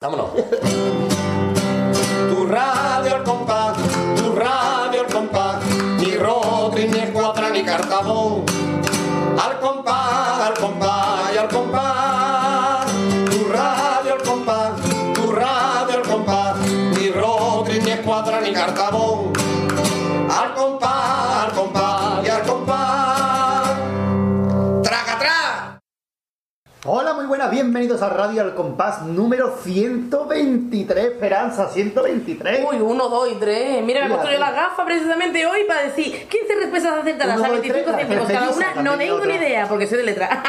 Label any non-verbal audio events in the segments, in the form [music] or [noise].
Vámonos. tu Hola, muy buenas, bienvenidos a Radio Al Compás número 123, Esperanza, 123. Uy, uno, dos y tres. Mira, me he puesto yo las gafas precisamente hoy para decir 15 respuestas acertadas Uno, a dos, 25 tres, céntimos cada una. No tengo ni idea, porque soy de letra.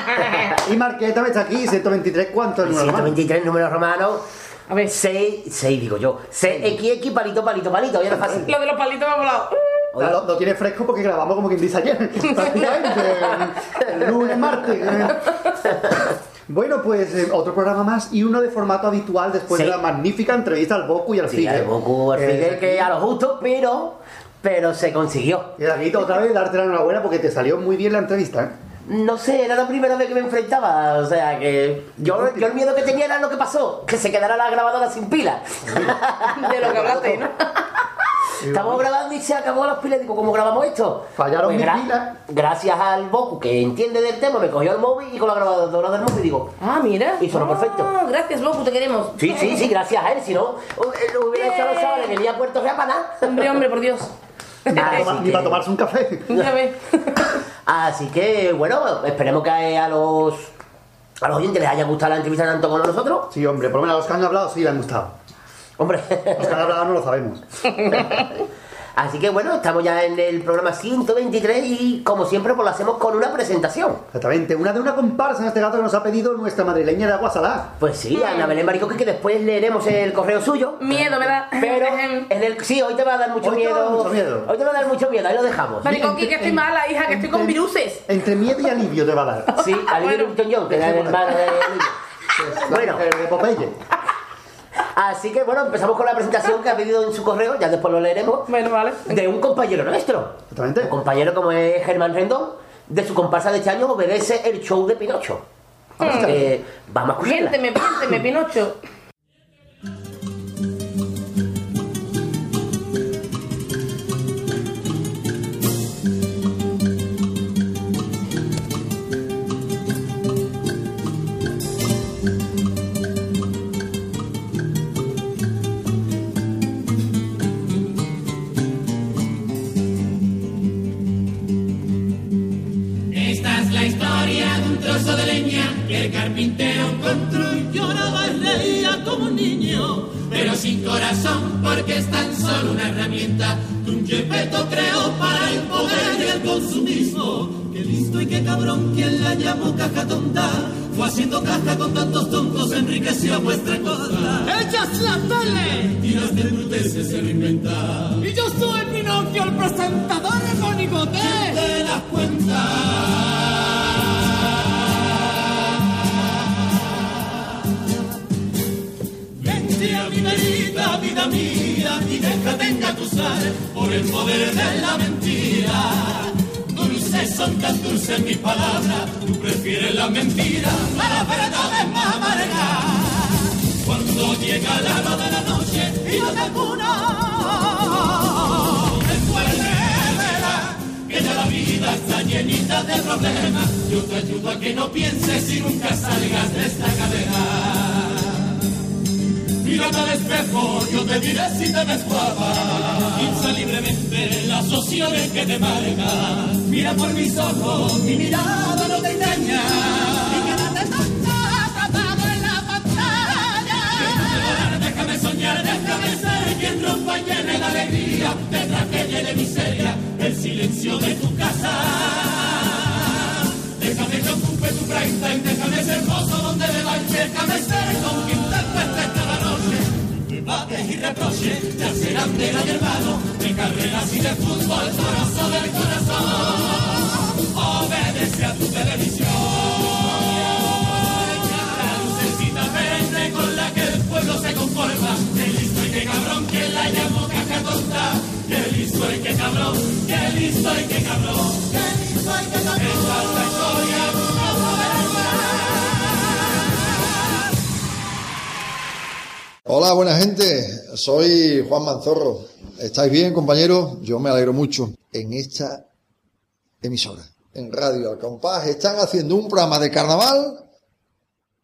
[laughs] Y Marqueta está aquí, 123, ¿cuánto es el número romano? 123 números romanos. A ver. 6, 6 digo yo. 6, XX, palito, palito, palito. Ya no es fácil. Lo de los palitos me ha volado. Sea, Lo, lo tiene fresco porque grabamos como quien dice ayer, [laughs] prácticamente, el lunes, martes. [laughs] Bueno, pues eh, otro programa más y uno de formato habitual después Sí. de la magnífica entrevista al Boku y al Sí, Figuer. al Eh, que a lo justo, pero. Pero se consiguió. Y aquí otra vez darte la enhorabuena porque te salió muy bien la entrevista. ¿eh? No sé, era la primera vez que me enfrentaba. O sea que. Yo, yo el miedo que tenía era lo que pasó: que se quedara la grabadora sin pila. [laughs] De lo que hablaste, ¿no? [laughs] Estamos grabando y se acabó las pilas. Digo, ¿cómo grabamos esto? Pues Fallaron mis pilas. Gracias al Boku que entiende del tema, me cogió el móvil y con la grabadora del móvil digo. Ah, mira. Y sonó Ah, perfecto. Gracias, Boku, te queremos. Sí, sí, sí, gracias a él. Si no, él hubiera echado los chavales, venía a Puerto Real para nada. Hombre, hombre, por Dios. [laughs] Ni para, tomar- que- tomarse un café. [laughs] Así que, bueno, esperemos que a los, a los oyentes les haya gustado la entrevista tanto como a nosotros. Sí, hombre, por lo menos a los que han hablado sí le han gustado. Hombre. Los que han hablado no lo sabemos. [laughs] Así que, bueno, estamos ya en el programa 123 y, como siempre, pues lo hacemos con una presentación. Exactamente, una de una comparsa en este gato que nos ha pedido nuestra madrileña de Aguasalá. Pues sí, Ana Belén Maricoque, que después leeremos el correo suyo. Miedo me da. Pero [laughs] en el, sí, hoy te va a dar mucho Hoy te va a miedo. dar mucho miedo. Hoy te va a dar mucho miedo, ahí lo dejamos. Maricoqui, que estoy mala, hija, que estoy con viruses. Entre miedo y alivio te va a dar. Sí, Alivio Bueno. John, que era el hermano de Bueno, mujer de Popeye. Así que bueno, empezamos con la presentación que ha pedido en su correo, ya después lo leeremos. Bueno, vale. de un compañero nuestro. Exactamente. Un compañero como es Germán Rendón, de su comparsa de este año obedece el show de Pinocho. Así que vamos a escucharla. Piénteme, piénteme, Pinocho. Carpintero construyó. Lloraba y reía como un niño, pero sin corazón porque es tan solo una herramienta que un Gepetto creó para el poder y el consumismo. Qué listo y qué cabrón quien la llamó caja tonta. Fue haciendo caja con tantos tontos, enriqueció vuestra costa. ¡Ella es la tele! Tiras de bruteces se reinventa. Y yo soy Pinocchio, el presentador de... ¿Te das Vente mi vida, vida mía, y déjate engatusar por el poder de la mentira. Dulces son tan dulces mis palabras, tú prefieres la mentira, la verdad es más amarga. Cuando llega la hora de la noche y no te acunas, después verás que ya la vida está llenita de problemas. Yo te ayudo a que no pienses y nunca salgas de esta cadena. Mírate al espejo, yo te diré si te ves guapa. Piensa libremente las opciones que te marcan. Mira por mis ojos, mi mirada no te engaña. Y quédate tonta, atrapado en la pantalla. Déjame soñar, déjame ser quien rompa y llene la alegría de tragedia y de miseria el silencio de tu casa. Déjame que ocupe tu prime time, déjame ser hermoso donde me baile, déjame ser con y reproches ya serán de gran hermano, de carreras y de fútbol, corazón del corazón. Obedece a tu televisión. La lucecita verde con la que el pueblo se conforma. Qué listo y qué cabrón que la llamó caja tonta. Qué listo y qué cabrón, qué listo y qué cabrón. Qué listo y qué cabrón. La Hola, buena gente. Soy Juan Manzorro. ¿Estáis bien, compañeros? Yo me alegro mucho. En esta emisora, en Radio Al Compás, están haciendo un programa de carnaval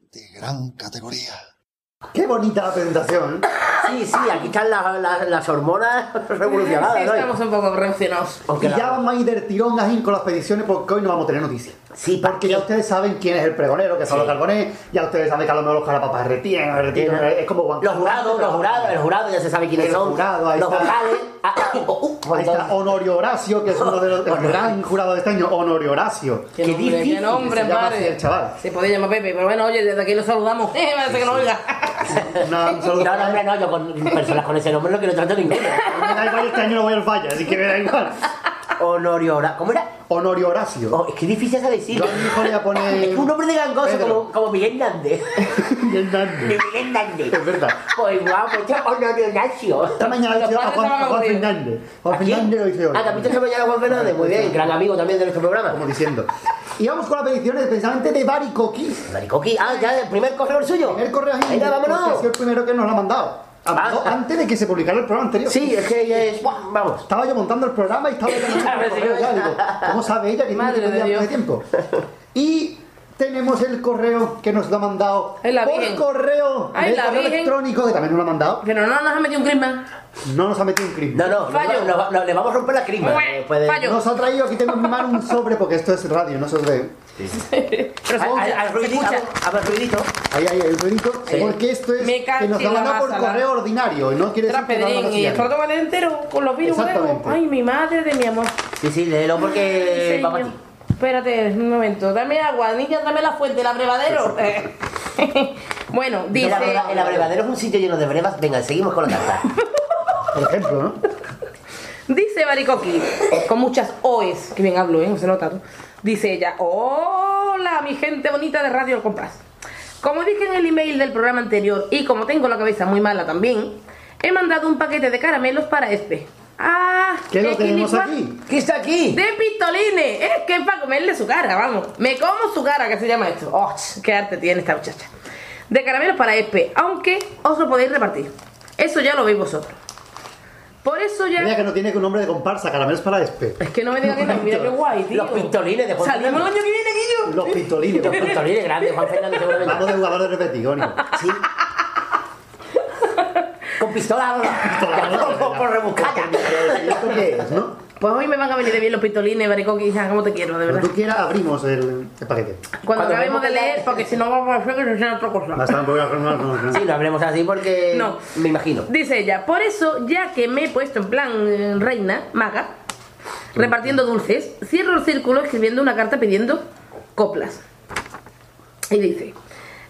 de gran categoría. Qué bonita la presentación. Sí, sí, aquí están las, las, las hormonas revolucionadas, Sí, ¿no? estamos un poco reaccionados. Aunque Y ya vamos a ir del tirón ahí con las peticiones porque hoy no vamos a tener noticias. Sí, Porque ya ustedes saben quién es el pregonero, que son los carbones, ya ustedes saben que a lo mejor los carapapas retienen, retienen, es como Juan Los jurados, los jurados, el jurado ya se sabe quiénes El son. jurado, ahí los está. vocales. Ah, ah, uh, uh, Ahí está Honorio Horacio, que es uno de los gran jurado de este año, Honorio Horacio. Qué, Qué nombre, difícil qué nombre, se llama madre. así el chaval. Se podía llamar Pepe, pero bueno, oye, desde aquí lo saludamos. [laughs] Eh, parece que no oiga. Una- un saludo No, no, hombre, no, yo con personas con ese nombre no quiero tratar ninguno. Me da igual, este año no voy al valle, así que me da igual. Honorio Hora- ¿Cómo era? Honorio Horacio. Oh, es que difícil de decir. Yo a le voy a poner- [laughs] Es que un nombre de gangoso Pedro. como, como Miguel Nández. Y Hernández. [laughs] Miguel Nández. Es verdad. Pues guau, pues este Honorio Horacio. Esta mañana le hice a Juan, a Juan. Fernández. Juan ¿A? Fernández lo hice hoy. Ah, también te mañana Juan Fernández. Muy bien, gran amigo también de nuestro programa. Como diciendo. Y vamos con las peticiones precisamente de Bari Coqui. Maricoqui, ah, ya, el primer correo el suyo. primer correo Venga, vámonos. sido el primero que nos lo ha mandado. Ah. antes de que se publicara el programa anterior. Sí, es que es. buah, Vamos. Estaba yo montando el programa y estaba yo [laughs] correo ya. Digo, ¿cómo sabe ella que Madre de de tiempo? Y tenemos el correo que nos lo ha mandado Ay, por Virgen. correo, Ay, el la correo Virgen. electrónico que también nos lo ha mandado. Pero no nos ha metido un crisma. No nos ha metido un crimen. No, no, Fallo. no, no, no, le vamos a romper la crisma. De- fallo. Nos ha traído, aquí tengo en mi mano un sobre porque esto es radio, no se os ve. Pero [laughs] escucha. Se ruidito, a ver, ruidito. Ahí, ahí, el ruidito. Porque esto es Me que nos lo mandado por correo ordinario y no quiere decir que no lo y el sigan. protocolo entero con los virus. Exactamente. Ay, mi madre de mi amor. Sí, sí, léelo porque va para ti. Espérate un momento. Dame agua, niña, dame la fuente, el abrevadero. [laughs] bueno, dice. El, abreva- el abrevadero es un sitio lleno de brevas. Venga, seguimos con la carta. [laughs] Por ejemplo, ¿no? Dice Baricoqui, con muchas OEs, que bien hablo, ¿eh? No se nota. ¿no? Dice ella, hola mi gente bonita de Radio El Compás. Como dije en el email del programa anterior y como tengo la cabeza muy mala también, he mandado un paquete de caramelos para este. Ah, ¿Qué lo tenemos aquí? ¿Qué está aquí? De pistolines, es que es para comerle su cara, vamos. Me como su cara, que se llama esto. Oh, qué arte tiene esta muchacha. De caramelos para Espe, aunque os lo podéis repartir. Eso ya lo veis vosotros. Por eso ya. Mira que no tiene un nombre de comparsa, caramelos para Espe. Es que no me digan que no, mira qué guay, tío. Los pistolines de Juan Salimos el año que viene, Guillo. Los pistolines. Los pistolines grandes, Juan Fernández seguramente. Vamos de jugadores repetidos, Sí. Con pistola ahora. Por, por rebuscada. ¿Esto qué es, no? Pues hoy me van a venir de bien los pistolines, baricoqui, hija, como te quiero, de Cuando verdad. tú quieras, abrimos el, el paquete. Cuando Cuando acabemos de leer, porque si no vamos a hacer que sea otra cosa. Basta, voy a hacer una- una- Sí, lo hablemos así porque. No. Me imagino. Dice ella, por eso, ya que me he puesto en plan eh, reina, maga, repartiendo dulces, cierro el círculo escribiendo una carta pidiendo coplas. Y dice,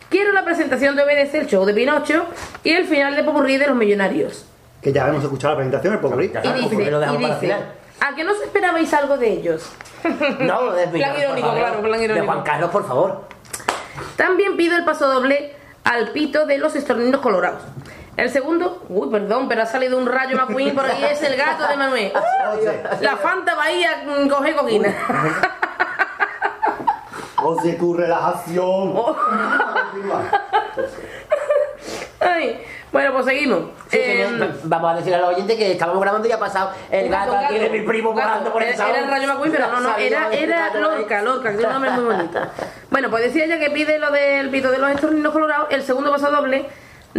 quiero la presentación de OBDC, el show de Pinocho y el final de Popurrí de los Millonarios. Que ya hemos escuchado la presentación, el popurrí. Y Ah, dice, ¿por qué lo dejamos y para el dice, final? ¿A que no os esperabais algo de ellos? No, de Plan irónico, claro, plan De irónico. Juan Carlos, por favor. También pido el paso doble al pito de los estorninos colorados. El segundo, uy, perdón, pero ha salido un rayo McQueen por ahí, es el gato de Manuel. [laughs] La Fanta Bahía mm, coge coquina. [laughs] Oye, tu relajación. Oh. Ay, bueno, pues seguimos. Sí, Eh, señor. vamos a decirle a los oyentes que estábamos grabando y ha pasado el gato un aquí de mi primo gato. volando por el salón. Era el Rayo McQueen, pero no, no, era, este era gato, Lorca, Lorca, que tiene un nombre muy bonito. [laughs] Bueno, pues decía ella que pide lo del pito de los estorninos colorados, el segundo paso doble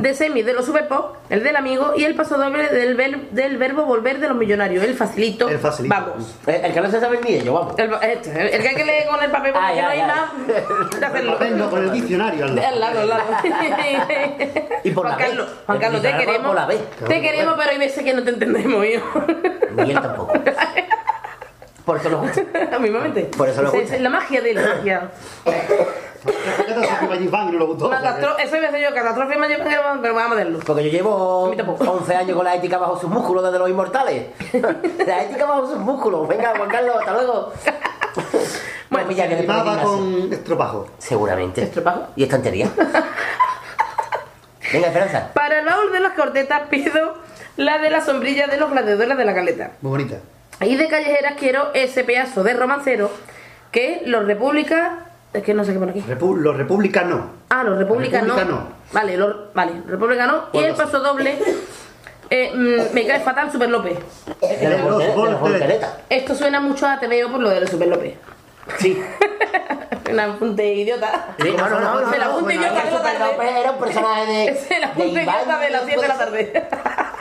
de semi de los superpop, el del amigo, y el paso doble del, ver- del verbo volver de los millonarios, el facilito. El facilito. Vamos. El, el que no se sabe ni ello, vamos. El, este, el- el que hay que leer con el papel porque Ay, no ay, hay ay. más [laughs] de hacerlo. Con el diccionario al lado. Al lado, al lado. [laughs] Y por la Juan B. Carlos, Juan El Carlos, te queremos. la B. Te queremos, pero hay veces que no te entendemos, yo. Ni él tampoco. Por eso nos gusta. Mismamente. Por eso lo gusta. Es la magia de la magia. [laughs] Catástrofe Magic Bang y no lo gustó. Una catastro- Eso iba a ser yo, catástrofe me llevan, pero vamos a verlo. Porque yo llevo A mí tampoco. 11 años con la ética bajo sus músculos desde los inmortales. La ética bajo sus músculos. Venga, Juan Carlos, hasta luego. [laughs] Bueno, pues ya que Nada gimnasio. con estropajo. Seguramente. ¿Estropajo? ¿Y estantería? [laughs] Venga, Esperanza. Para el baúl de las cortetas pido la de la sombrilla de los gladiadores de la caleta. Muy bonita. Y de callejeras quiero ese pedazo de romancero que los República Es que no sé qué pone aquí. Repu- los republicanos. Ah, los republicanos. Republicano. Vale, los, vale, republicanos. Y el paso doble. eh, mm, me cae fatal Super López. De los de los. Esto suena mucho a TVO por lo de los Super López. Sí. [laughs] Una apunte idiota. Sí, no, no, no, no, Se la no, apunte bueno, idiota de la tarde. era un personaje de. [laughs] Es el de apunte idiota de las 7 de la tarde.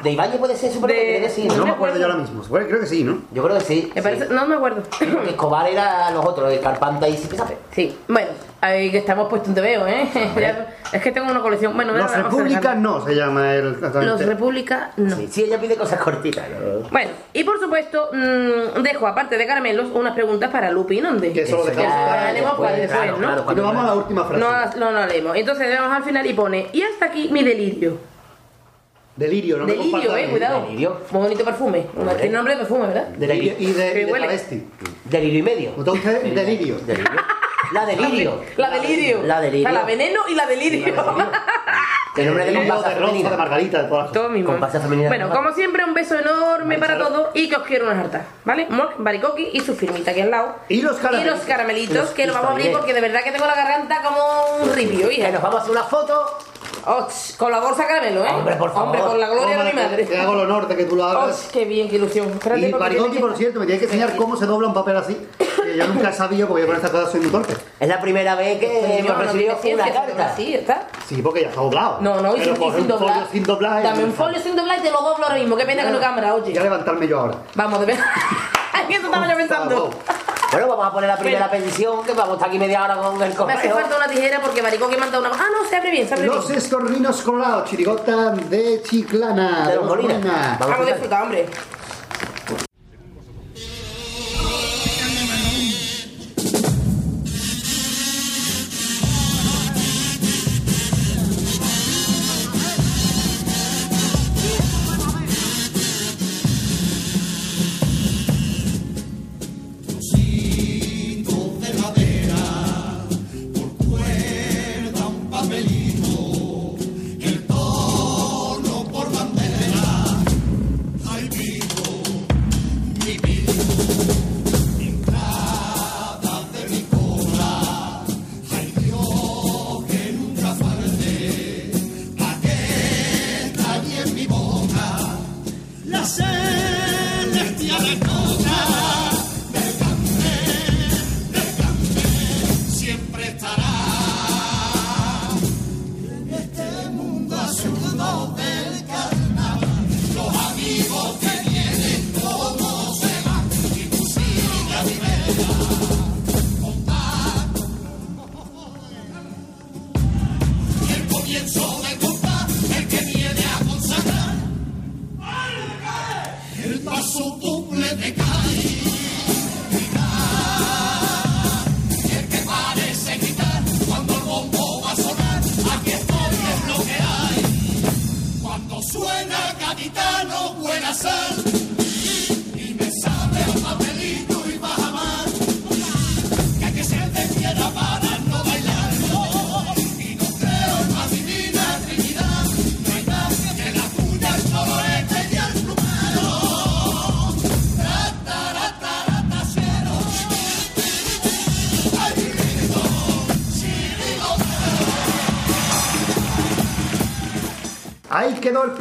De Ibáñez puede ser Super De- que sí. No me me acuerdo yo ahora mismo. Bueno, Creo que sí, ¿no? Yo creo que sí. Me parece, sí. no me acuerdo. Porque Escobar era los otros, de Carpanta y Zipizape. Sí, bueno, ahí que estamos puestos en TVO, ¿eh? [laughs] Es que tengo una colección. Bueno, Los Repúblicas no se llama el. Los República no. Sí, sí, ella pide cosas cortitas. ¿no? Bueno, y por supuesto, mm, dejo, aparte de caramelos, unas preguntas para Lupi Nonde. Que eso lo dejamos para después, para después, claro, ¿no? claro, Y cuando- nos vamos a la última frase. No, no, no leemos. Entonces vamos al final y pone, y hasta aquí mi delirio. Delirio, no me Delirio, eh, de- cuidado. Delirio. Muy bonito perfume. Tiene nombre de perfume, ¿verdad? Delirio y de, de travesti. Delirio y medio. Entonces, delirio. Delirio. La delirio. La delirio. La delirio. La veneno y la delirio. El [laughs] nombre de comparsa de rosa, de femenina. margarita, de todas las cosas. Todo mismo. Femenina. Bueno, como siempre, un beso enorme para todos y que os quiero unas hartas. ¿Vale? Mork, Baricoqui y su firmita aquí al lado. Y los Y caramelitos. los caramelitos, que los vamos a abrir porque de verdad que tengo la garganta como un ripio, Que hija. nos vamos a hacer una foto. Och, con la bolsa caramelo, ¿eh? Hombre, por favor. Hombre, por la gloria de mi que- Que hago madre. el honor de que tú lo Och, hagas. qué bien, qué ilusión. Espérate, Y tiene que- por cierto, me tienes que enseñar cómo se dobla un papel así. Que yo nunca he sabido, porque yo con estas cosas soy muy torpe. Es la primera vez que hemos no recibido tiene una carta. así, está. Sí, porque ya está doblado. No, no, y Pero sin, y coger sin un folio doblar. sin doblar. Dame un folio sin doblar y te lo doblo ahora mismo. Qué pena que no cámara, oye. Ya levantarme yo ahora. Vamos, de verdad. [laughs] Ay, eso estaba yo pensando. Bueno, vamos a poner la primera Bueno. petición, que vamos a estar aquí media hora con el Me hace correo. falta una tijera porque me ha dado una. Ah, no, se abre bien, se abre Los bien. estorninos colorados, chirigota de Chiclana. De los Molina. Molina. Vamos. Vamos a disfrutar, hombre. Quedó el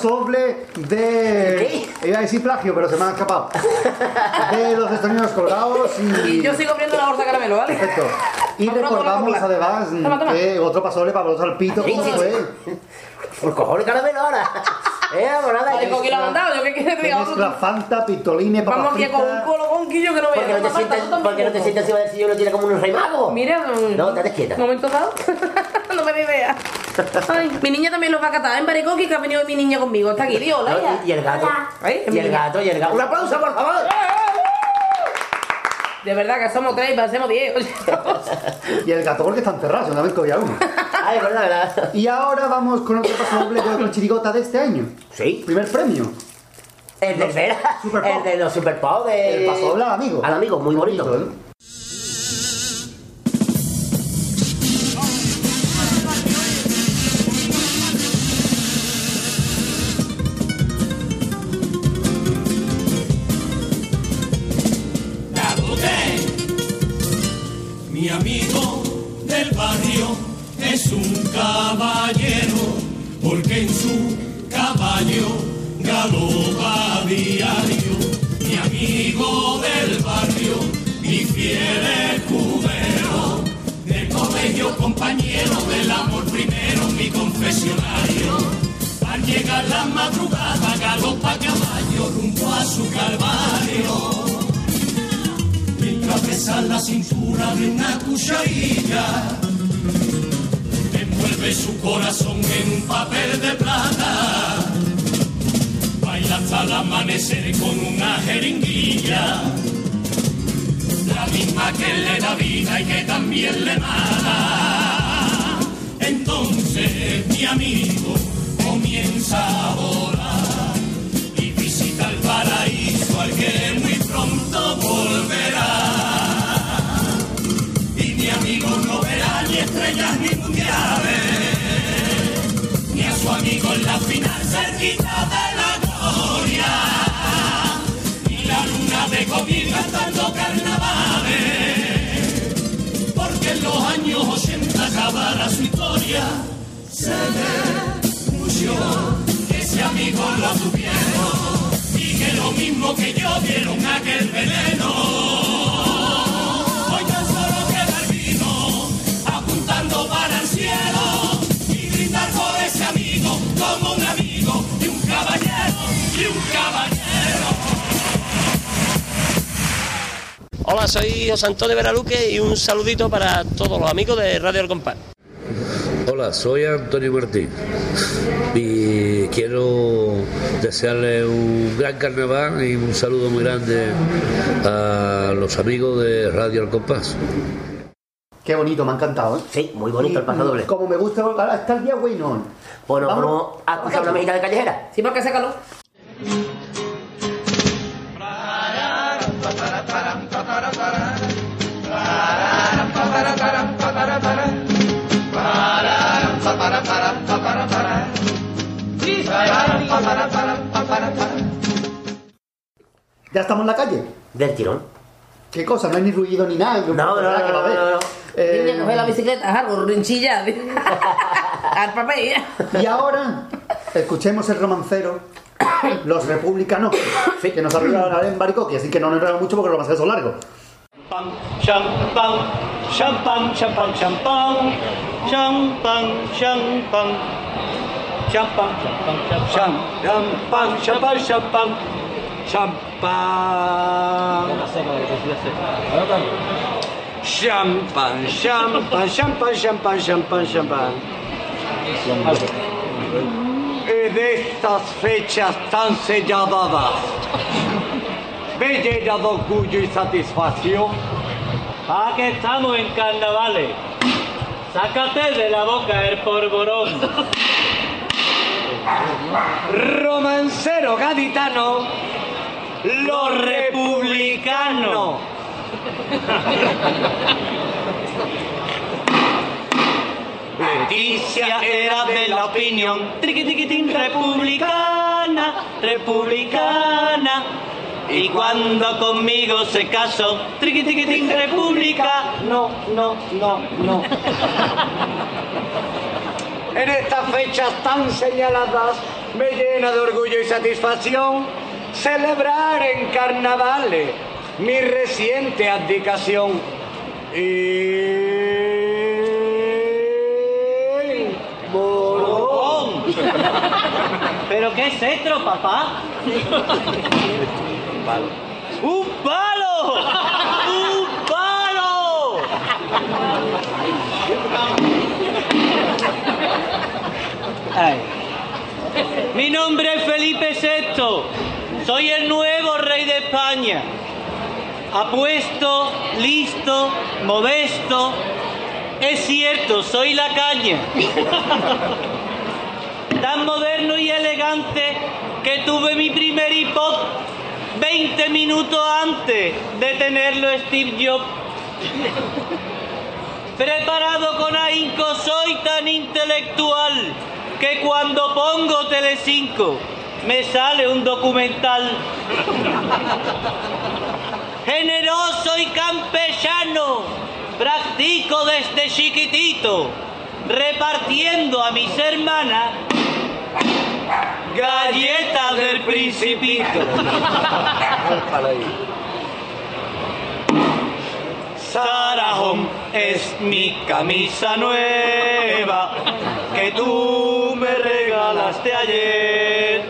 doble de. Iba a decir plagio, pero se me ha escapado. [laughs] De los estorninos colorados y. Y yo sigo abriendo la bolsa de caramelo, ¿vale? Perfecto. Y recordamos además Toma, toma. que otro paso doble para los salpitos, Sí, ¿cómo fue? Por cojones caramelo ahora. Eh, nada. Baricoqui lo ha mandado, yo que Que diga mezcla otro. Fanta, pistoline, Vamos papas aquí con un colo conquillo que no ¿Por qué vea. no te sientes, por qué no te sientes encima del sillón y lo tiene como un rey mago? Mira, No, estate quieta. Un momento dado. [laughs] no me idea. Ay, mi niña también los va a catar en Baricoqui que ha venido mi niña conmigo. Está aquí, Dios, No, Laia. y, y el gato. Ay, Y el gato, y el gato. ¡Un aplauso, por favor! De verdad que somos tres y parecemos diez. [laughs] Y el gato porque está encerrado, solamente había uno. Ay, verdad, verdad. Y ahora vamos con otro paso doble con la chirigota de este año. Sí. Primer premio. El. Super Pop. El de los Super Pop de. El paso doble al amigo. Al amigo, muy bonito. ¿eh? Porque en su caballo galopa diario mi amigo del barrio, mi fiel escudero, del colegio compañero del amor primero, mi confesionario. Al llegar la madrugada galopa caballo rumbo a su calvario. Mientras besa la cintura de una cucharilla envuelve su corazón en un papel de plata. Baila hasta el amanecer con una jeringuilla, la misma que le da vida y que también le mata. Entonces mi amigo comienza a volar y visita el paraíso al que muy pronto volverá y mi amigo no verá ni estrellas ni mundiales, ni a su amigo en la final cerquita de la gloria, ni la luna de COVID cantando carnavales, porque en los años 80 acabará su historia, se denunció que ese amigo lo tuvieron y que lo mismo que yo vieron aquel veneno. Y un caballero. Hola, soy José Antonio Veraluque y un saludito para todos los amigos de Radio El Compás. Hola, soy Antonio Martín y quiero desearle un gran carnaval y un saludo muy grande a los amigos de Radio Al Compás. Qué bonito, me ha encantado, ¿eh? Sí, muy bonito el paso doble. Como me gusta, ahora está el día bueno. Bueno, Vamos. vamos a escuchar una mexicana callejera. Sí, porque hace calor. Ya estamos en la calle. Del tirón. ¿Qué cosa? No hay ni ruido ni nada. No, no, no, que no, a no. Eh, Niña, coge la bicicleta, algo, rinchilla. [laughs] Al papel. y ahora, escuchemos el romancero Los Republicanos, que nos arriba en Baricoqui, así que no nos enredamos mucho porque los romanceros son largos. Champán, champán, champán, champán, champán, champán, champán, champán, champán, champán, champán, champán. Champán, champán, champán, champán, champán, champán. En estas fechas tan señaladas, me llena de orgullo y satisfacción. Que estamos en carnavales. Sácate de la boca el porborón. Romancero gaditano, los republicanos. Leticia era de la opinión triquitiquitín republicana, republicana. Y cuando conmigo se casó, triquitiquitín república, no, no, no, no. [laughs] En estas fechas tan señaladas me llena de orgullo y satisfacción celebrar en carnavales mi reciente abdicación. ¿Pero qué es esto, papá? ¡Un palo! ¡Un palo! Ay. Mi nombre es Felipe VI. Soy el nuevo rey de España. Apuesto, listo, modesto. Es cierto, soy la caña. Tan moderno y elegante que tuve mi primer hipot 20 minutos antes de tenerlo Steve Jobs. Preparado con ahínco, soy tan intelectual que cuando pongo Telecinco me sale un documental. Generoso y campechano, practico desde chiquitito, repartiendo a mis hermanas Galletas del Principito. Sarahón es mi camisa nueva que tú me regalaste ayer.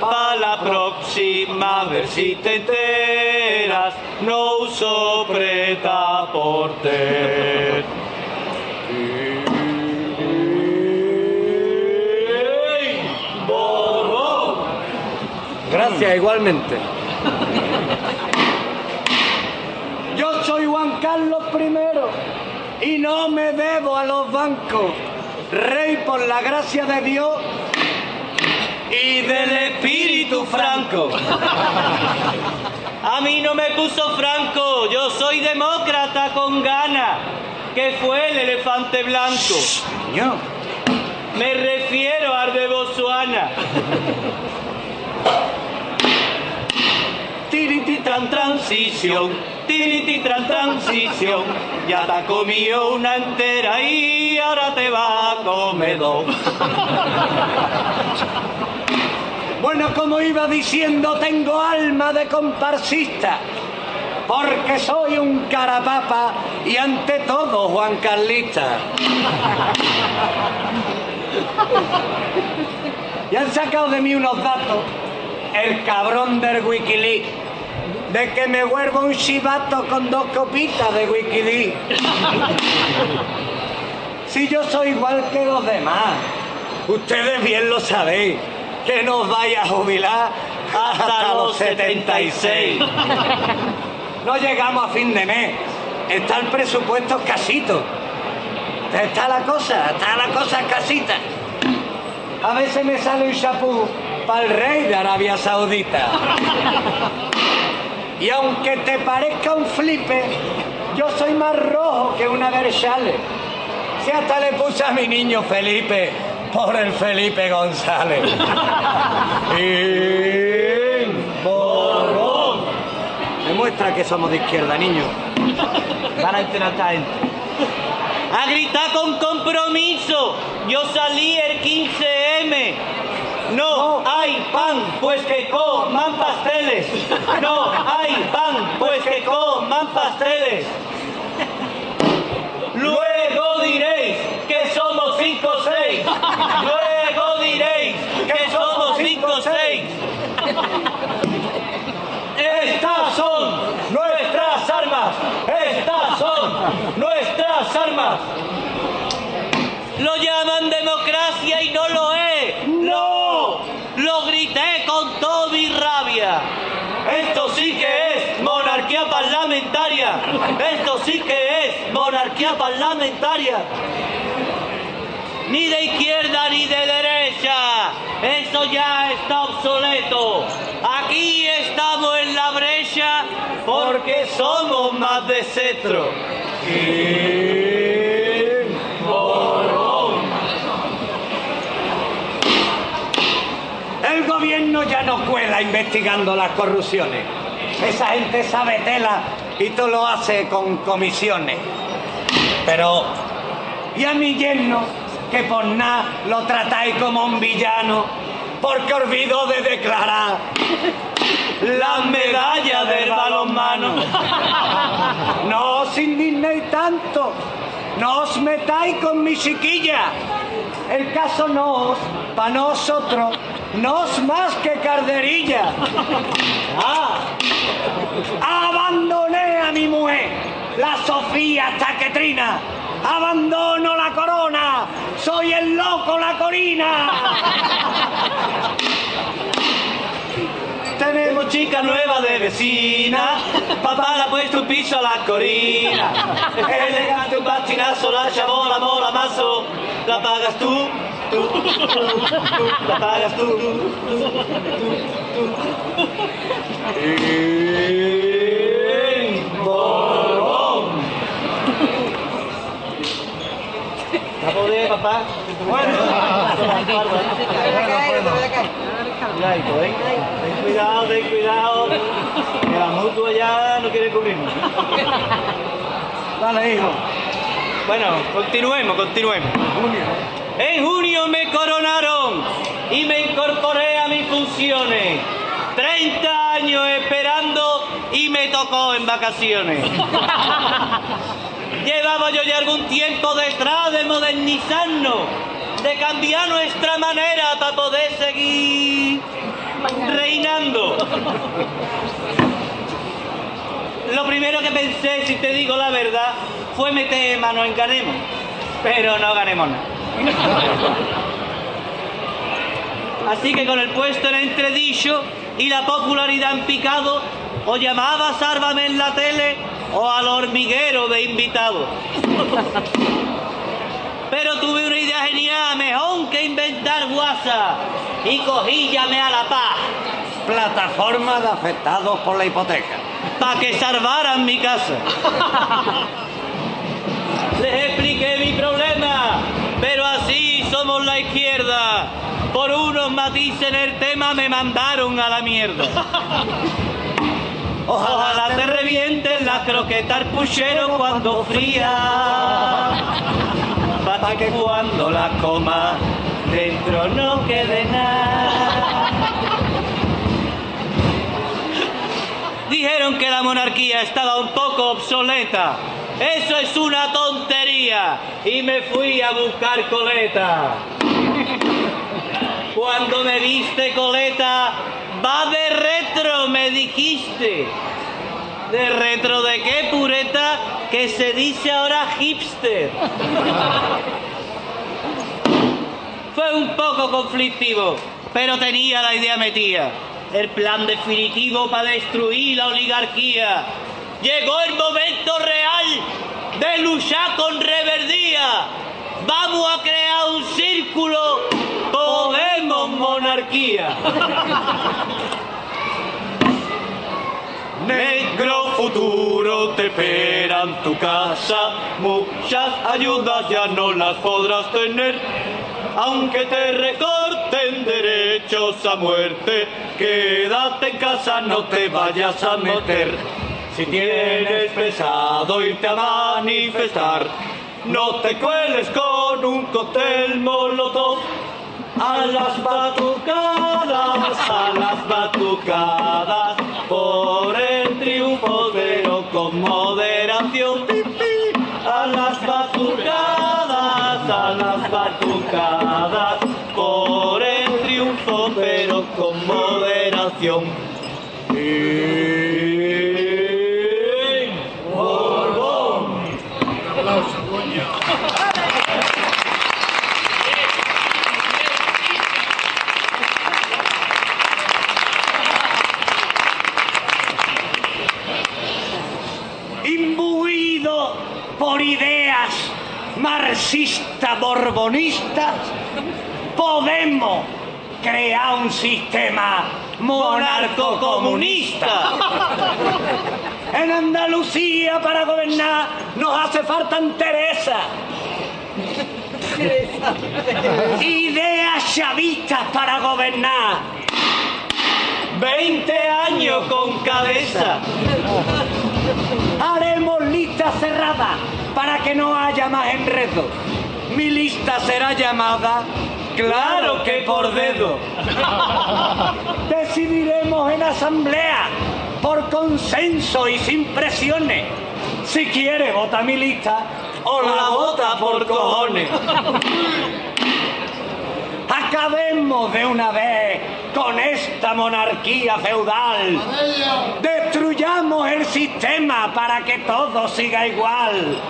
Para la próxima, a ver si te enteras, no uso preta porter. Gracias, igualmente. Yo soy Juan Carlos I y no me debo a los bancos. Rey por la gracia de Dios y del Espíritu Franco. A mí no me puso Franco, yo soy demócrata con gana, que fue el elefante blanco. Yo. Me refiero al de Botswana. Transición, tiriti tran transición. Ya te ha comido una entera y ahora te va a comer dos. [laughs] Bueno, como iba diciendo, tengo alma de comparsista, porque soy un carapapa y ante todo Juan Carlista. [laughs] Y han sacado de mí unos datos, el cabrón del Wikileaks, de que me vuelvo un chivato con dos copitas de Wikileaks. Si yo soy igual que los demás, ustedes bien lo sabéis, que nos vaya a jubilar hasta los 76. No llegamos a fin de mes, está el presupuesto casito. Está la cosa, está la cosa casita. A veces me sale un chapú para el rey de Arabia Saudita. Y aunque te parezca un flipe, yo soy más rojo que una Verchale. Si hasta le puse a mi niño Felipe por el Felipe González. [laughs] Y Borbón. Demuestra que somos de izquierda, niño. Van a enterar a esta gente. A gritar con compromiso. Yo salí el 15M. No hay pan, pues que coman pasteles. No hay pan, pues que coman pasteles. Luego diréis que somos cinco o seis. Luego diréis que somos cinco o seis. Estas son nuestras armas. Estas son nuestras armas. Lo llaman democracia y no lo es. No. Lo grité con toda mi Esto sí que es monarquía parlamentaria. Esto sí que es monarquía parlamentaria. Ni de izquierda ni de derecha. Eso ya está obsoleto. Aquí estamos en la brecha porque somos más de cetro. Y... Borbón. El ya no cuela investigando las corrupciones. Esa gente sabe tela y todo lo hace con comisiones. Pero, ¿y a mi yerno que por nada lo tratáis como un villano? Porque olvidó de declarar la medalla del balonmano. No os indignéis tanto, no os metáis con mi chiquilla. El caso no os, para nosotros, no es más que carderilla. Ah, abandoné a mi mujer, la Sofía Taquetrina. Abandono la corona, soy el loco la corina. Tenemos chica nueva de vecina, papá le ha puesto un piso a la corina. Elegante un patinazo, la chabola, mola, mazo, la pagas tú, tú, tú, tú, la pagas tú, tú, tú, tú. Borbón. ¿La poder, papá? Bueno. Cuidadito, ¿eh? Ten cuidado, ten cuidado. Que la mutua ya no quiere cubrirnos. [laughs] Dale, hijo. Bueno, continuemos, continuemos. En junio me coronaron y me incorporé a mis funciones. 30 años esperando y me tocó en vacaciones. [laughs] Llevaba yo ya algún tiempo detrás de modernizarnos, de cambiar nuestra manera para poder seguir reinando. Lo primero que pensé, si te digo la verdad, fue meter mano en ganemos, pero no ganemos nada. Así que con el puesto en entredicho y la popularidad en picado, o llamaba Sárvame en la tele o al hormiguero de invitados. Pero tuve una idea genial, mejor que inventar WhatsApp, y cogí llamé a la paz, Plataforma de afectados por la hipoteca. para que salvaran mi casa. [laughs] Les expliqué mi problema, pero así somos la izquierda. Por unos matices en el tema me mandaron a la mierda. [laughs] Ojalá te revienten las croquetas al puchero cuando fría. Para que cuando las comas dentro no quede nada. Dijeron que la monarquía estaba un poco obsoleta. Eso es una tontería. Y me fui a buscar coleta. Cuando me viste coleta, va de retro, me dijiste. ¿De retro de qué, pureta? Que se dice ahora hipster. Fue un poco conflictivo, pero tenía la idea metida. El plan definitivo para destruir la oligarquía. Llegó el momento real de luchar con reverdía. Vamos a crear un círculo. Podemos monarquía. Negro futuro te espera en tu casa, muchas ayudas ya no las podrás tener, aunque te recorten derechos a muerte, quédate en casa, no te vayas a meter. Si tienes pensado irte a manifestar, no te cueles con un cóctel molotov. A las batucadas, borbonistas, podemos crear un sistema monarco-comunista. [laughs] En Andalucía para gobernar nos hace falta Teresa. Ideas chavistas para gobernar. 20 años con cabeza. Haremos lista cerrada para que no haya más enredo. Mi lista será llamada, claro que por dedo. [laughs] Decidiremos en asamblea, por consenso y sin presiones. Si quiere, vota mi lista o la vota por cojones. Acabemos de una vez con esta monarquía feudal. Destruyamos el sistema para que todo siga igual.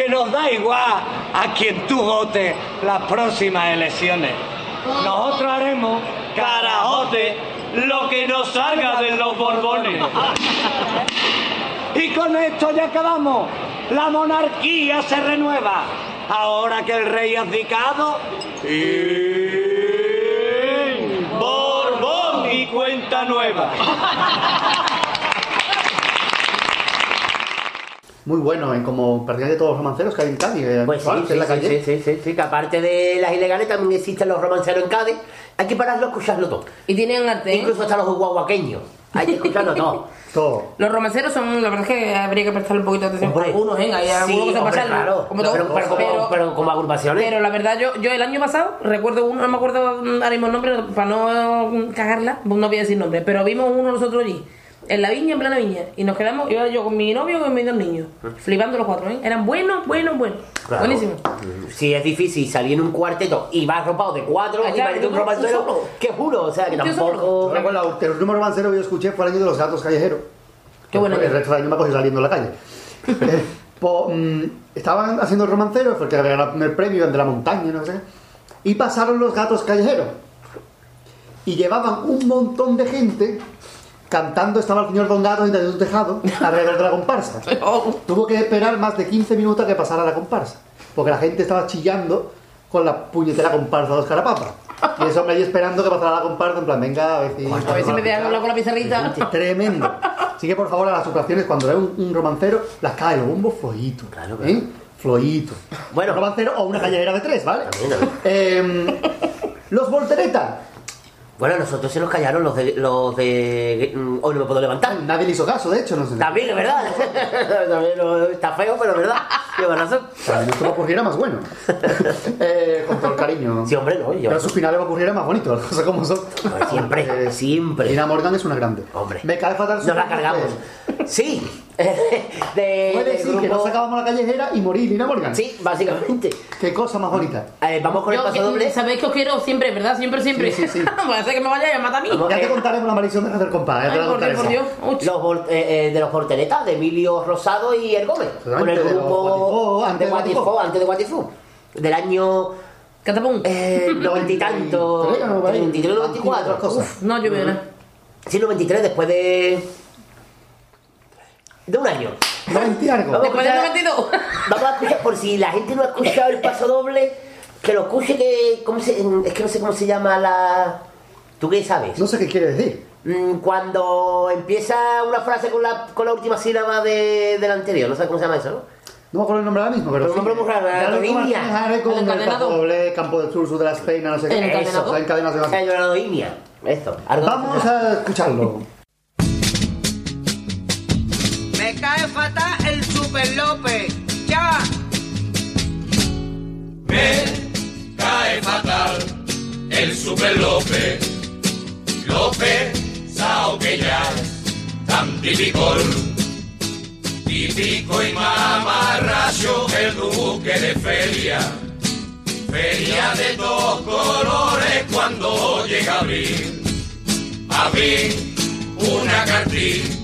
Que nos da igual a quien tú votes las próximas elecciones. Nosotros haremos, carajote, lo que nos salga de los borbones. Y con esto ya acabamos. La monarquía se renueva. Ahora que el rey ha abdicado, y... Borbón y cuenta nueva. Muy bueno, en como prácticamente todos los romanceros que hay en Cádiz. eh, Pues sí, sí, en la sí, calle. sí, sí, sí, sí, que aparte de las ilegales también existen los romanceros en Cádiz. Hay que pararlo a escucharlo todo. Y tienen arte. ¿eh? Incluso hasta los guaguaqueños. Hay que escucharlo todo. [laughs] Todo. Los romanceros son, la verdad es que habría que prestarle un poquito de atención. Hombre, algunos, ¿eh? Hay algunos sí, que se pasan. claro. Como No, todo. pero, pero como, pero como agrupaciones. Pero la verdad, yo, yo el año pasado, recuerdo uno, no me acuerdo ahora mismo el nombre, para no cagarla, no voy a decir nombre, pero vimos uno nosotros allí, en la viña, en plena viña, y nos quedamos, iba yo con mi novio y con mis dos niños, flipando los cuatro, ¿eh? Eran buenos, buenos, buenos. Claro. Buenísimos. Si es difícil salir en un cuarteto y vas arropado de cuatro Ah, y claro, parece un romancero, que juro, o sea, que tampoco... Yo recuerdo que el último romancero que yo escuché fue el año de los gatos callejeros. Qué bueno. El resto del año me cogí saliendo en la calle. [laughs] Eh, po- mm, estaban haciendo el romancero porque había ganado el premio de la montaña, no sé. Y pasaron los gatos callejeros. Y llevaban un montón de gente cantando estaba el señor Don Gato en un tejado alrededor de la comparsa. Tuvo que esperar más de 15 minutos a que pasara la comparsa. Porque la gente estaba chillando con la puñetera comparsa de los carapapas. Y eso me ahí esperando que pasara la comparsa en plan, venga, a ver si... A ver si me dejan hablar con la pizarrita. Tremendo. Así que por favor a las ocasiones cuando vea un, un romancero, las cae los bombos flojitos. Claro, claro. ¿eh? Flojitos. Bueno. Un romancero o una callejera de tres, ¿vale? También, también. Eh, los volteretas. Bueno, a nosotros se nos callaron los de... Los de mm, hoy no me puedo levantar. Nadie le hizo caso, de hecho, no sé. También, es verdad. [laughs] También está feo, pero es verdad. Lleva razón. A mí esto me ocurriera más bueno. [laughs] Eh, con todo el cariño. Sí, hombre, no. Yo, Pero a sus finales me ocurriera más bonito, las cosas como son. Siempre, [laughs] Eh, siempre. Lina Morgan es una grande. Hombre. Me cae fatal Nos la cargamos. Sí. [laughs] de, Puede decir que grupo- no sacábamos la callejera y morir Lina Morgan. Sí, básicamente. Qué cosa más bonita. Eh, vamos con el paso doble. Sabéis que os quiero siempre, ¿verdad? Siempre, siempre. Sí, sí, sí. [laughs] Puede ser que me vaya y me mata a mí. Vamos. Ya te Eh, contaremos la maldición de hacer compadre. Ya te Ay, la por Dios, por contaré. Dios. Uch. Los eh, eh, de los porteretas, de Emilio Rosado y El Gómez. Con el Antes de grupo Guatifó, antes de de Guatifó. De. Del año Catapum. eh, noventa y tanto. [laughs] 93, ¿no? Por ahí. 93, 94. Antiguas cosas. Uf, no, yo veo nada. Sí, 93, después de. De un año. 20 y algo. Vamos. Después del escuchar- 92. Vamos a escuchar, por si la gente no ha escuchado el paso doble, que lo escuche que. ¿cómo se- es que no sé cómo se llama la. ¿Tú qué sabes? No sé qué quiere decir. Mm, Cuando empieza una frase con la, con la última sílaba de, de la anterior, no sé cómo se llama eso, ¿no? No me acuerdo el nombre ahora mismo, pero. Pero un nombre muy raro, la. Martínez Ares con El el encadenado. Paso Doble, Campo del Sur, Sur de la Espeina, no sé qué. Encadenado. Eso, la encadenación. El Doradoimia. Esto. algo- Vamos a escucharlo. Cae fatal el Super López. Ya. Me cae fatal el Super López. López, sao que ya tan típico. Típico y mamarracho el duque de feria. Feria de dos colores cuando llega abril. Abrí una cartilla,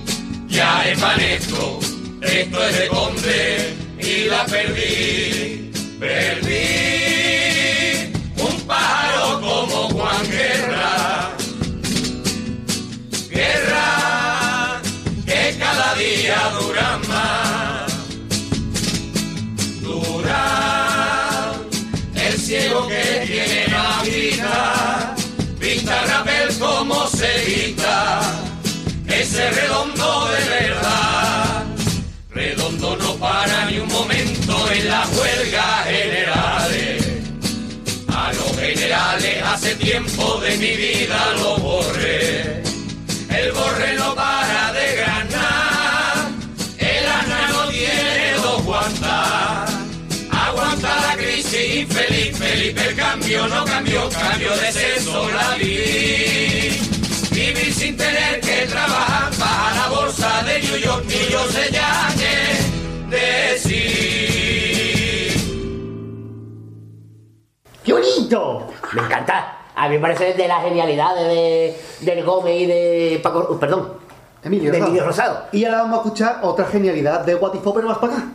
ya es manesto, esto es de conde y la perdí. Perdí un pájaro como Juan Guerra. Guerra que cada día dura más. Dura el ciego que tiene la vida. Pinta Redondo de verdad. Redondo no para ni un momento en la huelga generales. A los generales hace tiempo de mi vida lo borré. El borre no para de ganar. El asna no tiene dos guantas. Aguanta la crisis infeliz, Felipe el cambio no cambió, cambio de sexo la vi. Sin tener que trabajar, baja la bolsa de New York, ni yo sé ya qué decir. ¡Qué bonito! Me encanta. A mí me parece de las genialidades de, del Gómez y de Paco. uh, Perdón. Emilio De Rosado. Emilio Rosado. Y ahora vamos a escuchar otra genialidad de Watifo, pero más para acá.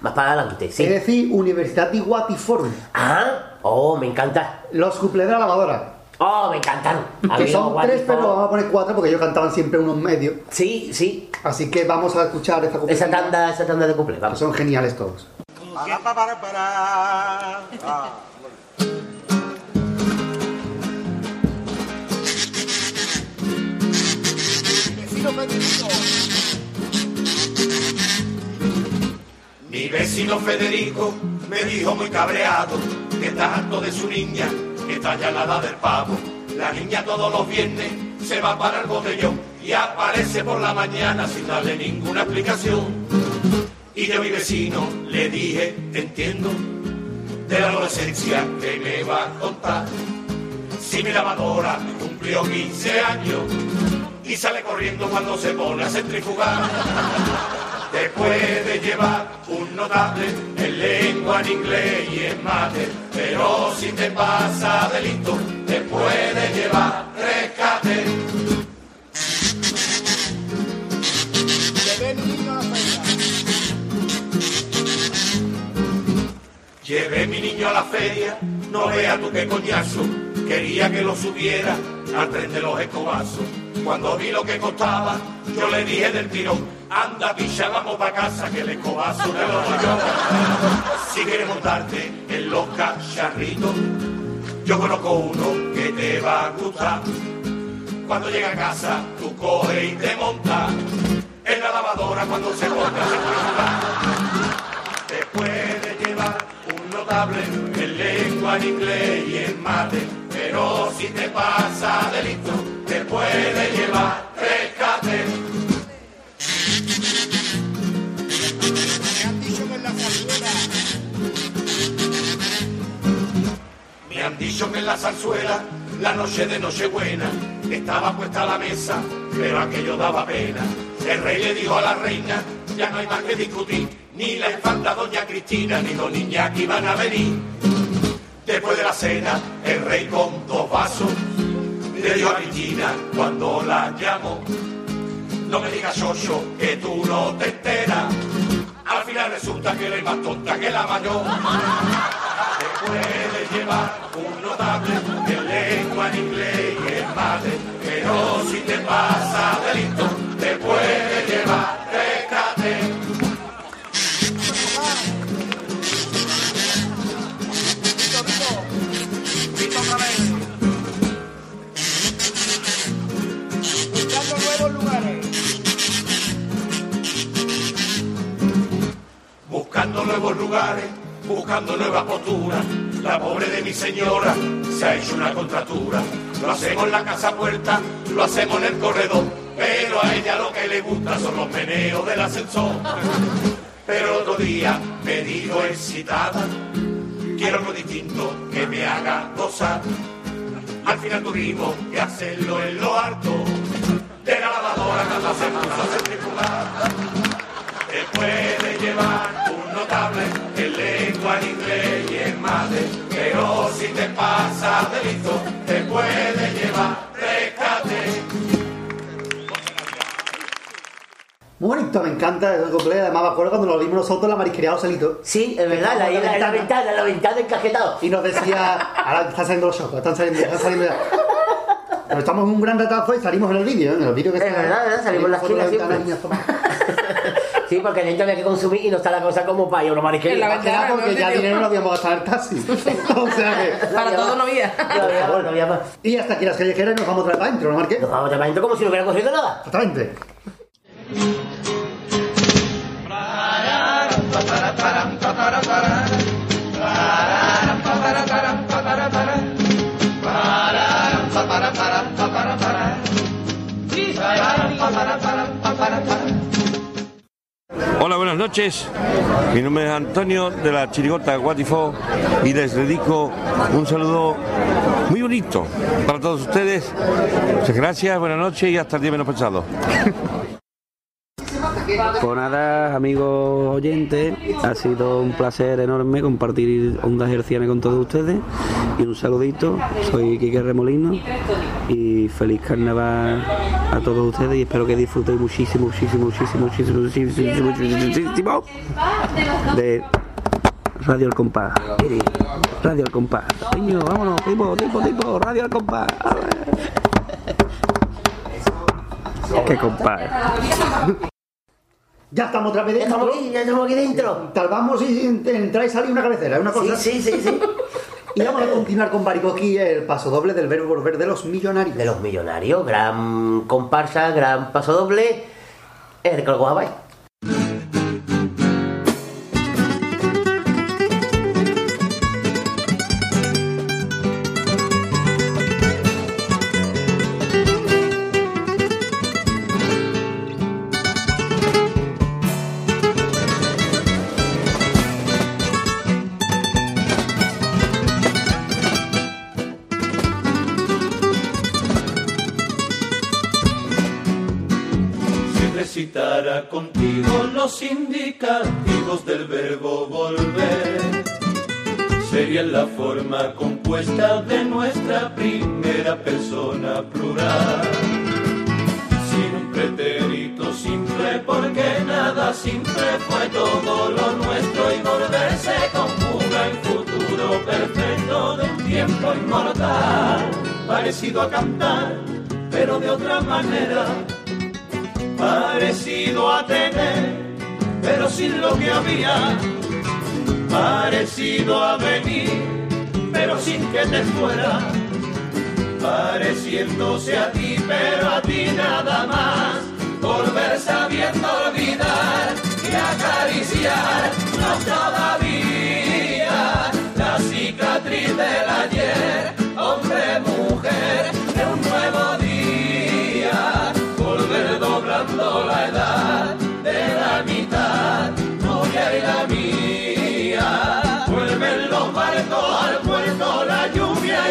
Más para adelante, sí. Es decir, Universidad de Watiforum. Ah, oh, me encanta. Los cuplés de la lavadora. Oh, me encantan. A Que son tres, pero vamos a poner cuatro porque ellos cantaban siempre unos medios. Sí, sí. Así que vamos a escuchar esta Esa tanda, esa tanda de cumple, que vamos. son geniales todos. Mi vecino Federico me dijo muy cabreado que está harto de su niña, está ya la edad del pavo. La niña todos los viernes se va para el botellón y aparece por la mañana sin darle ninguna explicación. Y yo a mi vecino le dije, te entiendo, de la adolescencia que me va a contar. Si mi lavadora cumplió 15 años y sale corriendo cuando se pone a centrifugar. Te puede llevar un notable en lengua, en inglés y en mate, pero si te pasa delito, te puede llevar rescate. Llevé mi niño a la feria, no vea tú qué coñazo, quería que lo subiera al de los escobazos. Cuando vi lo que costaba, yo le dije del tirón, anda picha, vamos pa' casa, que el escobazo te lo doy yo. Si quieres montarte en los cacharritos, yo conozco uno que te va a gustar. Cuando llega a casa, tú coges y te montas en la lavadora cuando se ponga a centrifugar. Te puede llevar un notable en lengua, en inglés y en mate, si te pasa delito, te puede llevar rescate. Me han dicho que en la zarzuela, la noche de Nochebuena, estaba puesta la mesa, pero aquello daba pena. El rey le dijo a la reina, ya no hay más que discutir, ni la infanta doña Cristina, ni los Iñaki van a venir. Después de la cena, el rey con dos vasos, le dio a Cristina cuando la llamó. No me digas, Xoxo, que tú no te enteras. Al final resulta que eres más tonta que la mayor. Te puede llevar un notable en lengua, en inglés y en mate, pero si te pasa delito, te puede llevar nuevos lugares, buscando nuevas posturas. La pobre de mi señora se ha hecho una contratura. Lo hacemos en la casa puerta, lo hacemos en el corredor, pero a ella lo que le gusta son los meneos del ascensor. Pero otro día me dijo excitada, quiero algo distinto que me haga gozar. Al final tuvimos que hacerlo en lo alto de la lavadora cuando se puso a te puede llevar un notable en lengua, en inglés y en mate, pero si te pasa delito, te puede llevar rescate. Muy bonito, me encanta el completo. Además, me acuerdo cuando lo vimos nosotros en la marisquería Joselito. Sí, es verdad, la, la, la ventana, la ventana encajetado. Y nos decía, ahora están saliendo los chocos, están saliendo, están saliendo ya. Pero estamos en un gran ratazo y salimos en el vídeo, ¿eh? en el vídeo que Es está- verdad, ¿verdad? Salimos en la foto de esquina ventana, siempre. Sí, porque dentro había que consumir y no está la cosa como para ir a una marisquería. En la ventana, porque ¿no? ya dinero no habíamos gastado en el taxi. o sea que... Para todo no había. No había más, no había más. Y hasta aquí las callejeras nos vamos otra vez para adentro, ¿no, Marqués? Nos vamos de adentro como si no hubiera ocurrido nada. Exactamente. Hola, buenas noches. Mi nombre es Antonio de la Chirigota Guatifó y les dedico un saludo muy bonito para todos ustedes. Muchas gracias, buenas noches y hasta el día menos pensado. Pues nada, amigos oyentes, ha sido un placer enorme compartir ondas hercianas con todos ustedes y un saludito, soy Quique Remolino y feliz carnaval a todos ustedes y espero que disfrutéis muchísimo, muchísimo, muchísimo, muchísimo, muchísimo, muchísimo, de Radio El Compás. Radio El Compás. Vámonos, tipo, tipo, tipo, Radio El Compás. Qué compás. Ya estamos otra vez Ya dentro. estamos aquí, ya estamos aquí dentro. Salvamos y entrar y salir una cabecera, una cosa. Sí, sí, sí, sí. [laughs] Y vamos a continuar con Baricoqui, el paso doble del verbo volver de los millonarios. De los millonarios, gran comparsa, gran paso doble. Es de Calguabay. recitara indicativos del verbo volver. Sería la forma compuesta de nuestra primera persona plural. Sin un pretérito simple, porque nada simple fue todo lo nuestro y volver se conjuga en futuro perfecto de un tiempo inmortal. Parecido a cantar, pero de otra manera parecido a tener, pero sin lo que había, parecido a venir, pero sin que te fuera, pareciéndose a ti, pero a ti nada más, volver sabiendo olvidar y acariciar, no todavía, la cicatriz del ayer,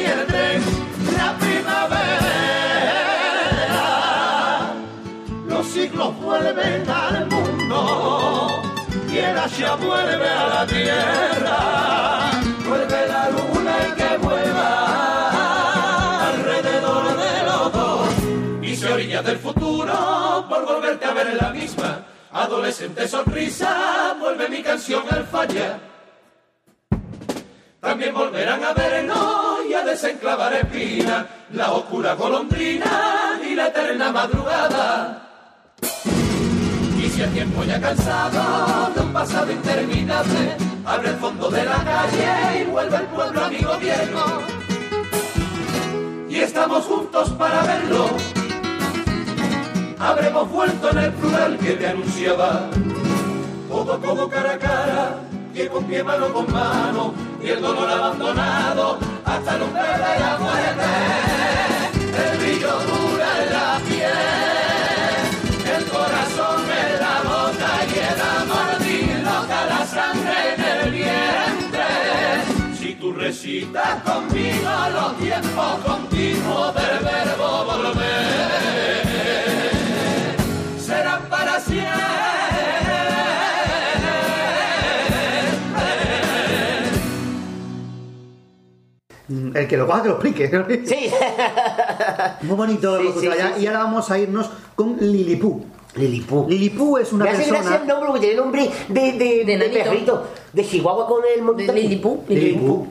y el tren, la primavera. Los siglos vuelven al mundo y el Asia vuelve a la tierra. Vuelve la luna y que vuelva alrededor de los dos y se orilla del futuro por volverte a ver en la misma adolescente sonrisa vuelve mi canción al falla también volverán a vernos y a desenclavar espina la oscura golondrina y la eterna madrugada y si el tiempo ya cansado de un pasado interminable abre el fondo de la calle y vuelve el pueblo amigo viejo y estamos juntos para verlo. Habremos vuelto en el plural que te anunciaba. Codo a codo, cara a cara, pie con pie, mano con mano, y el dolor abandonado hasta el umbral de la muerte. El brillo dura en la piel, el corazón en la boca y el amor loca la sangre en el vientre. Si tú recitas conmigo los tiempos continuos del verbo volver, El que lo coja que lo explique. [laughs] Sí. Muy bonito Sí, sí, allá. sí. Y ahora vamos a irnos con Lilipú. Lilipú. Lilipú es una Me hace persona. gracia el nombre porque tiene nombre de, de, de, nanito. perrito. De Chihuahua con el monte. Lilipú. Lilipú.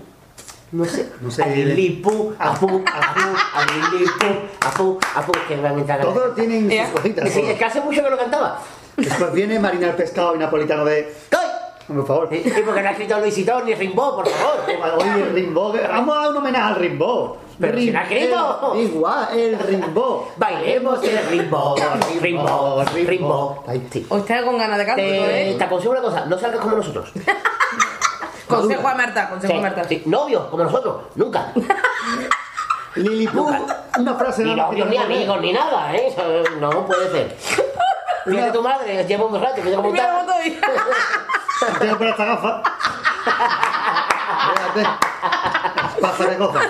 No sé. No sé. A Lilipú, apú, apú, a Lilipú, apú, apú. Que entrado. Todos tienen Eh, sus cositas. Sí, es que hace mucho que lo cantaba. Después viene Marina el Pescado y Napolitano de. ¡Coy! Por favor. Sí, porque no ha escrito Luisito ni Rimbaud, por favor. [laughs] Oye, Rimbaud. que- Vamos a dar un homenaje al Rimbaud. Pero si lo ha escrito. el- Igual, el Rimbaud. Bailemos el Rimbaud, [laughs] Rimbaud, Rimbaud. Ahí. Sí. Hoy está con ganas de canto, Te, ¿eh? te aconsejo una cosa, no salgas como nosotros. [laughs] Consejo a Marta, consejo Sí, a Marta. sí, Novios, como nosotros, nunca. Lilipú, una frase Ni nada más que novios, ni amigos, ni nada, ¿eh? Eso No puede ser. Fíjate tu madre, lleva un rato, que yo como Mira cómo estoy. Tengo por esta gafa. Fíjate. Pasa de cosas.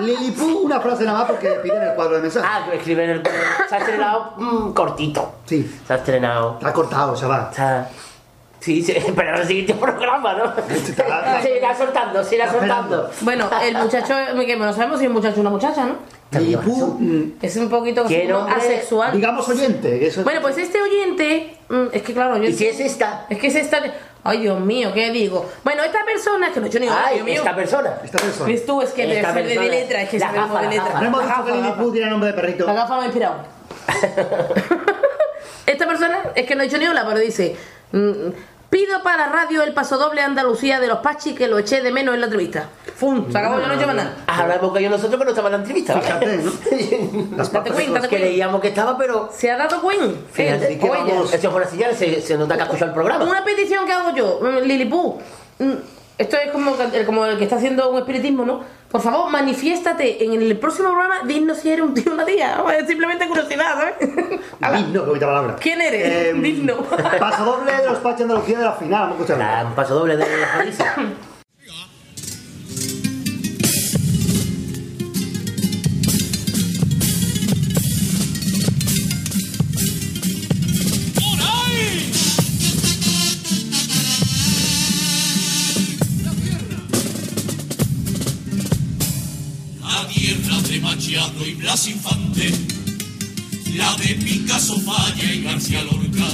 Lilipú, una frase nada más porque piden el cuadro de mensaje. Ah, que escribe en el. Se ha estrenado mm, cortito. Sí. Se ha estrenado. Está cortado, chaval. Está. Sí, sí, [laughs] pero en el siguiente programa, ¿no? Se irá soltando, se irá soltando. Bueno, el muchacho, que no sabemos si es un muchacho o una muchacha, ¿no? Mm, Es un poquito asexual. digamos oyente. que Eso es- Bueno, pues este oyente, mm, es que claro, yo ¿Y si es esta? es que es esta, ay Dios mío, ¿qué digo? Bueno, esta persona, que no he hecho ni Ay, Dios mío. esta persona. Esta persona. ¿Ves tú? Es que Esta de, de letra, es que La sabemos gafa, de letra. No hemos dicho que gafa. tiene nombre de perrito. La gafa me ha inspirado. [laughs] Esta persona, es que no he hecho ni hola, pero dice: mm, Pido para radio el paso doble Andalucía de los Pachi que lo eché de menos en la entrevista. ¡Fum! Se acabó, yo no he hecho más nada. Ahora hemos caído nosotros que no estaba en la entrevista. ¿vale? Fíjate, ¿no? [laughs] Las Date patas cuenta, date cuenta. Creíamos que estaba, pero. ¿Se ha dado cuenta? Fíjate, que vamos- Eso es una señal, se, se nota que ha escuchado el programa. Una petición que hago yo, mm, Lilipú. Esto es como, el- como el que está haciendo un espiritismo, ¿no? Por favor, manifiéstate en el próximo programa. Dinos si eres un tío o una tía. [laughs] Es simplemente curiosidad, ¿sabes? [laughs] Digno, qué bonita palabra. ¿Quién eres? Em, [laughs] Digno. Paso doble de los Pachi Andalucía de la final. Vamos a escucharlo. La- un paso doble de Jalisco. [coughs] Blas Infante, la de Picasso Falla y García Lorca,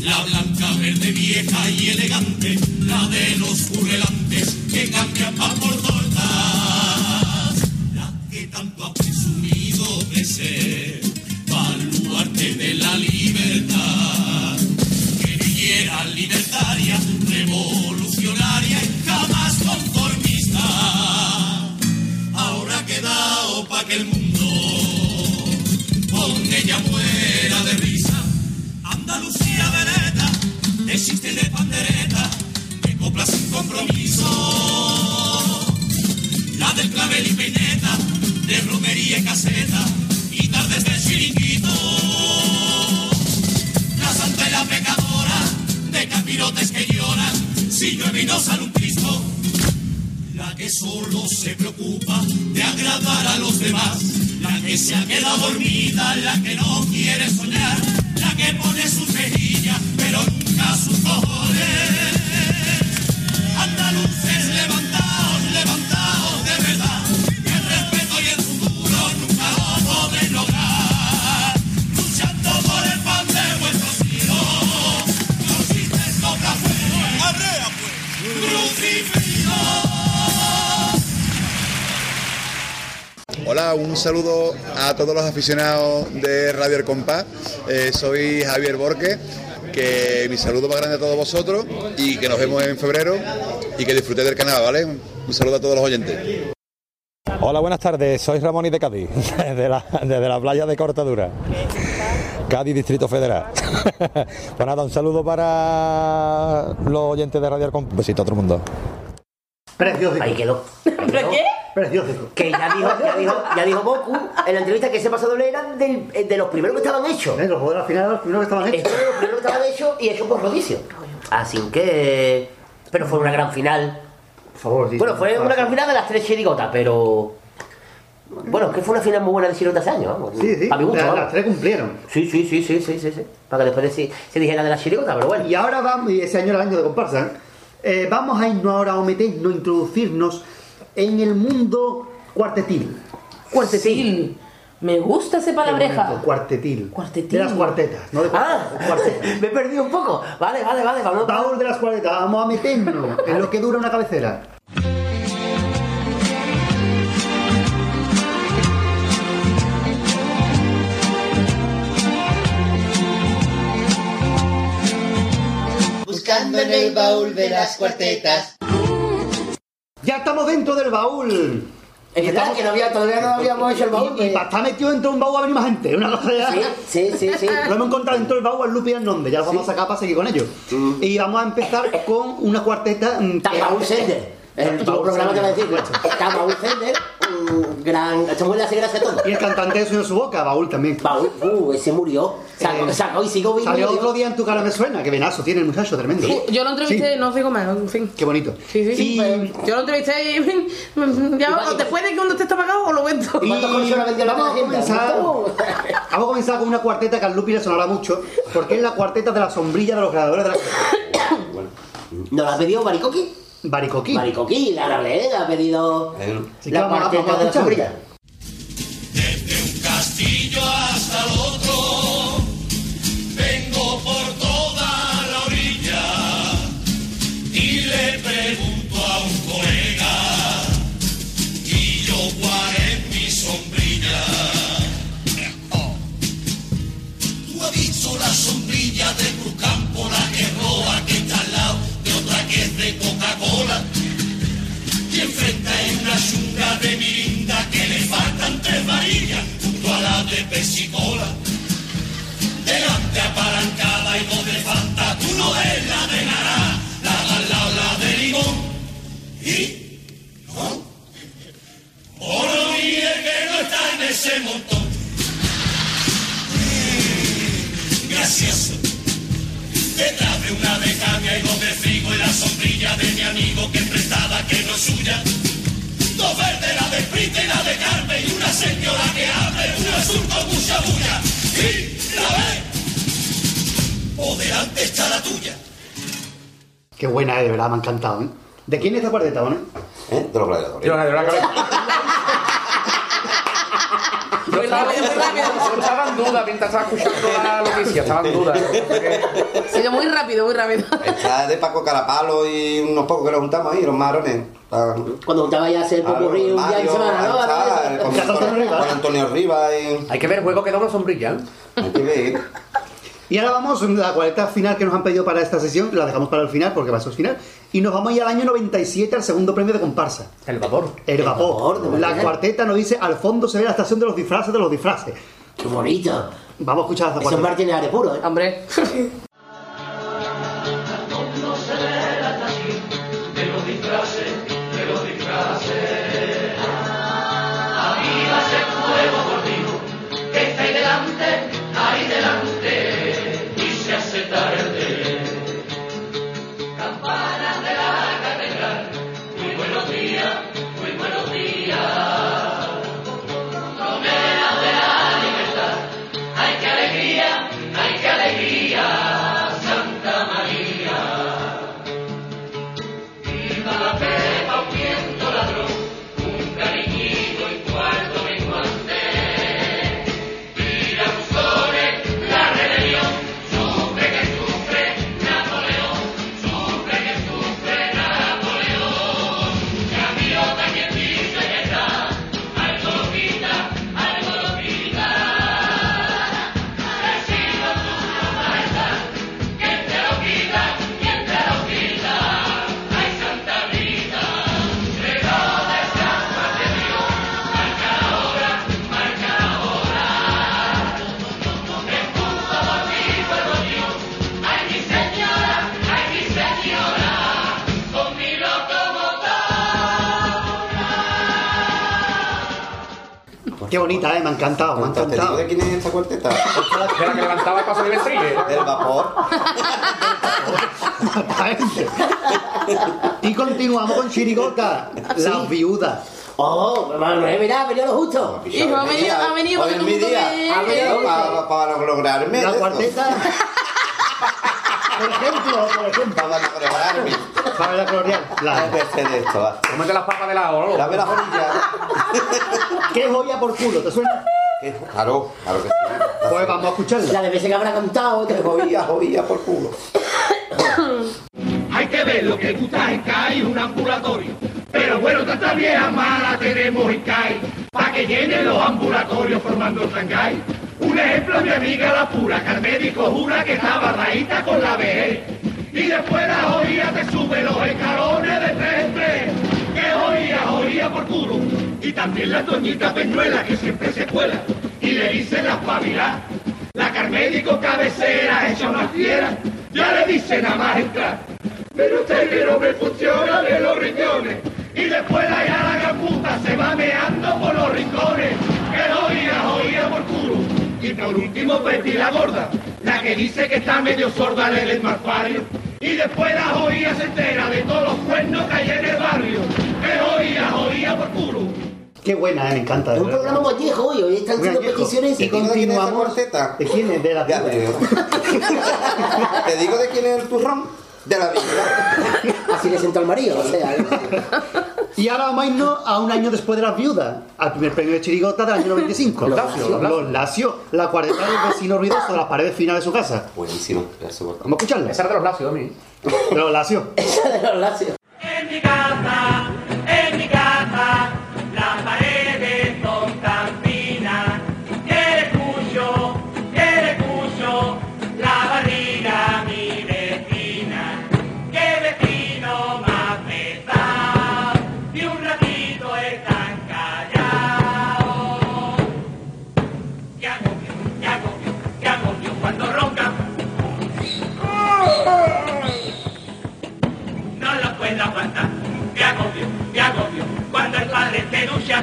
la blanca, verde, vieja y elegante, la de los currelantes que cambian pan por tortas, La del clavel y peineta, de romería y caseta, y tardes de chiringuito. La santa y la pecadora, de capirotes que lloran, si llueve y no sale un Cristo. La que solo se preocupa de agradar a los demás. La que se ha quedado dormida, la que no quiere soñar. La que pone sus Hola, un saludo a todos los aficionados de Radio El Compás. Eh, soy Javier Borque, que mi saludo más grande a todos vosotros y que nos vemos en febrero y que disfrutéis del canal, ¿vale? Un saludo a todos los oyentes. Hola, buenas tardes. Soy Ramón y de Cádiz, [laughs] desde la, desde la playa de Cortadura. Cádiz, Distrito Federal. [laughs] pues nada, un saludo para los oyentes de Radio Arcon. Un besito a todo el mundo. Precioso. Ahí quedó. [laughs] ¿Pero qué? Precioso. Que ya dijo, ya dijo, ya dijo Goku en la entrevista que ese paso doble eran del- eh, de los primeros que estaban hechos. Los juegos de la final, los primeros que estaban hechos. Estos eran los primeros que estaban hechos y hechos por rodicio. Así que. Pero fue una gran final. Por favor, sí. Bueno, fue una gran final de las tres chirigotas, pero. Bueno, es que fue una final muy buena de chirigotas hace años, vamos. Sí, sí. Para mi gusto, las, vamos. las tres cumplieron. Sí, sí, sí, sí, sí, sí, sí. Para que después se, se dijera de las chirigotas, pero bueno. Y ahora vamos, y ese año era el año de comparsa, ¿eh? Eh, vamos a irnos ahora a meternos, introducirnos en el mundo cuartetil. Cuartetil. Me gusta ese palabreja. Cuartetil. Cuartetil. De las cuartetas, no de Ah, cuartetas, [laughs] me he perdido un poco. Vale, vale, vale. Vamos. Baúl de las cuartetas, vamos a meternos [laughs] en lo que dura una cabecera. Buscando en el baúl de las cuartetas. Ya estamos dentro del baúl. Es verdad que no había, todavía no habíamos hecho el baúl. Y, y para estar metido dentro de un baúl va a venir más gente. Una cosa ya. Sí, sí, sí, sí. [laughs] Lo hemos encontrado dentro del baúl al Lupi y al Nombre. Ya lo vamos a sacar para seguir con ellos. Y vamos a empezar con una cuarteta. mm, que- El último programa te va a decir. Sender. Está Baúl Sender, un gran. Estamos en la gracias a todos. Y el cantante de Sueño su boca, Baúl también. Baúl, uh, ese murió. Sacó, Eh, sacó y sigo vivo. Salió otro día en tu cara me suena. Que venazo tiene el muchacho, tremendo. Yo lo entrevisté, no digo más, en fin. Qué bonito. Sí, sí, sí. Y- pues, yo lo entrevisté y [laughs] ya, después de que uno te está pagado, os lo vendo. Y ¿Cuántos consolas vendió la vamos a comenzar vamos a comenzar con una cuarteta que al Lupi le sonará mucho porque es la cuarteta de la sombrilla de los creadores de la [coughs] ¿Nos la ha pedido Baricoqui? Baricoqui Baricoqui, la hablé, la ha pedido que la a de la sombrilla. un castillo hasta el otro. Vengo por toda la orilla y le pregunto a un colega, y yo cuál es mi sombrilla. Tú has visto la sombrilla de Cruzcampo, de pesicola. Delante apalancada y dos de fanta, tú no ves la de naranja, la de la de limón. Y no, por mire que no está en ese montón. Gracioso. Detrás de una de caña y dos de frigo y la sombrilla de mi amigo que es prestada que no es suya. Dos verdes, la de Sprite y la de Carmen con mucha bulla. Y la ve. O delante está la tuya. Qué buena es, de verdad, me ha encantado, ¿eh? ¿De quién es esta cuarteta, no? ¿Eh? De los gladiadores. [laughs] Muy rápido, muy rápido. Yo estaba en duda mientras estaba escuchando la noticia, estaba en duda. Se dio muy rápido, muy rápido. Está de Paco Carapalo y unos pocos que nos juntamos ahí, los marones. Cuando juntaba ya a hacer popurrí un día en semana, ¿no? Con, Antonio Rivas y... Hay que ver, juego que da una sombrilla. Hay que ver. Y ahora vamos, la cuarta final que nos han pedido para esta sesión, la dejamos para el final porque va a ser final. Y nos vamos a ir al año 97 al segundo premio de comparsa. El vapor. El vapor. ¿de la cuarteta nos dice, al fondo se ve la estación de los disfraces de los disfraces. Qué bonito. Vamos a escuchar a esta Eso es cuarteta. Martínez Are puro, ¿eh? Hombre. [laughs] Qué bonita, ¿eh? Me ha encantado, me ha ¿Te digo encantado. de quién es esta cuarteta? De la que levantaba el paso de. Del vapor. Y continuamos con Chirigota, la viuda. Oh, Manuel, mira, ha venido lo justo. Hijo, ha venido, ha venido Hoy es mi día. Ha venido Para, lograrme. La cuarteta. [laughs] por ejemplo, por ejemplo. Para lograrme. Para la glorial. La, Dame de esto, va. Cómete las papas de la oro. Dame la jorilla. ¿Qué joya por culo? ¿Te suena? ¿Qué? Claro, claro que sí. Pues vamos a escucharla. La de veces que habrá cantado. Qué jodilla, jodilla por culo. Hay que ver lo que tú traes, CAI un ambulatorio. Pero bueno, tanta vieja mala tenemos en CAI, para que llenen los ambulatorios formando el Shanghai. Un ejemplo mi amiga la pura, que jura que estaba raíta con la vejez. Y después la joya te sube los escalones de tres en tres. Que joya, joya por culo. Y también la doñita Peñuela, que siempre se cuela. Y le dicen la espabilá. La carmédico cabecera, hecha una fiera. Ya le dicen nada más entrar. Pero usted que no me funciona de los riñones. Y después la hija la puta se va meando por los rincones. Que joya, joya por culo. Y por último Betty la gorda, la que dice que está medio sorda le del malfario. Y después la joya se entera de todos los cuernos que hay en el barrio. Que joya, joya por culo. Qué buena, eh, me encanta. Es un programa muy viejo hoy, hoy están haciendo peticiones Y y continuamos. ¿De quién es? De la Ya viuda. te digo. [laughs] Te digo de quién es el turrón. De la vida. así le sentó al marido, o sea. Y ahora vamos a irnos a un año después de las viudas, al primer premio de Chirigota del año 95. Los Lacio, los Lacio. Lacio, la cuarentena del vecino ruidoso de las paredes finales de su casa. Buenísimo. ya se corta. Vamos a escucharla. Esa era de los lacios, a mí. De los Lacio. Esa de los lacios. En mi casa, padre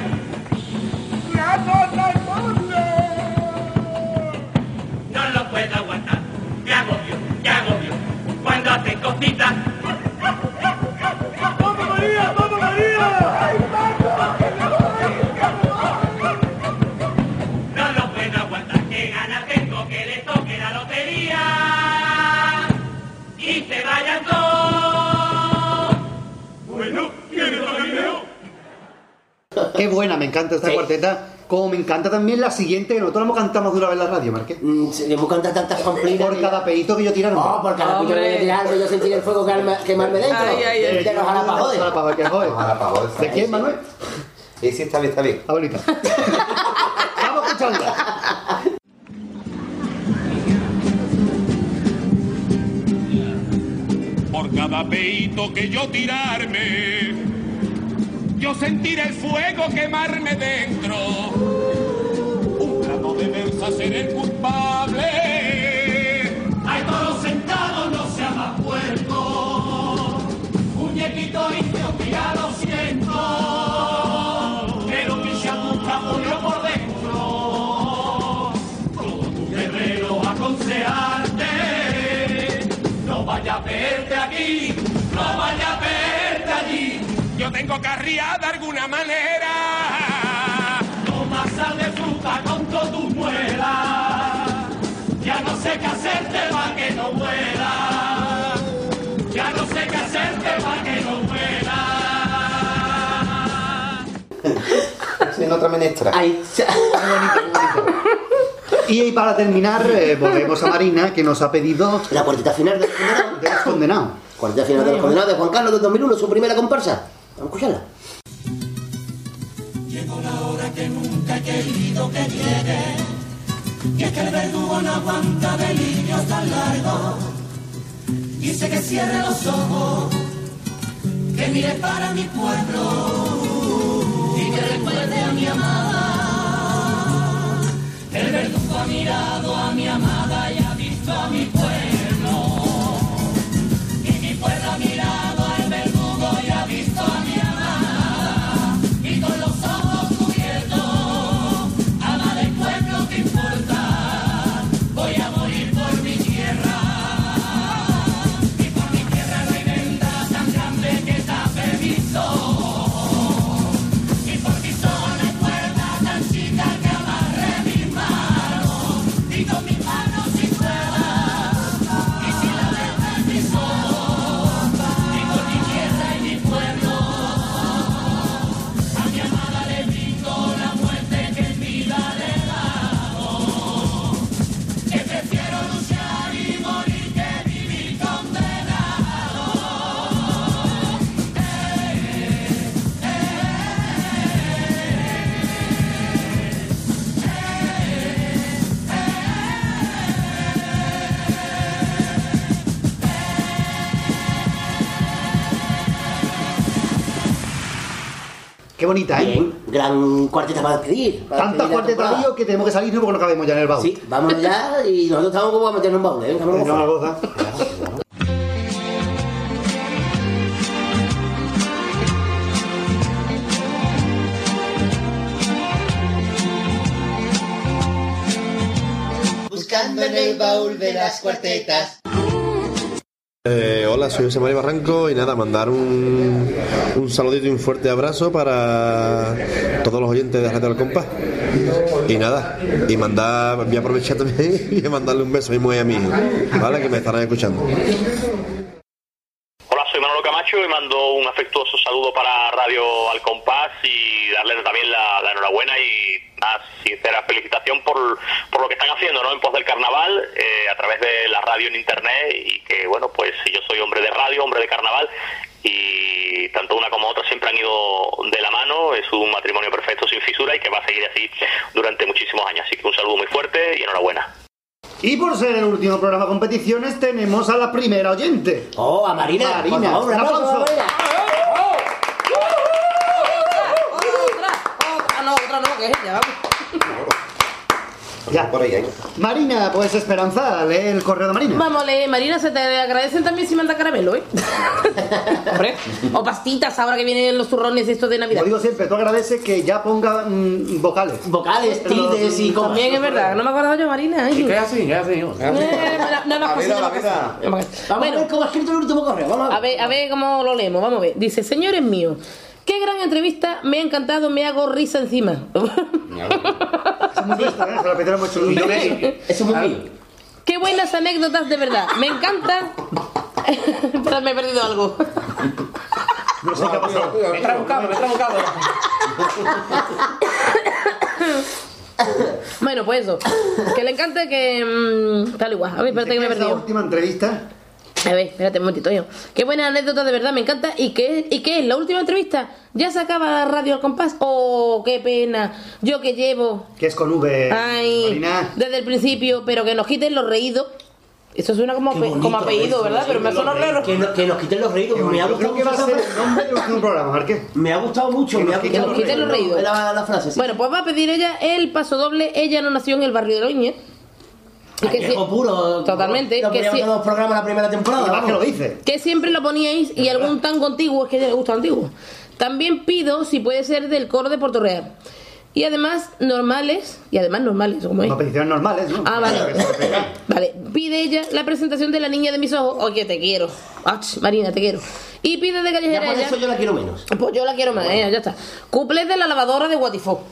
te ducha. No lo puedo aguantar. Me agobio, me agobio, cuando hacen cositas. Qué buena, me encanta esta Sí. cuarteta. Como me encanta también la siguiente, que nosotros la hemos cantado más de una vez en la radio, Marqués. hemos cantado tantas pamplinas. Por cada pedito que yo tiraron. Oh, por cada pedito que yo tirara, yo sentiré el fuego quemarme, quemarme dentro. Ay, ay, ay. De los jalapajodes. Jalapajodes, que joder. ¿De quién, Manuel? Sí, sí, está bien, está bien. Abuelita. [laughs] Vamos a escucharla. Por cada peito que yo tirarme, yo sentiré el fuego quemarme dentro. Un plato de versa ser el culpable. Hay todos sentados, no sea más puerco. Muñequito indio, mira, lo siento. Pero mi chamuca murió por dentro. Todo tu guerrero aconsejarte. No vaya a verte aquí, no vaya tengo carría de alguna manera. Toma sal de fruta con todo tu muela. Ya no sé qué hacerte para que no muera. Ya no sé qué hacerte para que no muera. En otra menestra. Y para terminar, eh, volvemos a Marina, que nos ha pedido... La cuarteta final de los condenados. De los condenados. Cuarteta final de los condenados de Juan Carlos de 2001, su primera comparsa. Vamos a escucharla. Llegó la hora que nunca he querido que llegue. Y es que el verdugo no aguanta delirios tan largos. Dice que cierre los ojos, que mire para mi pueblo y que recuerde a mi amada. El verdugo ha mirado a mi amada y ha visto a mi pueblo. Qué bonita, ¿eh? Bien, gran cuarteta para despedir. para Tantas cuartetas que tenemos que salirnos porque no cabemos ya en el baúl. Sí, vámonos ya y nosotros estamos como a meternos en baúl, ¿eh? Venga, una goza. cosa. Buscando en el baúl de las cuartetas. Eh, hola, soy José María Barranco y nada, mandar un, un saludito y un fuerte abrazo para todos los oyentes de Radio del Compás. Y nada, y mandar, voy a aprovechar también [laughs] y mandarle un beso a mi mujer y a mi hijo, ¿vale? Que me estarán escuchando. Hola, soy Manolo Camacho y mando un afectuoso saludo para Radio Al Compás y darles también la enhorabuena y una sincera felicitación por, por lo que están haciendo ¿no? en pos del carnaval eh, a través de la radio en internet y que bueno, pues yo soy hombre de radio, hombre de carnaval y tanto una como otra siempre han ido de la mano, es un matrimonio perfecto sin fisura y que va a seguir así durante muchísimos años. Así que un saludo muy fuerte y enhorabuena. Y por ser el último programa de competiciones, tenemos a la primera oyente. Oh, a Marina. Marina, Por favor, un un aplauso no, otra no, que es ella, vamos. Ya. Por ahí, ahí. Marina, pues Esperanza, lee el correo de Marina. Vamos, le, Marina, se te agradecen también si manda caramelo, ¿eh? [laughs] Hombre, o pastitas ahora que vienen los turrones estos de Navidad. Como digo siempre, tú agradeces que ya ponga mm, vocales. Vocales, tildes y cosas. También es verdad, no me acordaba yo, Marina. ay. ¿Qué así? ¿Qué así? Eh, no, no, no, la vida. sí. Vamos a ver cómo ha escrito el último correo. Vamos a A ver, a ver cómo lo leemos, vamos a ver. Dice, señores míos, qué gran entrevista, me ha encantado, me hago risa encima. Es muy ¿eh? Se la pedimos mucho. Y yo que- [laughs] Eso es muy mío. qué buenas anécdotas de verdad, me encanta. [laughs] Espera, me he perdido algo. No sé qué ha pasado. Me he trabucado, me he trabucado. bueno, pues eso. Que le encanta que. mm, tal igual. A ver, espérate que me he Es la perdido. última entrevista. A ver, espérate un momentito yo. Qué buena anécdota, de verdad, me encanta. ¿Y qué, ¿Y qué es? ¿La última entrevista? ¿Ya se acaba la radio al compás? ¡Oh, qué pena! Yo que llevo. Que es con V. Ay, Marina. desde el principio, pero que nos quiten los reídos. Eso suena como, pe- como apellido, ¿verdad? Pero me ha sonado raro. Que, no- que nos quiten los reídos. Me ha gustado creo que va a mucho ser esa el nombre del último programa, Marqués. Me ha gustado mucho. Que me nos ha quiten los reídos. Era la frase. sí. Bueno, pues va a pedir ella el paso doble. Ella no nació en el barrio de Loñez. Y que Viejo si- puro. Totalmente. No que si- programas la primera temporada. Y más que lo dice. que siempre lo poníais y algún tango antiguo, es que le gusta antiguo. También pido si puede ser del coro de Puerto Real. Y además normales, y además normales, como es. Las peticiones normales, ¿no? Ah, vale. Vale, pide ella la presentación de la niña de mis ojos. Oye, te quiero. Ach, Marina, te quiero. Y pide de Ya callejera por ella. eso yo la quiero menos. Pues yo la quiero más, eh, ya está. Cuplés de la lavadora de Guatifó.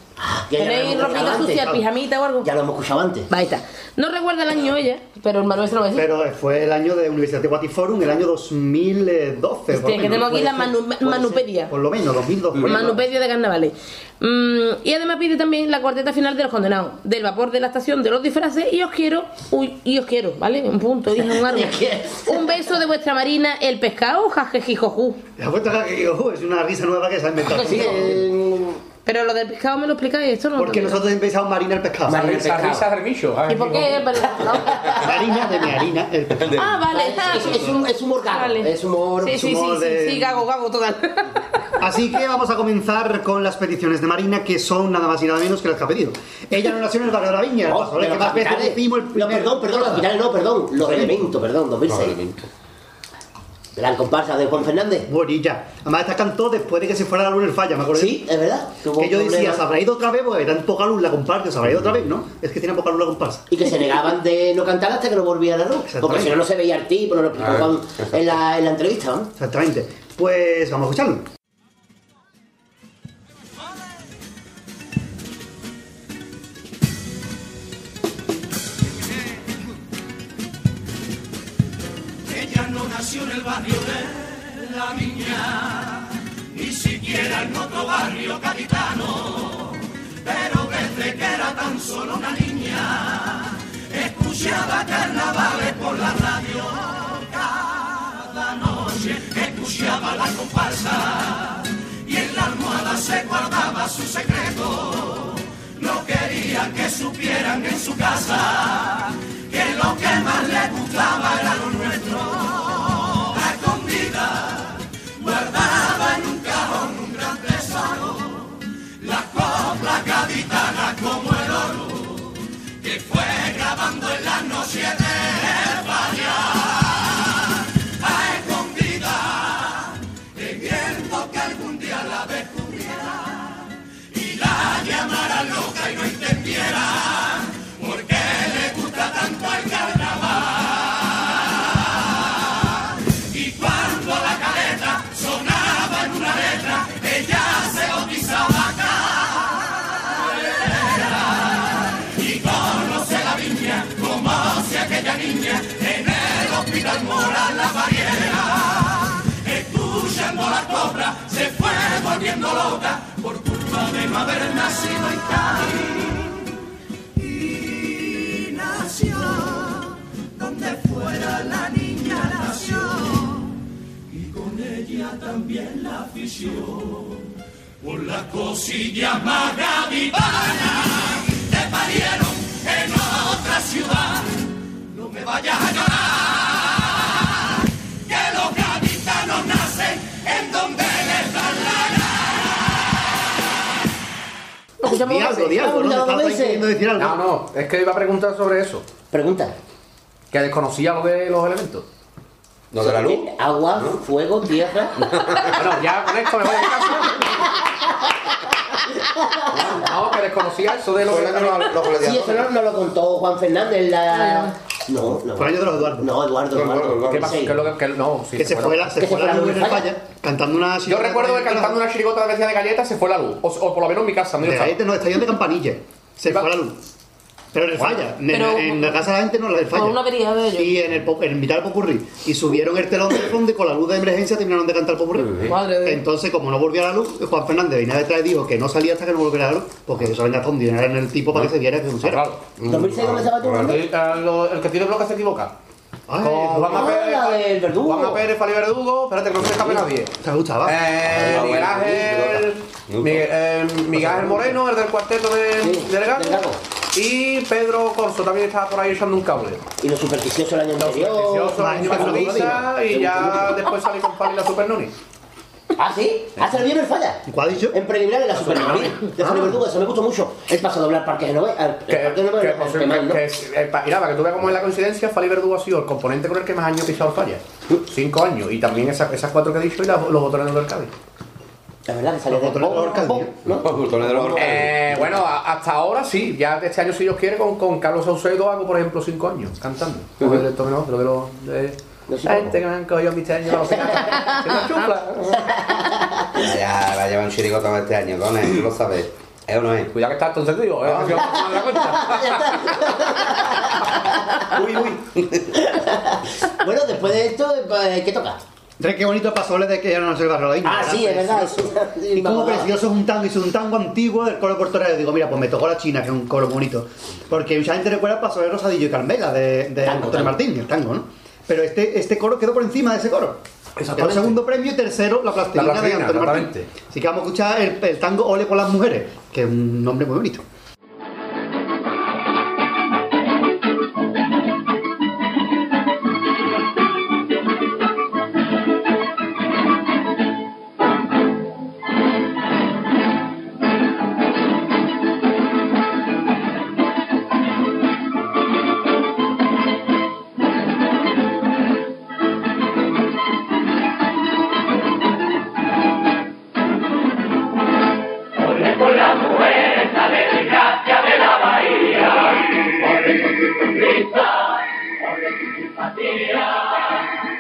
Ya ¿Tenéis ropita sucia, pijamita o algo? Ya lo hemos escuchado antes. Ahí está. No recuerda el año ella, pero el Manuel se lo va a decir. Pero fue el año de Universidad de Guatiforum, el año 2012. por Hostia, lo que tenemos aquí la manu- ser, manupedia. Por lo menos, 2012. Manupedia de carnavales. Mm, y además pide también la cuarteta final de los condenados, del vapor de la estación, de los disfraces, y os quiero, uy, y os quiero, ¿vale? Un punto, dije un árbol. [laughs] Un beso de vuestra marina, el pescado, jajejijojú. La vuelta que digo, es una risa nueva que se ha inventado. Sí, Pero lo del pescado me lo explicáis, esto no lo Porque nosotros empezamos Marina el pescado. Marina el pescado. risa del bicho. ¿Y por qué? Marina de mi harina el pescado. Ah, vale. es, es un, es humor gago. Vale. Es humor. Sí, sí, sí, sí, de- sí, gago, gago, total. Así que vamos a comenzar con las peticiones de Marina, que son nada más y nada menos que las que ha pedido. Ella no nació en el barrio de la Viña, paso, pero que más veces decimos el perdón, perdón, no, perdón. Los elementos, perdón, 2006. Gran comparsa de Juan Fernández. Bonilla. Además, esta cantó después de que se fuera la luz el falla, me acuerdo. Sí, es verdad. Que yo decía. ¿se habrá ido otra vez? Porque tan poca luz la comparsa, ¿se habrá ido otra vez? ¿No? Es que tiene poca luz la comparsa. Y que se negaban de no cantar hasta que no volvía la luz. Porque si no, no se veía el tipo, no lo explicaban en la, en la entrevista. ¿no? Exactamente. Pues vamos a escucharlo. En el barrio de la Viña, ni siquiera en otro barrio capitano, pero desde que era tan solo una niña, escuchaba carnavales por la radio cada noche, escuchaba la comparsa y en la almohada se guardaba su secreto. No quería que supieran en su casa que lo que más le gustaba era mora la barriera. Escuchando la cobra se fue volviendo loca por culpa de no haber nacido en Cádiz. Y nació donde fuera la niña nació. Y con ella también la afición por la cosilla más. Te parieron en otra ciudad. No me vayas a llorar. Escuchamos Di dos algo, di veces? algo, ¿no? Te Vamos, estaba veces. queriendo decir algo. No, no, es que iba a preguntar sobre eso. Pregunta. Que desconocía lo de los elementos. ¿Lo de la luz? Agua, fuego, tierra. [laughs] Bueno, ya con esto me voy a casa. No, que desconocía eso de los los Sí, gladiadores. eso no, no lo contó Juan Fernández en la. No, no. Fue el año de los Eduardo. No, Eduardo, Eduardo. ¿Qué lo que, que- no, sí, Que se fue la, se fue luz en falla, cantando una Yo recuerdo que cantando una chirigota de vecina de galletas se fue la luz. O, o por lo menos en mi casa, De ahí, no, estación de campanilla. Se fue la luz. Pero en el falla. En, Pero- en la casa de la gente no la del falla. Por una avería de ellos. Y en el, en mitad del popurrí. Y subieron el telón del fondo y con la luz de emergencia terminaron de cantar el popurrí. Madre Entonces, como no volvió a la luz, Juan Fernández venía detrás y dijo que no salía hasta que no volviera a la luz, porque eso venía con dinero en el tipo para que se viera que pusiera. Claro. ¿2006 dónde estaba tú, El, el- el que tiene bloque se equivoca. Ay, Juanma ah, Pérez, verdugo. Juanma Pérez, Fali Verdugo, espérate que no se escape nadie. ¿Te gustaba? Eh, Ah, Miguel Ángel. Miguel, eh, Miguel Ángel Moreno, el del cuarteto de, Sí, del Gato. del Gato. Y Pedro Corso también estaba por ahí echando un cable. Y lo supersticioso el año anterior. Infernal Sudisa, todavía. y ya después salí con Fali la Super Noni. ¿Ah, sí? ¿Ah, se lo vieron el falla? ¿Cuál ha dicho? En preliminar en la Super Nini, de Fali Verdugo, eso me gustó mucho. Es para doblar Parque Genove. al- Que, el Parque Genove que, el que cierto, más, ¿no? que mira, para que tú veas cómo es la coincidencia, Fali Verdugo ha sido el componente con el que más años ha pisado el falla. Cinco años. Y también esa- esas cuatro que he dicho y la- los botones del Cádiz. La verdad que salió de ¿no? De. Eh, bueno, hasta ahora sí. Ya este año, si Dios quiere, con, con Carlos Saucedo hago, por ejemplo, cinco años cantando. Con el esto menos, lo de los. De, Los la gente que me han cogido para los [laughs] finales. Se me chufla. Ya va a llevar un chirigota este año, Dones, tú lo sabes. ¿Es o no es? Cuidado que está entonces digo, eh, que no cuenta. [laughs] Uy, uy. Bueno, después de esto, eh, ¿qué toca? Re, qué bonito pasole de que ya no se barrio ahí. Ah, sí, es verdad. [laughs] Y como precioso es un tango, y es un tango antiguo del coro cortorero. Digo, mira, pues me tocó la China, que es un coro bonito. Porque mucha gente recuerda el paso de Rosadillo y Carmela de, de Tango, Antonio tango. Martín, el tango, ¿no? Pero este, este coro quedó por encima de ese coro. El segundo premio y tercero la plastilina, La plastilina, de Antonio Martín. Así que vamos a escuchar el, el tango Ole por las mujeres, que es un nombre muy bonito.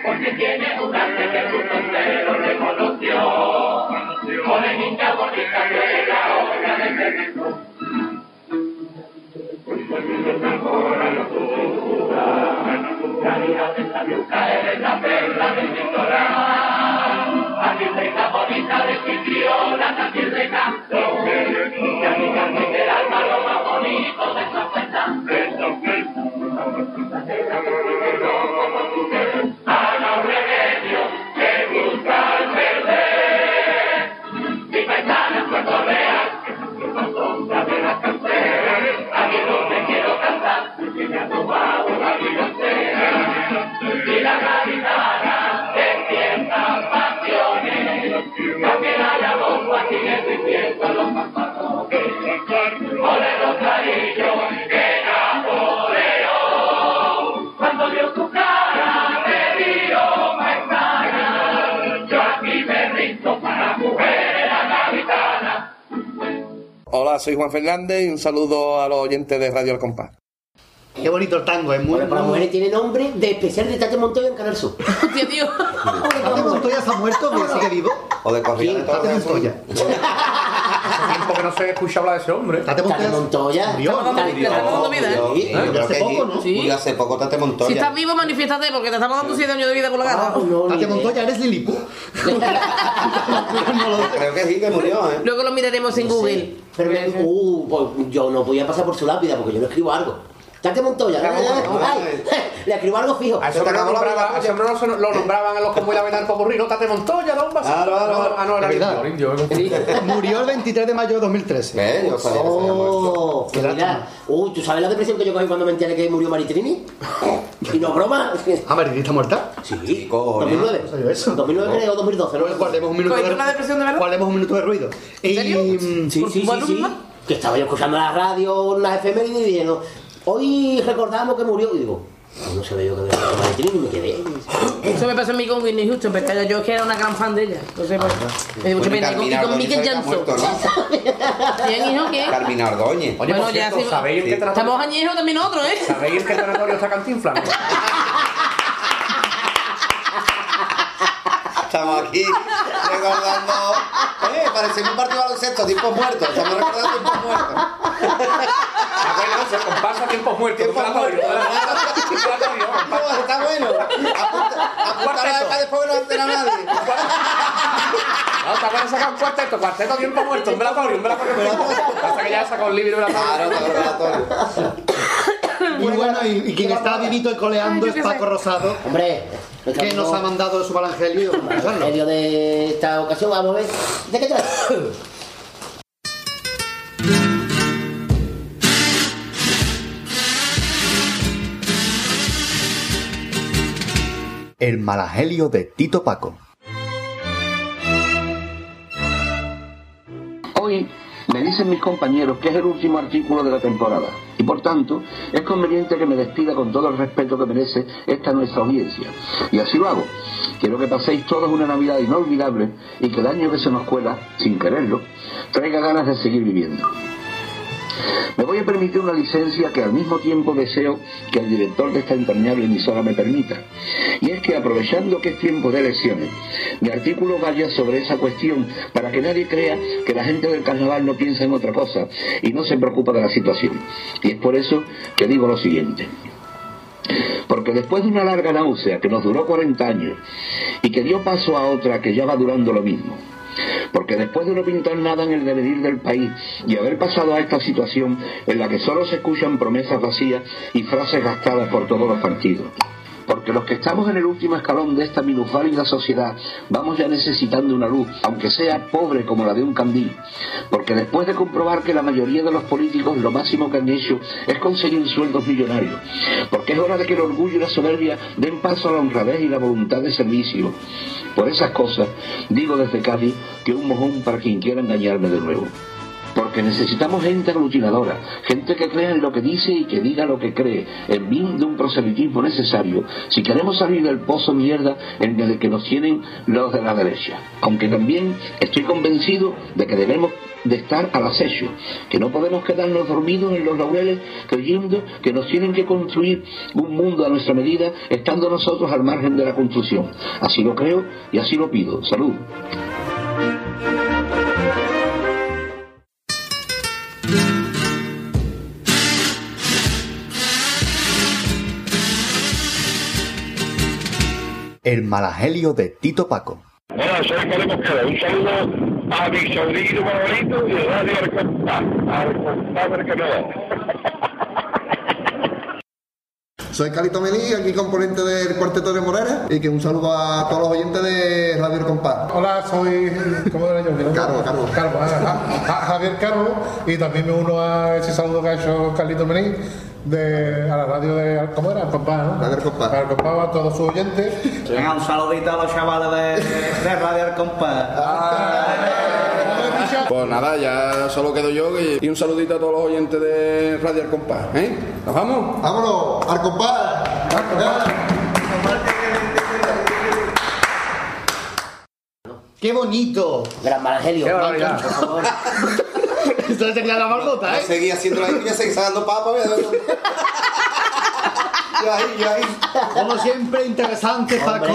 Porque tiene un arte que tu frontero reconoció. Ole niña bonita que la hora de servicio. Calidad de eres la perla. Aquí reina bonita de de el alma lo más bonito de oferta. A los soy Juan Fernández y un saludo a los oyentes de Radio El Compás. Qué bonito el tango, es muy Ole por las mujeres tiene nombre de especial de Tate Montoya en Canal Sur. [laughs] Hostia, tío. ¿Tate Montoya se ha muerto? ¿Que sigue vivo? O de corrida de. Montoya. Hace tiempo que no se escucha hablar de ese hombre. Tate Tate Montoya. Montoya. Tate- Le estamos dando vida, ¿eh? Hace poco, ¿no? Sí. Hace poco Tate Montoya. Si estás vivo, manifiéstate, porque te estamos dando 7 años de vida por la. Ah, ni Tate. Montoya, eres Lilipu. [laughs] Creo que sí, que murió, ¿eh? Luego lo miraremos en Google. Pero uh, pues yo no podía pasar por su lápida porque yo no escribo algo. Tate Montoya. Ay, [laughs] le escribo algo fijo. A hombre lo nombraba- a ese hombre no se- lo nombraban en los como la venal popurrí, no Tate Montoya, da un vasito. Claro, claro. Ah, no, era Es verdad. indio, indio, eh. Murió el 23 de mayo de 2013. ¿Ves? Yo sabía que se había muerto. Oh, Qué. Uy, ¿tú sabes la depresión que yo cogí cuando me enteré que murió Maritrini? [laughs] Y no es broma. Ah, Marilyn está muerta. Sí, cojones. 2009. No sabía eso. 2009 creo, 2012. Luego guardemos un minuto guardemos un minuto de ruido. Y, serio? mm, Sí, ¿Por sí, sí. Que estaba yo escuchando la radio, las efemérides y dijeron, hoy recordamos que murió. Y digo, "Pues no se ve yo que había muerto Maritrini y me quedé. Eso me pasó a mí con Whitney Houston, pero yo es que era una gran fan de ella. Entonces, pues, me dio mucha pena. Y con- Y con muerto, ¿no? [laughs] ¿Quién, hijo? ¿Qué? Carmina Ordóñez. Oye, Bueno, por ya cierto, sí. ¿sabéis en qué? Estamos añejos también otro, ¿eh? ¿Sabéis en qué territorio está Cantinflas? [laughs] Estamos aquí recordando. Eh, parecemos un partido de baloncesto, tiempos muertos. Estamos recordando tiempos muertos. Bueno, se compasa tiempos muertos. Un velatorio. Un velatorio, compasa. Está bueno. Apunta la acá después no entera nadie. No, está bueno sacar un cuarteto, cuarteto tiempo muerto, un velatorio, un velatorio. Hasta que ya sacó el libro de velatorio. Y bueno, y, y quien está vivito y coleando Ay, es Paco sé. Rosado, Hombre, que nos ha mandado su evangelio En escucharlo. medio de esta ocasión, vamos a ver. ¿De qué trata? El malagelio de Tito Paco. Hoy me dicen mis compañeros que es el último artículo de la temporada y por tanto es conveniente que me despida con todo el respeto que merece esta nuestra audiencia. Y así lo hago. Quiero que paséis todos una Navidad inolvidable y que el año que se nos cuela, sin quererlo, traiga ganas de seguir viviendo. Me voy a permitir una licencia que al mismo tiempo deseo que el director de esta entrañable emisora me permita. Y es que aprovechando que es tiempo de elecciones, mi artículo vaya sobre esa cuestión para que nadie crea que la gente del carnaval no piensa en otra cosa y no se preocupa de la situación. Y es por eso que digo lo siguiente. Porque después de una larga náusea que nos duró 40 años y que dio paso a otra que ya va durando lo mismo, porque después de no pintar nada en el devenir del país y haber pasado a esta situación en la que solo se escuchan promesas vacías y frases gastadas por todos los partidos, porque los que estamos en el último escalón de esta minusválida sociedad vamos ya necesitando una luz, aunque sea pobre como la de un candil, porque después de comprobar que la mayoría de los políticos lo máximo que han hecho es conseguir sueldos millonarios, porque es hora de que el orgullo y la soberbia den paso a la honradez y la voluntad de servicio. Por esas cosas digo desde Cádiz que un mojón para quien quiera engañarme de nuevo. Porque necesitamos gente aglutinadora, gente que crea en lo que dice y que diga lo que cree, en bien de un proselitismo necesario, si queremos salir del pozo mierda en el que nos tienen los de la derecha. Aunque también estoy convencido de que debemos de estar al acecho, que no podemos quedarnos dormidos en los laureles creyendo que nos tienen que construir un mundo a nuestra medida, estando nosotros al margen de la construcción. Así lo creo y así lo pido. Salud. El malagelio de Tito Paco. Hola, soy Carlos Mosquera. Un saludo a mi sobrino favorito y a Radio Arcompá del Canadá. [laughs] Soy Calito Melí, aquí componente del Cuarteto de Morera y que un saludo a todos los oyentes de Radio El Compás. Hola, soy. ¿Cómo era yo? Carlos, Carlos. Carlos, ah, Javier Carlos, y también me uno a ese saludo que ha hecho Carlito Melí de, a la radio de. ¿Cómo era? El Compás, ¿no? Radio El Compás. El Compás a todos sus oyentes. Venga, un saludito a los chavales de, de Radio El Compás. Pues nada, ya solo quedo yo y, y un saludito a todos los oyentes de Radio El Compás. ¿eh? ¿Nos vamos? ¡Vámonos! ¡Al compás! ¡Qué bonito! Gran barbaridad. por favor. [laughs] Esto sería la marmota, ¿eh? Seguía haciendo la gente, seguía sacando papa. [laughs] Yo ahí, yo ahí. Como siempre, interesante, Paco.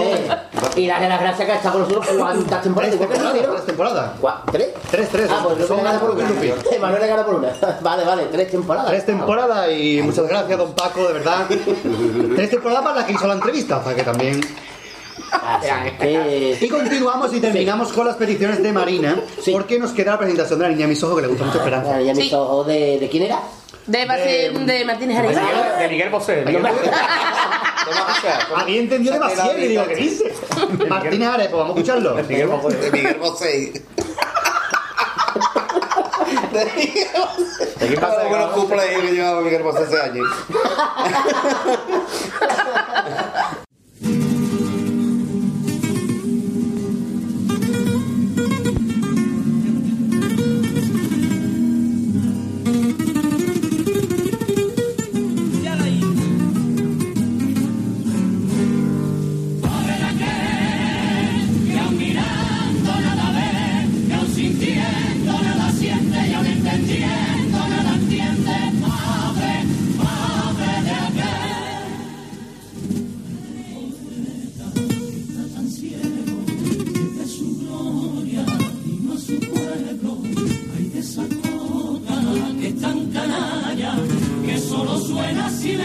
Y darle las gracias que ha estado con nosotros cuántas temporadas. Tres ¿Cuántas temporadas, temporadas. ¿Cuá- ¿Tres? Tres, tres. Ah, pues Son Manuel gana por una. Lupi. Manuel le gana por una. [laughs] Vale, vale, tres temporadas. Tres temporadas y muchas gracias, don Paco, de verdad. [laughs] Tres temporadas para la que hizo la entrevista, o sea que también. Y continuamos y terminamos con las peticiones de Marina, porque nos queda la presentación de la niña de mis ojos que le gusta mucho Esperanza. La niña de mis ojos, ¿de, de quién era? De, Martín- de Martínez Arenas. De Miguel Bosé. Miguel Bosé. [laughs] Había entendido [laughs] de Maciel y digo, ¿qué dice? Martínez Ares, pues vamos a escucharlo. De Miguel Bosé. De Miguel Bosé. ¿De quién pasa? Los buenos cumpleaños que llevaba Miguel Bosé ese año. [laughs]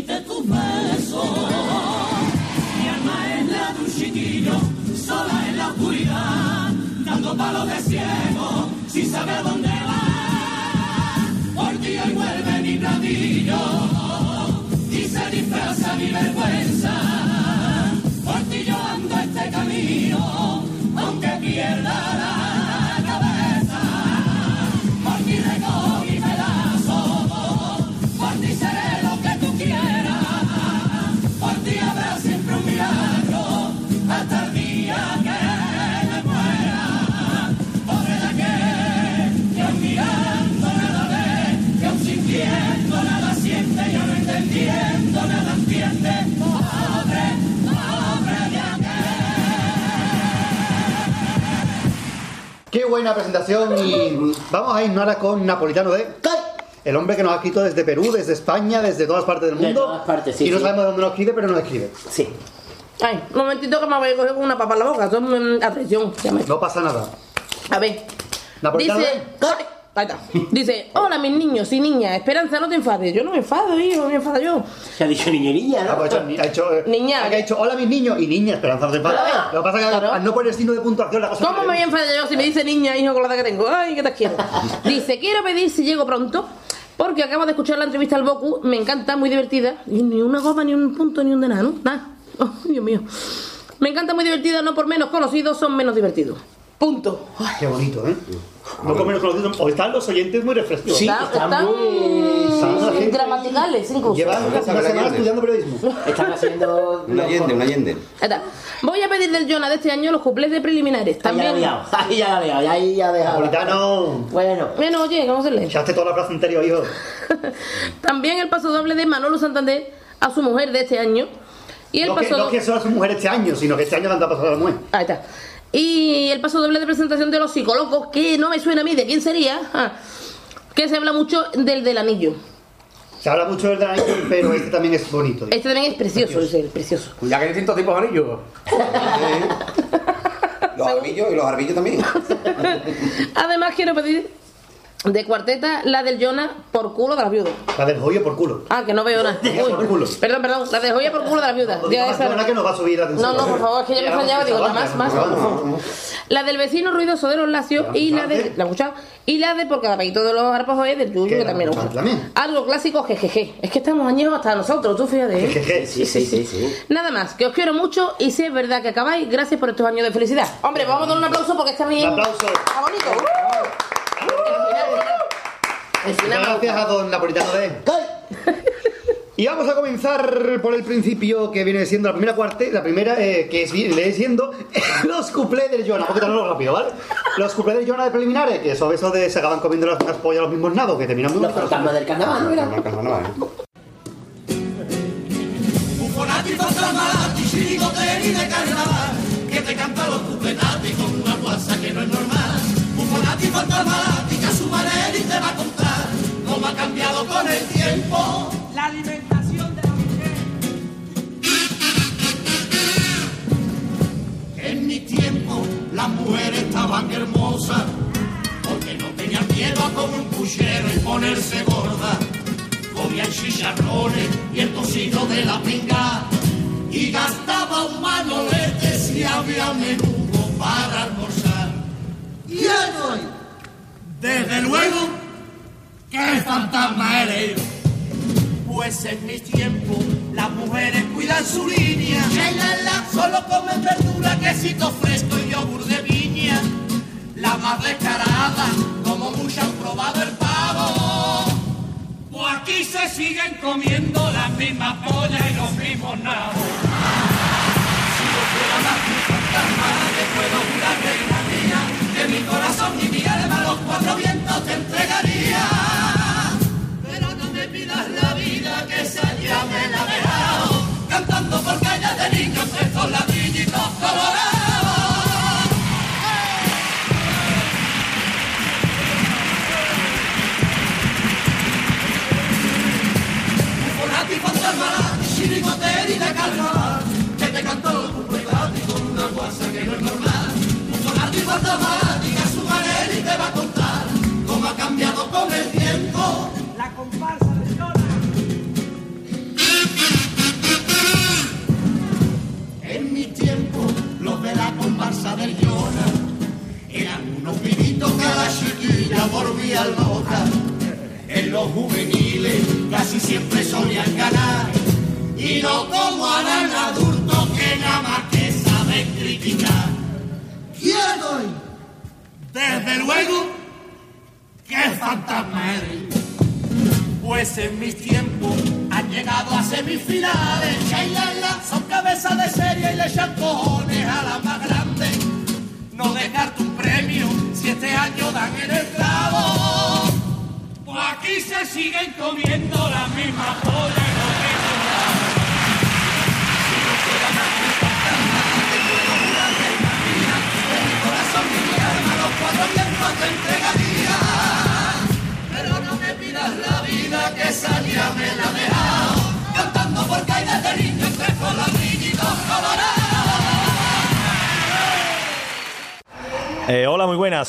quite tus besos. Mi alma es la de un chiquillo, sola en la oscuridad, dando palos de ciego, sin saber dónde va. Por ti hoy vuelve mi platillo y se disfraza mi vergüenza. Buena presentación y vamos a ir ahora con Napolitano de... El hombre que nos ha escrito desde Perú, desde España, desde todas partes del De mundo. todas partes, sí, y no sí. sabemos dónde nos escribe, pero nos escribe. Sí. Ay, un momentito que me voy a coger con una papa en la boca. Eso es mm, atención. No pasa nada. A ver. Napolitano Dice. de... Ay, ahí está. Dice, hola mis niños y niñas, Esperanza, no te enfades. Yo no me enfado, hijo, no me enfado yo. Se ha dicho niño y niña, Ah, pues ha hecho, ha hecho, eh, Niña. Ha dicho, hola mis niños y niñas, Esperanza no te enfades. Claro. Lo que pasa es que al- Claro. al no poner signo de puntuación la cosa... ¿Cómo me voy a enfadar yo si me dice niña, hijo, con la edad que tengo? Ay, que te quiero. [laughs] Dice, quiero pedir si llego pronto, porque acabo de escuchar la entrevista al Boku, me encanta, muy divertida. Y ni una goma, ni un punto, ni un de nada, ¿no? Nada. [laughs] Oh, Dios mío. Me encanta, muy divertida, no por menos conocidos, son menos divertidos. Punto. Qué bonito, ¿eh? No conocido. O están los oyentes muy refrescos. Sí, Está- están están Están la gente- gramaticales, incluso. Llevan una la semana estudiando periodismo. Están haciendo. [laughs] Un Allende, un Allende. Ahí está. Voy a pedir del Jonah de este año los cuplés de preliminares. Ahí ya la he También. liado, ahí ya la he liado, ahí ya ha dejado. Napolitano... Bueno, Bueno, oye, ¿cómo se lee? Echaste toda la plaza anterior, hijo. [laughs] También el paso doble de Manolo Santander a su mujer de este año. Y el No que, paso no que solo su mujer este año, sino que este año le han pasado a la mujer. Ahí está. Y el paso doble de presentación de los psicólogos, que no me suena a mí de quién sería, ah, que se habla mucho del del anillo. Se habla mucho del anillo, pero este también es bonito. Este también es precioso, es el precioso. Ya que hay distintos tipos de anillos. Los [laughs] arbillos y los arbillos también. Además quiero pedir de cuarteta la del Jonah por culo de las viudas. La del joyo por culo. Ah, que no veo nada. Por culo. Perdón, perdón, la de joya por culo de las viudas. No esa- que nos va a subir la No, atención. no, por favor, es que ya me extrañaba, digo, nada más, más. La del vecino ruidoso de los lacios y la de. ¿La escuchado? Y la de por cada paquito de los arpajos es del tuyo, Que la también lo también. Algo clásico, jejeje. Es que estamos añejos hasta nosotros, tú fíjate. ¿eh? Jejeje. sí, sí, sí, sí. Nada más, que os quiero mucho y si es verdad que acabáis, gracias por estos años de felicidad. Hombre, vamos a dar un aplauso porque está bien. Un aplauso. Está bonito. Gracias a don Napolitano de... Y vamos a comenzar por el principio que viene siendo la primera cuarte, la primera eh, que es, viene siendo [laughs] los cuplés del Jonah. Un poquito no rápido, ¿vale? Los cuplés del Jonah de preliminares, que son eso de se acaban comiendo las, las pollas los mismos nados, que terminan muy Los fantasmas del de carnaval, que te cantan los cupletati con una guasa que no es normal. Bufonati, fantasmati, que a su manera y te va a contar cómo ha cambiado con el tiempo la alimentación de la mujer. En mi tiempo las mujeres estaban hermosas, porque no tenían miedo a comer un puchero y ponerse gorda comían chicharrones y el tocino de la pinga y gastaba un manolete si había menudo para almorzar. Y hoy, desde luego, ¿qué fantasma eres? Pues en mi tiempo las mujeres cuidan su línea. Solo comen verdura, quesito fresco y yogur de viña. La más descarada, como muchas han probado el pavo. Pues aquí se siguen comiendo las mismas pollas y los mismos nabos. Si yo fuera más que fantasma, te puedo jurar, reina que mi corazón y mi alma los cuatro vientos te entregaría. Pero no me pidas la vida que esa ya me la dejado, cantando por calles de niños estos ladrillitos colorados. Fantasma, chirigoteri de carnaval, que te cantó un poetati con una guasa que no es normal. Un fonati fantasma, diga su te va a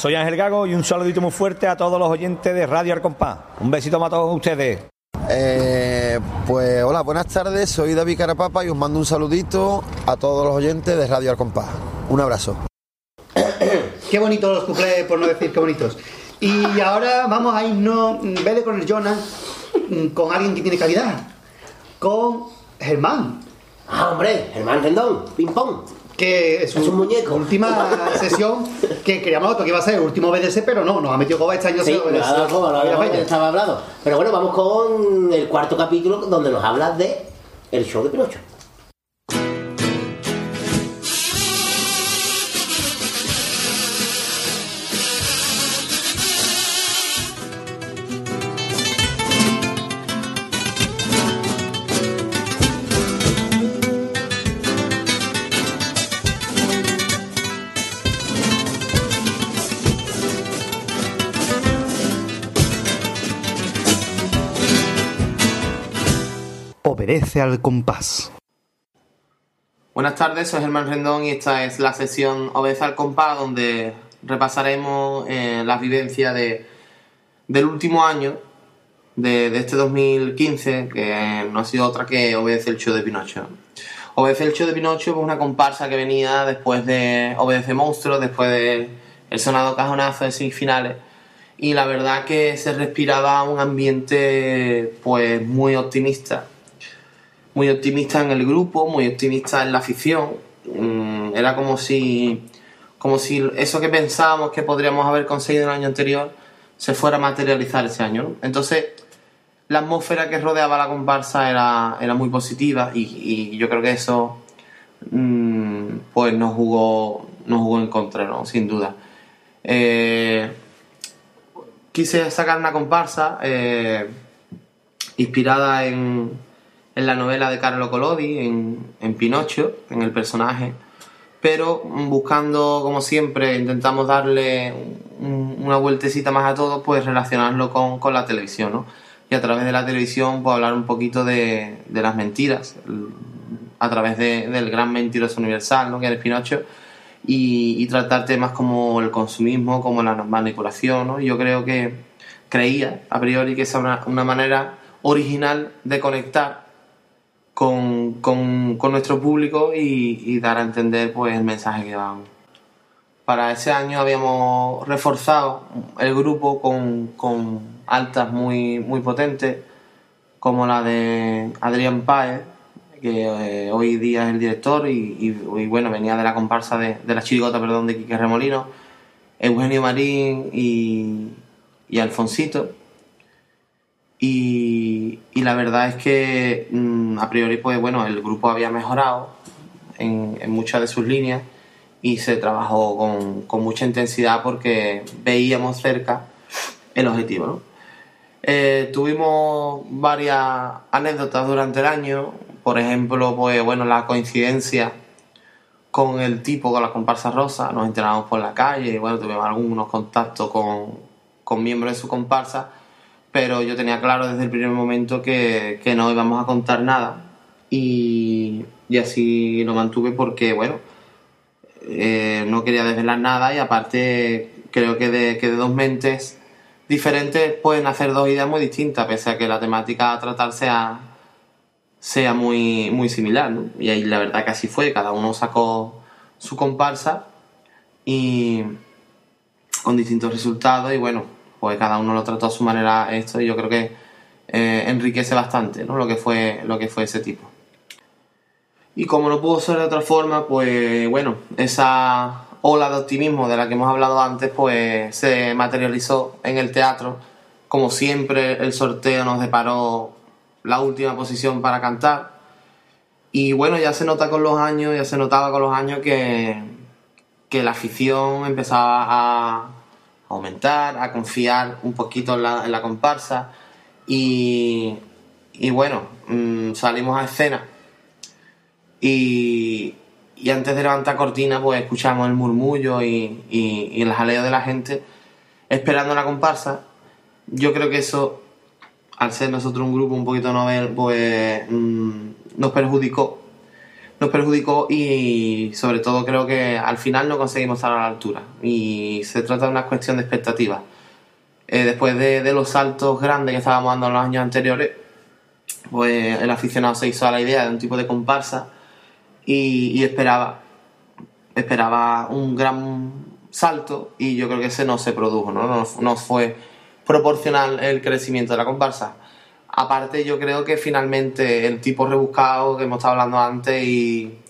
Soy Ángel Gago y un saludito muy fuerte a todos los oyentes de Radio Arcompá. Un besito para todos ustedes. Eh, pues hola, buenas tardes, soy David Carapapa y os mando un saludito a todos los oyentes de Radio Arcompás. Un abrazo. [coughs] Qué bonitos los cuplés, por no decir qué bonitos. Y ahora vamos a irnos, en vez de con el Jonas, mm, con alguien que tiene calidad. Con Germán. Ah, hombre, Germán Rendón, ping pong. Que es, un muñeco. Última [laughs] sesión que creíamos que iba a ser el último BDS, pero no, nos ha metido coba este año. Sí, estaba hablando. Pero bueno, vamos con el cuarto capítulo donde nos habla de el show de Pinocho. Obedece al compás. Buenas tardes, soy Germán Rendón y esta es la sesión Obedece al compás donde repasaremos eh, las vivencias de, del último año de, de este 2015 que no ha sido otra que Obedece el show de Pinocho. Obedece el show de Pinocho es una comparsa que venía después de Obedece Monstruo, después de el sonado cajonazo de semifinales y la verdad que se respiraba un ambiente pues muy optimista muy optimista en el grupo, muy optimista en la afición. Mm, Era como si, como si eso que pensábamos que podríamos haber conseguido el año anterior se fuera a materializar ese año. Entonces, la atmósfera que rodeaba la comparsa era, era muy positiva y, y yo creo que eso mm, pues nos jugó, nos jugó en contra, ¿no? sin duda. Eh, quise sacar una comparsa eh, inspirada en, en la novela de Carlo Collodi, en, en Pinocho, en el personaje, pero buscando, como siempre, intentamos darle un- una vueltecita más a todo, pues relacionarlo con, con la televisión, ¿no? Y a través de la televisión, pues hablar un poquito de, de las mentiras, a través de- del gran mentiroso universal, ¿no? Que es Pinocho, y, y tratar temas como el consumismo, como la manipulación, ¿no? Yo creo que creía a priori que era una, una manera original de conectar con, con- con nuestro público y, dar a entender pues el mensaje que dábamos. Para ese año habíamos reforzado el grupo con, con altas muy, muy potentes, como la de Adrián Páez, que eh, hoy día es el director y, bueno, venía de la comparsa de, de la chirigota, perdón, de Quique Remolino, Eugenio Marín y, y Alfonsito. Y, la verdad es que mm, a priori, pues bueno, el grupo había mejorado en, muchas de sus líneas y se trabajó con, mucha intensidad porque veíamos cerca el objetivo. Eh, tuvimos varias anécdotas durante el año, por ejemplo, pues bueno, la coincidencia con el tipo con la comparsa rosa, nos enteramos por la calle y bueno, tuvimos algunos contactos con, con miembros de su comparsa, pero yo tenía claro desde el primer momento que, que no íbamos a contar nada y, y así lo mantuve porque bueno, eh, no quería desvelar nada y aparte creo que de, que de dos mentes diferentes pueden hacer dos ideas muy distintas, pese a que la temática a tratar sea, sea muy, muy similar. ¿no? Y ahí la verdad que así fue, cada uno sacó su comparsa y con distintos resultados y bueno, pues cada uno lo trató a su manera esto y yo creo que eh, enriquece bastante ¿no? lo, que fue, lo que fue ese tipo. Y como no pudo ser de otra forma, pues bueno, esa ola de optimismo de la que hemos hablado antes, pues se materializó en el teatro. Como siempre, el sorteo nos deparó la última posición para cantar. Y bueno, ya se nota con los años, ya se notaba con los años que, que la afición empezaba a aumentar, a confiar un poquito en la, comparsa. Y, y bueno, mm, salimos a escena y, y antes de levantar cortina, pues escuchamos el murmullo y, y- y el jaleo de la gente esperando la comparsa. Yo creo que eso, al ser nosotros un grupo un poquito novel, pues mm, nos perjudicó. Nos perjudicó y sobre todo creo que al final no conseguimos estar a la altura. Y se trata de una cuestión de expectativas. Eh, después de, los saltos grandes que estábamos dando en los años anteriores, pues el aficionado se hizo a la idea de un tipo de comparsa y, y esperaba esperaba un gran salto y yo creo que ese no se produjo, ¿no? No, no fue proporcional el crecimiento de la comparsa. Aparte yo creo que finalmente el tipo rebuscado que hemos estado hablando antes y,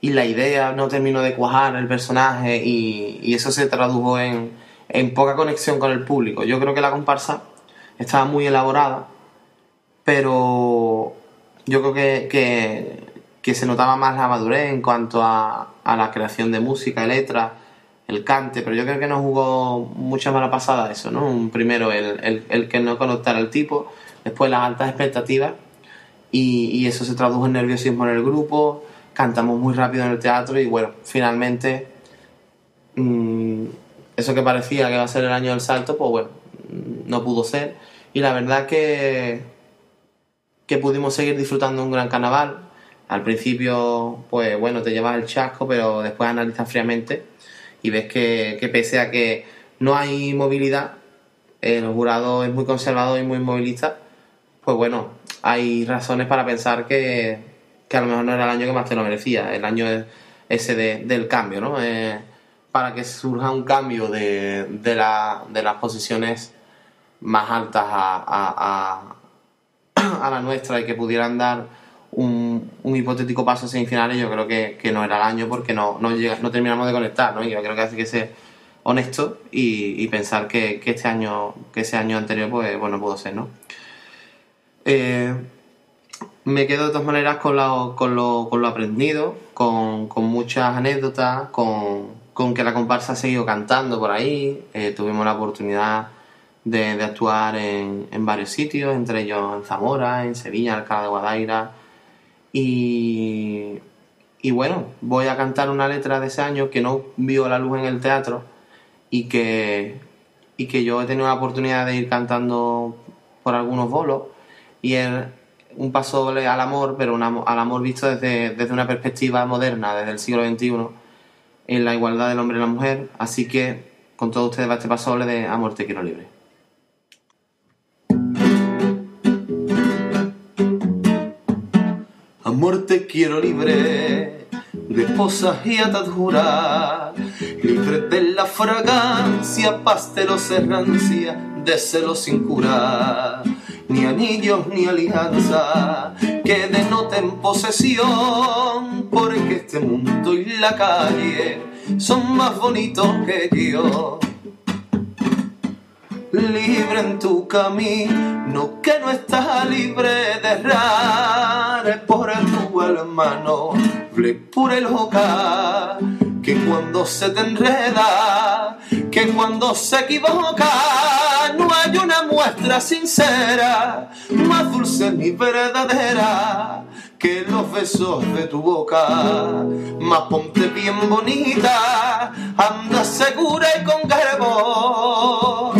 y la idea no terminó de cuajar el personaje y, y eso se tradujo en, poca conexión con el público. Yo creo que la comparsa estaba muy elaborada, pero yo creo que, se notaba más la madurez en cuanto a, la creación de música, de letras, el cante, pero yo creo que nos jugó mucha mala pasada eso, ¿no? Primero el, el, que no conectara el tipo, después las altas expectativas y, eso se tradujo en nerviosismo en el grupo, cantamos muy rápido en el teatro y bueno, finalmente mm, eso que parecía que iba a ser el año del salto, pues bueno, no pudo ser y la verdad que que pudimos seguir disfrutando un gran carnaval. Al principio, pues bueno, te llevas el chasco, pero después analizas fríamente y ves que, que pese a que no hay movilidad, el jurado es muy conservador y muy movilista, pues bueno, hay razones para pensar que, que a lo mejor no era el año que más te lo merecía, el año ese de- del cambio, ¿no? Eh, para que surja un cambio de, de, la- de las posiciones más altas a, a- [clears throat] a- la nuestra y que pudieran dar un, un hipotético paso a semifinales, yo creo que, que no era el año porque no, no, llega- no terminamos de conectar, ¿no? Y yo creo que hay que ser honesto y, y pensar que, que este año, que ese año anterior, pues bueno, pudo ser, ¿no? Eh, me quedo de todas maneras con lo, con lo, con lo aprendido, con, con muchas anécdotas, con, con que la comparsa ha seguido cantando por ahí. Eh, tuvimos la oportunidad de, de actuar en, en varios sitios, entre ellos en Zamora, en Sevilla, en Alcalá de Guadaira. Y, y bueno, voy a cantar una letra de ese año que no vio la luz en el teatro y que, y que yo he tenido la oportunidad de ir cantando por algunos bolos. Y es un paso doble al amor, pero un al amor visto desde, desde una perspectiva moderna, desde el siglo XXI, en la igualdad del hombre y la mujer. Así que con todos ustedes va este paso doble de Amor te quiero libre. Amor te quiero libre de esposas y ataduras, libre de la fragancia, pastelos errancia, de celos sin cura, ni anillos ni alianza que denoten posesión, porque este mundo y la calle son más bonitos que yo. libre en tu camino, que no estás libre de errar por tu hermano, por el hogar, que cuando se te enreda, que cuando se equivoca, no hay una muestra sincera, más dulce ni verdadera que los besos de tu boca. Más ponte bien bonita, anda segura y con garbo.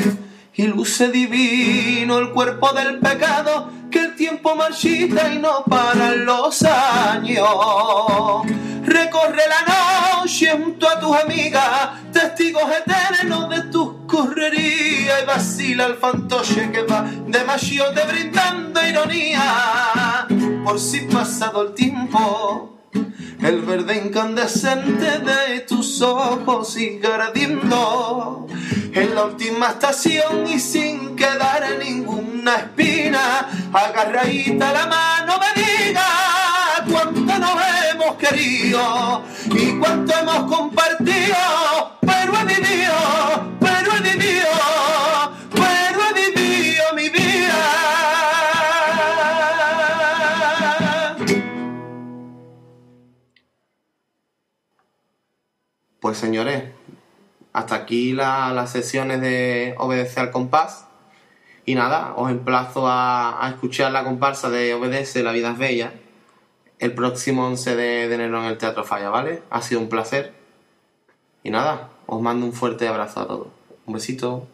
Y luce divino el cuerpo del pecado, que el tiempo marchita y no paran los años. Recorre la noche junto a tus amigas, testigos eternos de tus correrías y vacila el fantoche que va demasiado brindando ironía. Por si pasado el tiempo, el verde incandescente de tus ojos sigue ardiendo en la última estación y sin quedar ninguna espina, agarradita la mano me diga cuánto nos hemos querido y cuánto hemos compartido, pero he vivido, pero he vivido, Pues señores, hasta aquí la- las sesiones de Obedece al compás. Y nada, os emplazo a, a escuchar la comparsa de Obedece, la vida es bella, el próximo 11 de, de enero en el Teatro Falla, ¿vale? Ha sido un placer. Y nada, os mando un fuerte abrazo a todos. Un besito.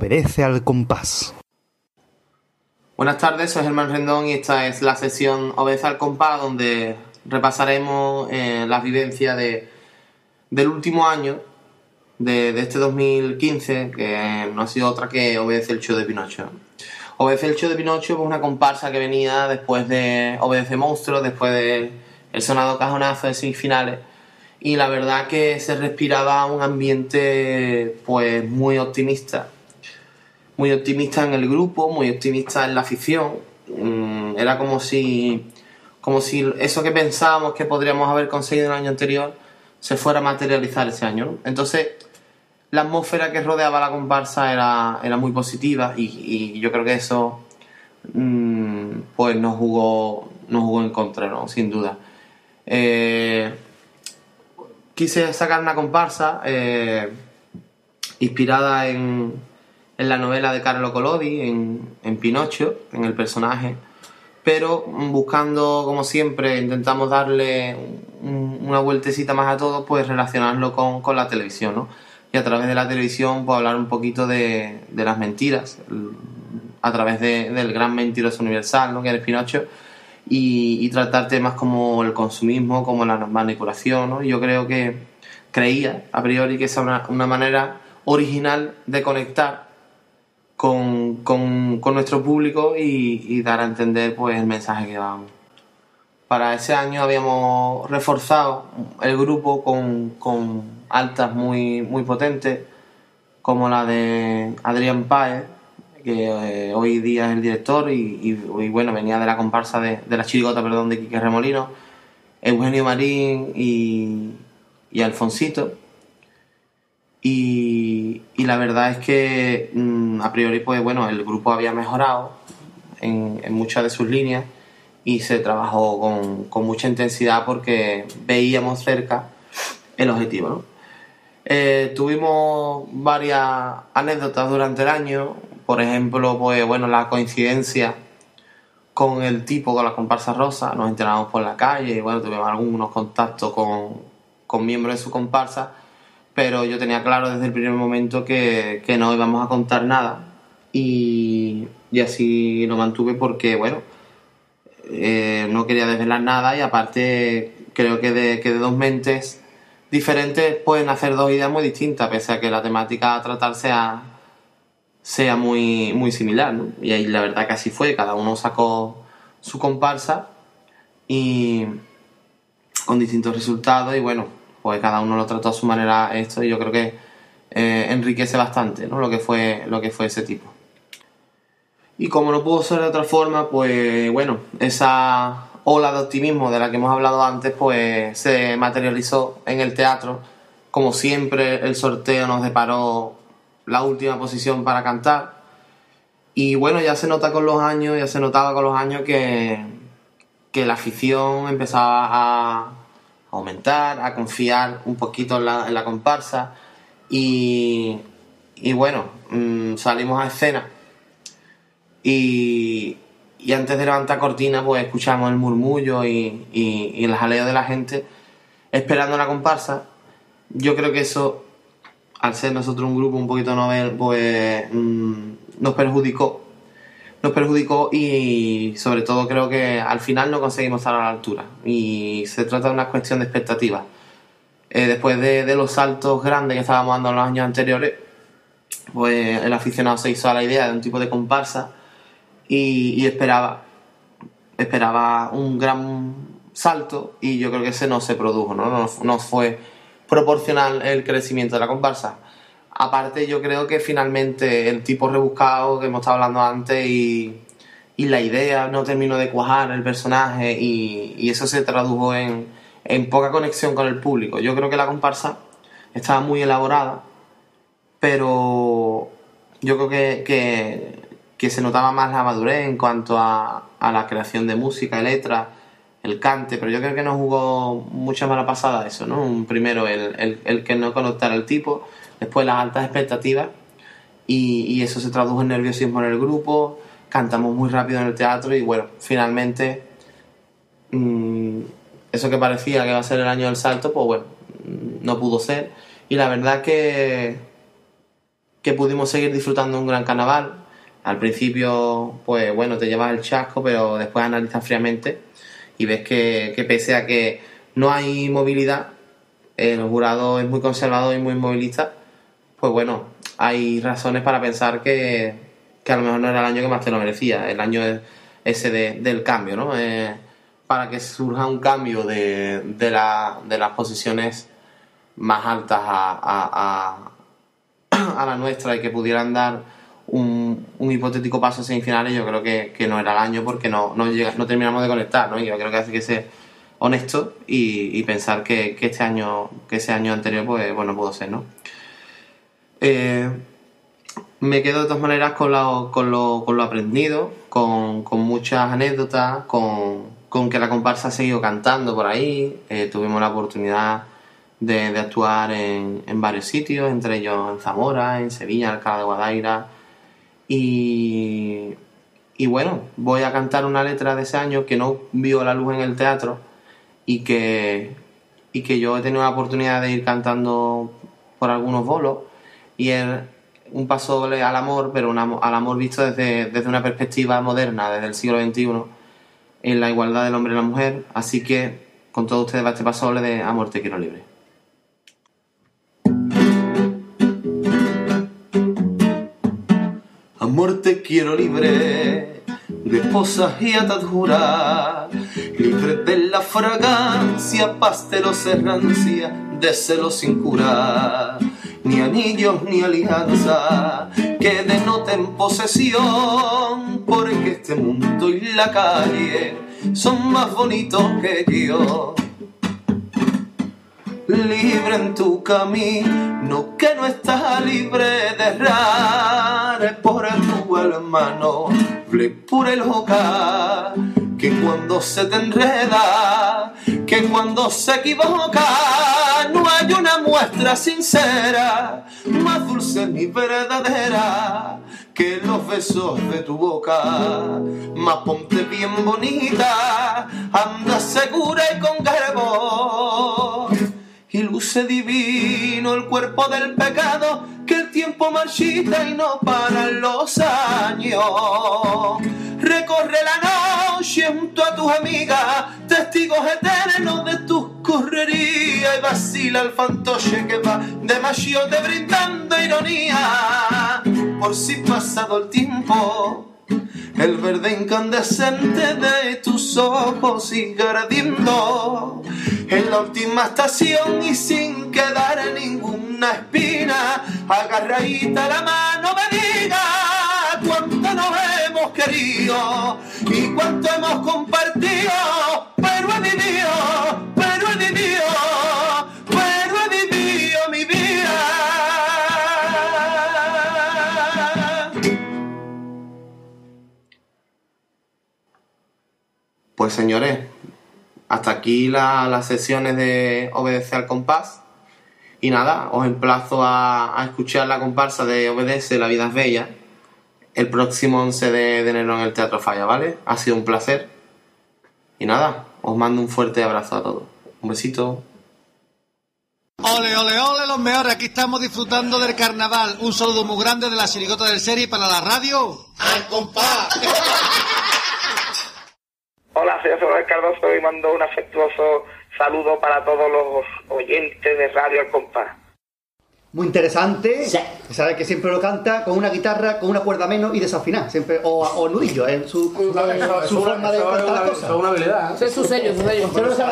Obedece al compás. Buenas tardes, soy Germán Rendón y esta es la sesión Obedece al compás donde repasaremos eh, las vivencias de, del último año de, este 2015 que no ha sido otra que Obedece el show de Pinocho. Obedece el show de Pinocho es una comparsa que venía después de Obedece Monstruo, después de el sonado cajonazo de semifinales y la verdad que se respiraba un ambiente pues muy optimista muy optimista en el grupo, muy optimista en la afición. Mm, Era como si, como si eso que pensábamos que podríamos haber conseguido el año anterior se fuera a materializar ese año. Entonces, la atmósfera que rodeaba la comparsa era, era muy positiva y, y yo creo que eso mm, pues nos jugó, nos jugó en contra, ¿no? sin duda. Eh, quise sacar una comparsa eh, inspirada en, en la novela de Carlo Collodi, en, en Pinocho, en el personaje, pero buscando, como siempre, intentamos darle un- una vueltecita más a todo, pues relacionarlo con, con la televisión, ¿no? Y a través de la televisión, pues hablar un poquito de, de las mentiras, el- a través de- del gran mentiroso universal, ¿no? Que es Pinocho, y, y tratar temas como el consumismo, como la manipulación, ¿no? Yo creo que creía, a priori, que era una, una manera original de conectar con, con- con nuestro público y, y dar a entender pues el mensaje que dábamos. Para ese año habíamos reforzado el grupo con, con altas muy, muy potentes, como la de Adrián Páez, que eh, hoy día es el director y, y- y, bueno, venía de la comparsa de, de la chirigota, perdón, de Quique Remolino, Eugenio Marín y, y Alfonsito. Y, y la verdad es que mm, a priori, pues bueno, el grupo había mejorado en, muchas de sus líneas y se trabajó con, mucha intensidad porque veíamos cerca el objetivo. Eh, tuvimos varias anécdotas durante el año, por ejemplo, pues bueno, la coincidencia con el tipo, con la comparsa rosa, nos enteramos por la calle y bueno, tuvimos algunos contactos con, con miembros de su comparsa, pero yo tenía claro desde el primer momento que, que no íbamos a contar nada y, y así lo mantuve porque, bueno, eh, no quería desvelar nada y aparte creo que de, que de dos mentes diferentes pueden hacer dos ideas muy distintas, pese a que la temática a tratar sea, sea muy, muy similar, ¿no? Y ahí la verdad que así fue, cada uno sacó su comparsa y con distintos resultados y bueno, pues cada uno lo trató a su manera esto y yo creo que eh, enriquece bastante, ¿no? Lo que fue, lo que fue ese tipo. Y como no pudo ser de otra forma, pues bueno, esa ola de optimismo de la que hemos hablado antes, pues se materializó en el teatro. Como siempre, el sorteo nos deparó la última posición para cantar. Y bueno, ya se nota con los años, ya se notaba con los años que, que la afición empezaba a aumentar, a confiar un poquito en la, comparsa. Y, y bueno, mm, salimos a escena. Y, y antes de levantar cortina, pues escuchamos el murmullo y, y, y de la gente esperando la comparsa. Yo creo que eso, al ser nosotros un grupo un poquito novel, pues mm, nos perjudicó. Nos perjudicó y sobre todo creo que al final no conseguimos estar a la altura. Y se trata de una cuestión de expectativas. Eh, después de, los saltos grandes que estábamos dando en los años anteriores, pues el aficionado se hizo a la idea de un tipo de comparsa y, y esperaba esperaba un gran salto y yo creo que ese no se produjo, ¿no? No, no fue proporcional el crecimiento de la comparsa. Aparte yo creo que finalmente el tipo rebuscado que hemos estado hablando antes y, y la idea no terminó de cuajar el personaje y, y eso se tradujo en, en poca conexión con el público. Yo creo que la comparsa estaba muy elaborada, pero yo creo que, que, que se notaba más la madurez en cuanto a, a la creación de música, letra, el cante, pero yo creo que nos jugó mucha mala pasada eso, ¿no? Primero el, el, el que no conectara el tipo, después las altas expectativas y, eso se tradujo en nerviosismo en el grupo, cantamos muy rápido en el teatro y bueno, finalmente mm, eso que parecía que iba a ser el año del salto, pues bueno, mm, no pudo ser y la verdad que que pudimos seguir disfrutando un gran carnaval. Al principio, pues bueno, te llevas el chasco, pero después analizas fríamente y ves que, que pese a que no hay movilidad, el jurado es muy conservador y muy movilista, pues bueno, hay razones para pensar que, que a lo mejor no era el año que más te lo merecía, el año ese de- del cambio, ¿no? Eh, para que surja un cambio de, de, la- de las posiciones más altas a, a- a- la nuestra y que pudieran dar un, un hipotético paso a semifinales, yo creo que, que no era el año porque no, no, llega- no terminamos de conectar, ¿no? Y yo creo que hay que ser honesto y, y pensar que, que este año, que ese año anterior, pues bueno, pudo ser, ¿no? Eh, me quedo de todas maneras con lo, con lo, con lo aprendido, con, con muchas anécdotas, con, que la comparsa ha seguido cantando por ahí. Eh, tuvimos la oportunidad de, de actuar en, en varios sitios, entre ellos en Zamora, en Sevilla, Alcalá de Guadaira. Y, y bueno, voy a cantar una letra de ese año que no vio la luz en el teatro y que, y que yo he tenido la oportunidad de ir cantando por algunos bolos y es un paso doble al amor, pero un al amor visto desde, desde una perspectiva moderna, desde el siglo XXI, en la igualdad del hombre y la mujer. Así que con todos ustedes va este paso doble de Amor te quiero libre. Amor te quiero libre de esposas y ataduras, libre de la fragancia, pastelos errancia, de celos sin cura, ni anillos ni alianza que denoten posesión, porque este mundo y la calle son más bonitos que yo. Libre en tu camino, que no estás libre de errar por tu hermano, pura el loca, que cuando se te enreda, que cuando se equivoca, no hay una muestra sincera, más dulce ni verdadera que los besos de tu boca, más ponte bien bonita, anda segura y con garbo y luce divino el cuerpo del pecado que el tiempo marchita y no paran los años. Recorre la noche junto a tus amigas, testigos eternos de y vacila el fantoche que va de machiote brindando ironía. por si pasado el tiempo. El verde incandescente de tus ojos sigue ardiendo en la última estación y sin quedar ninguna espina. Agarradita la mano me diga cuánto nos hemos querido y cuánto hemos compartido. Pero he vivido, Pues señores, hasta aquí la- las sesiones de Obedece al Compás. Y nada, os emplazo a, a escuchar la comparsa de Obedece, La vida es bella, el próximo 11 de, de enero en el Teatro Falla, ¿vale? Ha sido un placer. Y nada, os mando un fuerte abrazo a todos. Un besito. Ole, ole, ole, los mejores. Aquí estamos disfrutando del carnaval. Un saludo muy grande de la chirigota del serie para la radio. ¡Al compás! [laughs] Hola, soy José Cardoso y mando un afectuoso saludo para todos los oyentes de Radio El Compás. Muy interesante. Sabe que siempre lo canta con una guitarra, con una cuerda menos y desafinada. Siempre, o, o nudillo, es su, su, eso su forma de eso cantar las cosas. es una habilidad, ¿eh? Es su sello, su sello. Eso no se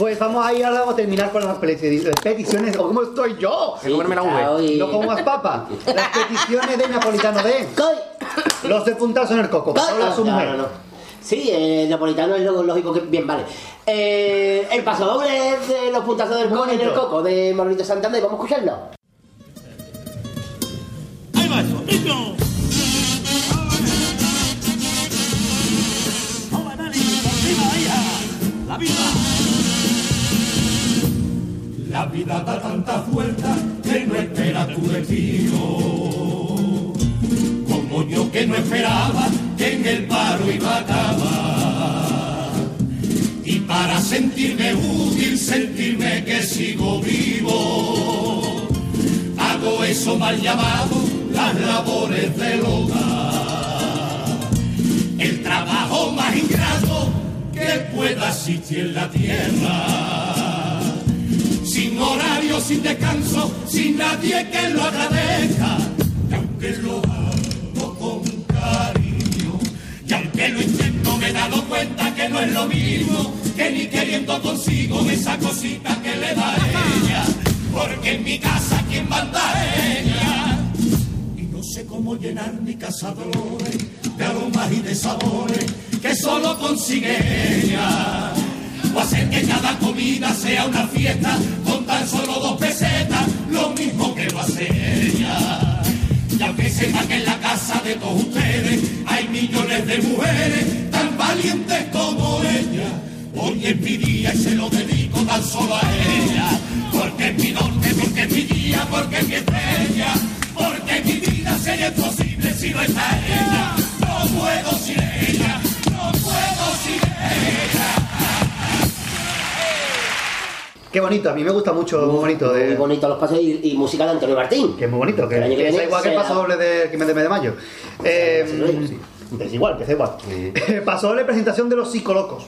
Pues vamos a ir ahora a terminar con las peti- peticiones. ¿O ¿Cómo estoy yo? Sí, comerme la V. No como más papa. Las peticiones de Napolitano de. Los de puntazo en el coco. su mujer. no, no. Sí, el napolitano es lo lógico que. Bien, vale. Eh, el paso doble de los puntazos del coco en el coco de Manolito Santander. Vamos a escucharlo. Ahí va eso, arriba, hija. La vida. La vida da tantas vueltas que no espera tu destino. Como yo que no esperaba que en el paro iba a acabar. Y para sentirme útil, sentirme que sigo vivo, hago eso mal llamado las labores del hogar. El trabajo más ingrato que pueda existir en la tierra. Sin horario, sin descanso, sin nadie que lo agradezca. Y aunque lo hago con cariño, y aunque lo intento, me he dado cuenta que no es lo mismo, que ni queriendo consigo esa cosita que le da ella. Porque en mi casa quien manda ella. Y no sé cómo llenar mi casa de de aromas y de sabores que solo consigue ella. Que cada comida sea una fiesta con tan solo dos pesetas, lo mismo que lo hace ella. Y aunque sepa que en la casa de todos ustedes hay millones de mujeres tan valientes como ella, hoy es mi día y se lo dedico tan solo a ella. Porque es mi norte, porque es mi día, porque es mi estrella, porque mi vida sería imposible si no está ella. Qué bonito, a mí me gusta mucho, muy bonito. De... Muy bonito los pasos y, y música de Antonio Martín. Que es muy bonito, que, El año que que es viene igual que el paso doble de Quimen de Mes de Mayo. Eh, es igual, que es igual. [laughs] paso doble presentación de los psicolocos.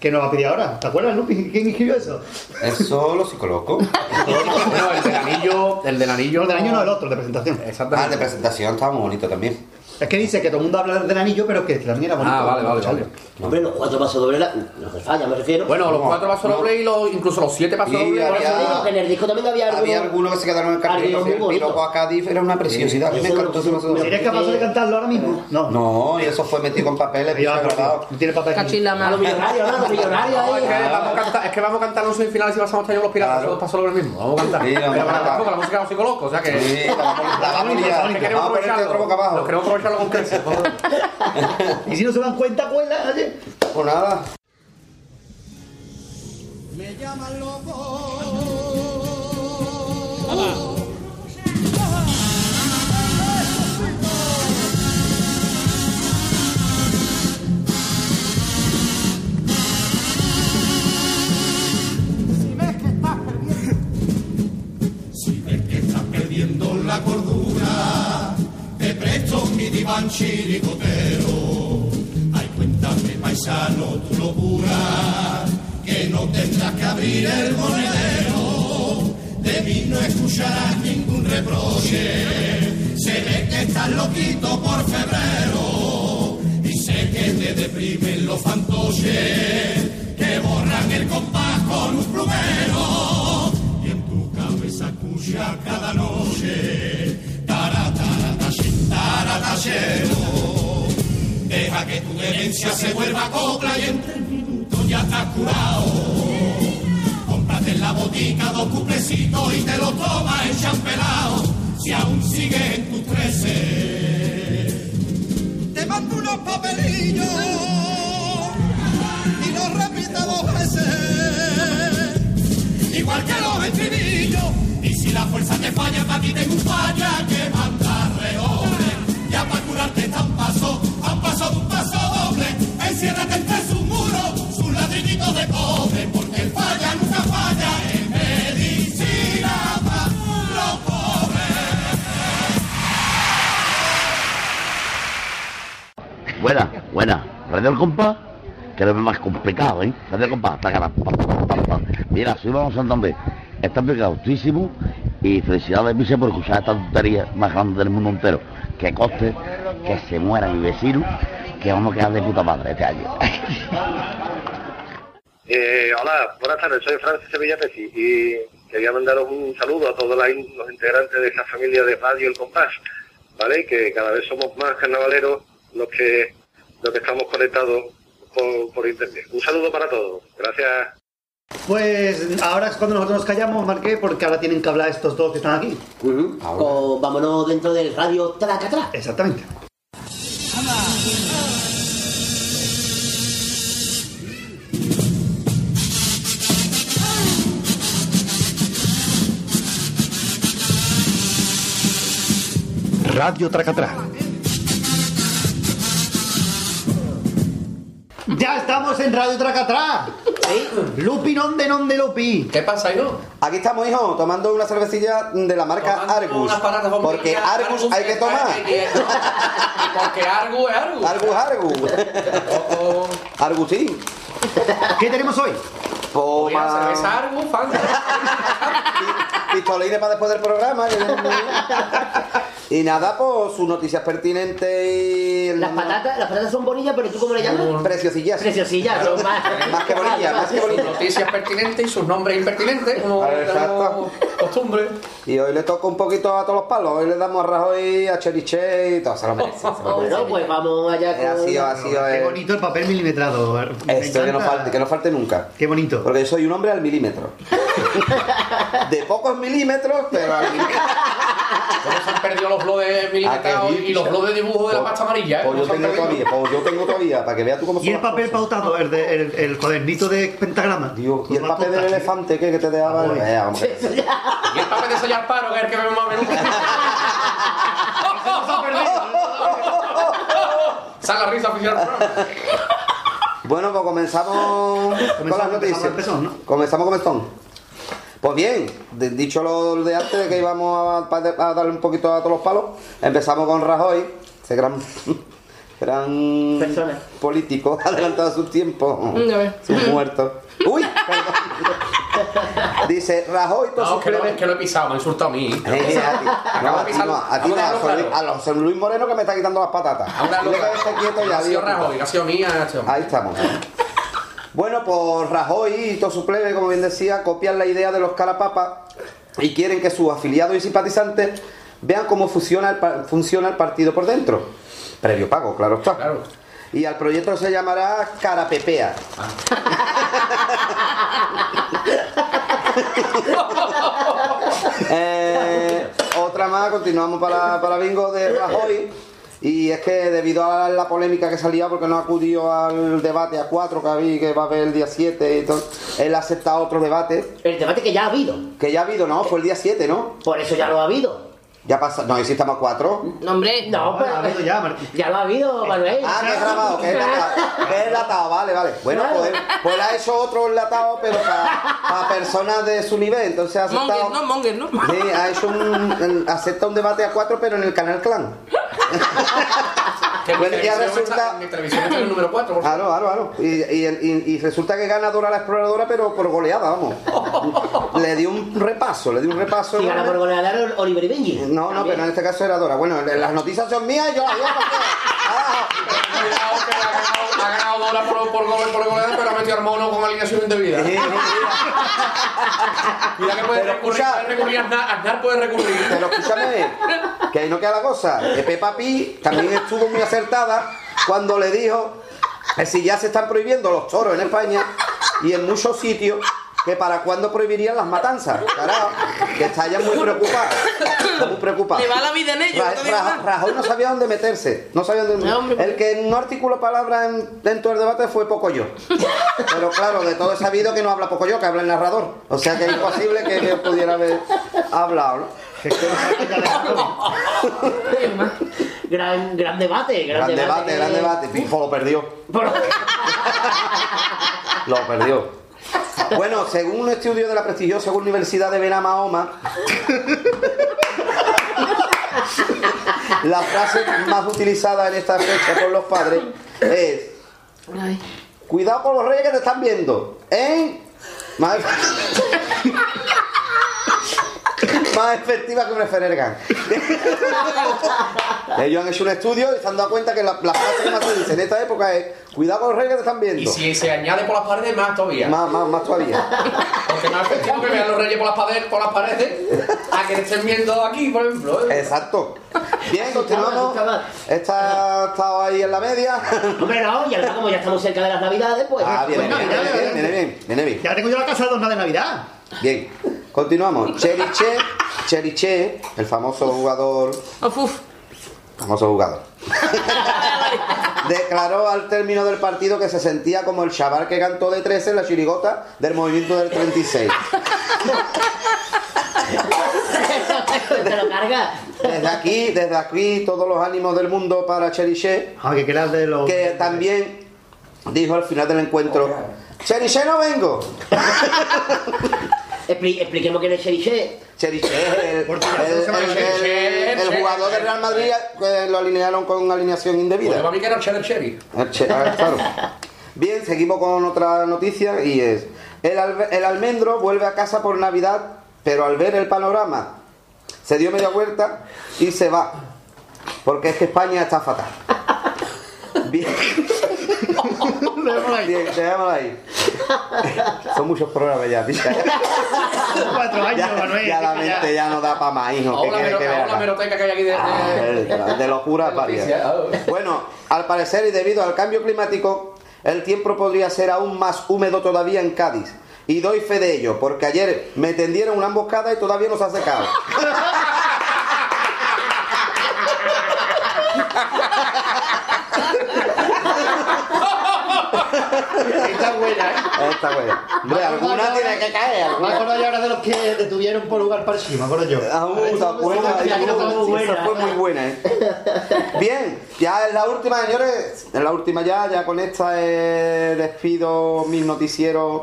Que nos va a pedir ahora. ¿Te acuerdas, Lupi? ¿Quién escribió eso? Eso lo psicoloco. Bueno, el del anillo. El del anillo. No, el del anillo no, el otro, el de presentación. Ah, el de presentación estaba muy bonito también. Es que dice que todo el mundo habla del anillo, pero que también era bonito. Ah, vale, vale, vale. Hombre, los cuatro pasos dobles, los que falla, me refiero. Bueno, los cuatro pasos dobles y los, incluso los siete pasos Y dobles. había- Por eso digo que en el disco también había algunos. Había algunos que se quedaron en el carril. algunos muy El piropo a Cádiz era una preciosidad. A me Eso encantó ese lo- paso doble. ¿Serías capaz de cantarlo ahora mismo? No. No, y eso fue metido con papeles, bien grabado. no [laughs] tiene papel. Cachila A los mano. millonarios, ¿no? Los millonarios No, es ahí. que, vamos a cantar, es que vamos a cantar los semifinales y vamos a estar yo los piratas, los pasos dobles mismo. Vamos a cantar. A Pero la música de los psicolocos, o sea que. Sí, la vamos- la [laughs] vamos a aprovecharlo con creces. Y si no se dan cuenta, cuela. oye. Pues nada. Me llaman loco. Si te presto mi diván chiricotero. Ay, cuéntame, paisano, tu locura, que no tendrás que abrir el monedero. de mí no escucharás ningún reproche. Se ve que estás loquito por febrero y sé que te deprimen los fantoches que borran el compás con un plumero y en tu cabeza escucha cada noche taratatashín, taratashero. Deja que tu demencia se vuelva copla y en tres minutos ya estás curado. Cómprate en la botica dos cuplecitos y te lo tomas en champelao. Si aún sigues en tus trece, te mando unos papelillos y los repite dos veces. Igual que los estribillos. Y si la fuerza te falla, pa' aquí tengo un falla que manda. Para curarte tan paso, a un paso de un paso doble. Enciérrate entre sus muros, sus ladrillitos de cobre. Porque el falla nunca falla en medicina pa' los pobres. Buena, buena. Radio El Compás, que es más complicado, ¿eh? Radio El Compás, pa. Mira, soy Vamos Santander. Está pegautísimo y felicidades, Vice, por escuchar esta tontería más grande del mundo entero. Que coste que se muera mi vecino, que vamos a quedar de puta madre este año. [laughs] Eh, hola, buenas tardes, soy Francis Sevilla Peci y quería mandaros un saludo a todos los integrantes de esta familia de Radio El Compás, ¿vale? Que cada vez somos más carnavaleros los que, los que estamos conectados por internet. Un saludo para todos, gracias. Pues ahora es cuando nosotros nos callamos, Marqué, porque ahora tienen que hablar estos dos que están aquí. O vámonos dentro del radio Tracatra. Exactamente. Radio Tracatrá. ¡Ya estamos en Radio Tracatrá! Lupi, ¿dónde, dónde, Lupi? ¿Qué pasa, hijo? Aquí estamos, hijo, tomando una cervecilla de la marca Argus. unas Porque Argus hay que tomar. Porque Argus es Argus. Argus, Argus. Argusín. [laughs] ¿Qué tenemos hoy? Mira, cerveza Argus. [laughs] Pistolines para después del programa. y nada, pues sus noticias pertinentes y... Las patatas, las patatas son bonillas, pero ¿tú cómo le llamas? Preciosillas. Preciosillas, son más. Más que bonillas, más que bonillas. Noticias pertinentes y sus nombres impertinentes, como Exacto. tenemos costumbre. Y hoy le toca un poquito a todos los palos. Hoy le damos a Rajoy, a Cheriche y todo. Se lo merece. se lo merece. Bueno, pues vamos allá con... Ha sido, ha sido, Qué eh, bonito el papel milimetrado. Me Esto que no, falte, que no falte nunca. Qué bonito. Porque yo soy un hombre al milímetro. [laughs] De pocos milímetros, pero milímetro. ¿Cómo se han perdido los blogs milimetrados Ah, y los blogs de dibujo de la pasta amarilla? ¿eh? Pues yo ¿Cómo se han tengo todavía, pues yo tengo todavía, para que veas tú cómo ¿Y el papel cosas. pautado? El, de- el, el cuadernito de pentagrama. Dios, y el papel del elefante que, que te dejaba. Eh, vamos, que- Y el papel de sellar paro, que es el que vemos más a menudo. [laughs] Sale la risa oficial. Bueno, pues comenzamos con las noticias. Comenzamos con. Pues bien, de- dicho lo de antes de que íbamos a, a darle un poquito a todos los palos, empezamos con Rajoy, ese gran, [laughs] gran político, [laughs] adelantado a su tiempo, ves. su muerto. Uy, perdón. [laughs] Dice Rajoy, todo No, que lo, es que lo he pisado, me ha insultado a mí. Eh, a ti, no, a ti no, a ti Vamos no, a a José Luis- a los José Luis Moreno que me está quitando las patatas. Una quieto ya, Ha sido. Rajoy, ha sido mía. Ahí estamos. Bueno, pues Rajoy y todo su plebe, como bien decía, copian la idea de los carapapas y quieren que sus afiliados y simpatizantes vean cómo funciona el, pa- funciona el partido por dentro. Previo pago, claro está. Y al proyecto se llamará Carapepea. [laughs] Eh, otra más, continuamos para, para Bingo de Rajoy. Y es que debido a la polémica que salía porque no acudió al debate a cuatro que había, que va a haber el día 7 y todo, él ha aceptado otro debate. El debate que ya ha habido. Que ya ha habido, ¿no? Fue el día 7, ¿no? Por eso ya lo ha habido. Ya pasa, no, y si estamos a cuatro. No, hombre. No, pero... ya, ya lo ha habido, Manuel. Ah, que es grabado, que es enlatado, que es enlatado, vale, vale. Bueno, Claro. pues, él- pues él ha hecho otro enlatado, pero para, para personas de su nivel. Entonces ha aceptado. Monger, ¿no? Monger, ¿no? Sí, ha hecho un. acepta un debate a cuatro, pero en el canal Clan. Que [laughs] Bueno, y ya resulta... mi televisión está en el número 4, por Claro, claro, claro. Y, y, y- y resulta que gana Dora la exploradora, pero por goleada, vamos. [laughs] le di un repaso, le di un repaso. Si gana por goleada Oliver y Benji. No, no, pero en este caso era Dora. Bueno, las noticias son mías y yo las porque- Cuidado que ha ganado, ha ganado Dora por, por, gol- por goleada, pero ha metido al mono con alineación indebida. Mira que puede Pero recurrir, escucha- puede recurrir, Aznar, Aznar puede recurrir. Pero escúchame, que ahí no queda la cosa. Que Peppa Pi también estuvo muy acertada cuando le dijo que si ya se están prohibiendo los toros en España y en muchos sitios, que para cuándo prohibirían las matanzas. Carajo, que está ya muy preocupada. Está muy preocupada. Le va la vida en ello, Ra- no Ra-. Rajoy no sabía dónde meterse. No sabía dónde El que no articuló palabras en- dentro del debate fue Pocoyo. Pero claro, de todo es sabido que no habla Pocoyo, que habla el narrador. O sea que es imposible que, que pudiera haber hablado, ¿no? gran, gran debate, gran, Gran debate, gran debate. Pifo lo perdió. Lo perdió. [laughs] Bueno, según un estudio de la prestigiosa Universidad de Benamahoma, [laughs] la frase más utilizada en esta fecha por los padres es Cuidado con los reyes que te están viendo, ¿eh? [laughs] Más, efectiva que un Ferergan. [laughs] Ellos han hecho un estudio y se han dado cuenta que la, la frase que más se dice en esta época es Cuidado con los reyes que te están viendo. Y si se añade por las paredes, más todavía. Más, más, más todavía. Porque más efectivo que vean los reyes por las paredes, por las paredes a que estén viendo aquí, por ejemplo. ¿eh? Exacto. Bien, continuamos. Esta ha estado ahí en la media. Hombre, no, y ahora como ya estamos cerca de las navidades, pues. Ah, viene pues bien, Navidad, viene bien, viene bien, viene bien. Ya tengo yo la casa adornada de Navidad. Bien, continuamos. [laughs] Cheriche, Cheriche, el famoso jugador. Famoso jugador. [laughs] Declaró al término del partido que se sentía como el chaval que cantó de 13 en la chirigota del movimiento del 36. [laughs] Te lo cargas. Desde aquí, desde aquí, todos los ánimos del mundo para Cheriche. Ah, que quieras de los. Que también dijo al final del encuentro: Cheriche no vengo. Expli- expliquemos quién es Cheriche. Cheriche es el, el- el- el- el jugador del Real Madrid que lo alinearon con alineación indebida. Pues para mí que era Cheddar Cherry. El che- ah, claro. [laughs] Bien, seguimos con otra noticia y es, el, el almendro vuelve a casa por Navidad, pero al ver el panorama se dio media vuelta y se va, porque es que España está fatal. [laughs] Bien. [laughs] Bien, dejémoslo ahí. Son muchos programas ya, picha. Cuatro años, Ya, Manuel. ya la ya. mente ya no da para más, hijo. ¿Qué que vea la acá? meroteca que hay aquí de. de- de, de locura noticias. Bueno, al parecer y debido al cambio climático, el tiempo podría ser aún más húmedo todavía en Cádiz. Y doy fe de ello, porque ayer me tendieron una emboscada y todavía no se ha secado. [laughs] Está buena, ¿eh? Esta buena. Hombre, alguna tiene que caer. Me acuerdo yo ahora de los que detuvieron por lugar para me acuerdo yo. Ah. Sí, fue Esa buena. fue muy buena, ¿eh? Bien, ya es la última, señores. Es la última ya, ya con esta eh, despido mis noticieros.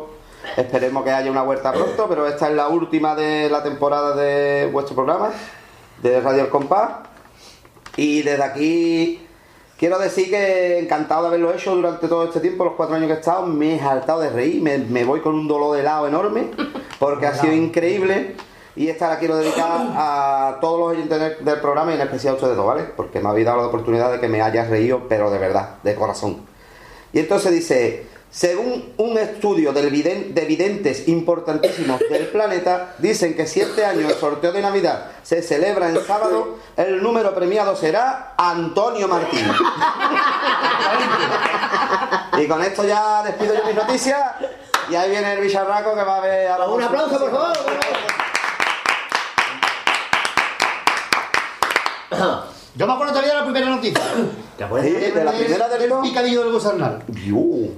Esperemos que haya una vuelta pronto, pero esta es la última de la temporada de vuestro programa, de Radio El Compás. Y desde aquí quiero decir que encantado de haberlo hecho durante todo este tiempo, los cuatro años que he estado, me he saltado de reír, me, me voy con un dolor de lado enorme, porque ha sido increíble. Y esta la quiero dedicar a todos los oyentes del, del programa y en especial a ustedes dos, ¿vale? Porque me habéis dado la oportunidad de que me hayas reído, pero de verdad, de corazón. Y entonces dice, según un estudio de videntes importantísimos del planeta, dicen que si este año el sorteo de Navidad se celebra en sábado, el número premiado será Antonio Martín. y con esto ya despido yo mis noticias. Y ahí viene el bicharraco que va a ver a Un aplauso, por favor. [clears throat] Yo me acuerdo todavía de la primera noticia. [coughs] ¿Te acuerdas? Sí, de la primera del El picadillo del gusarnal.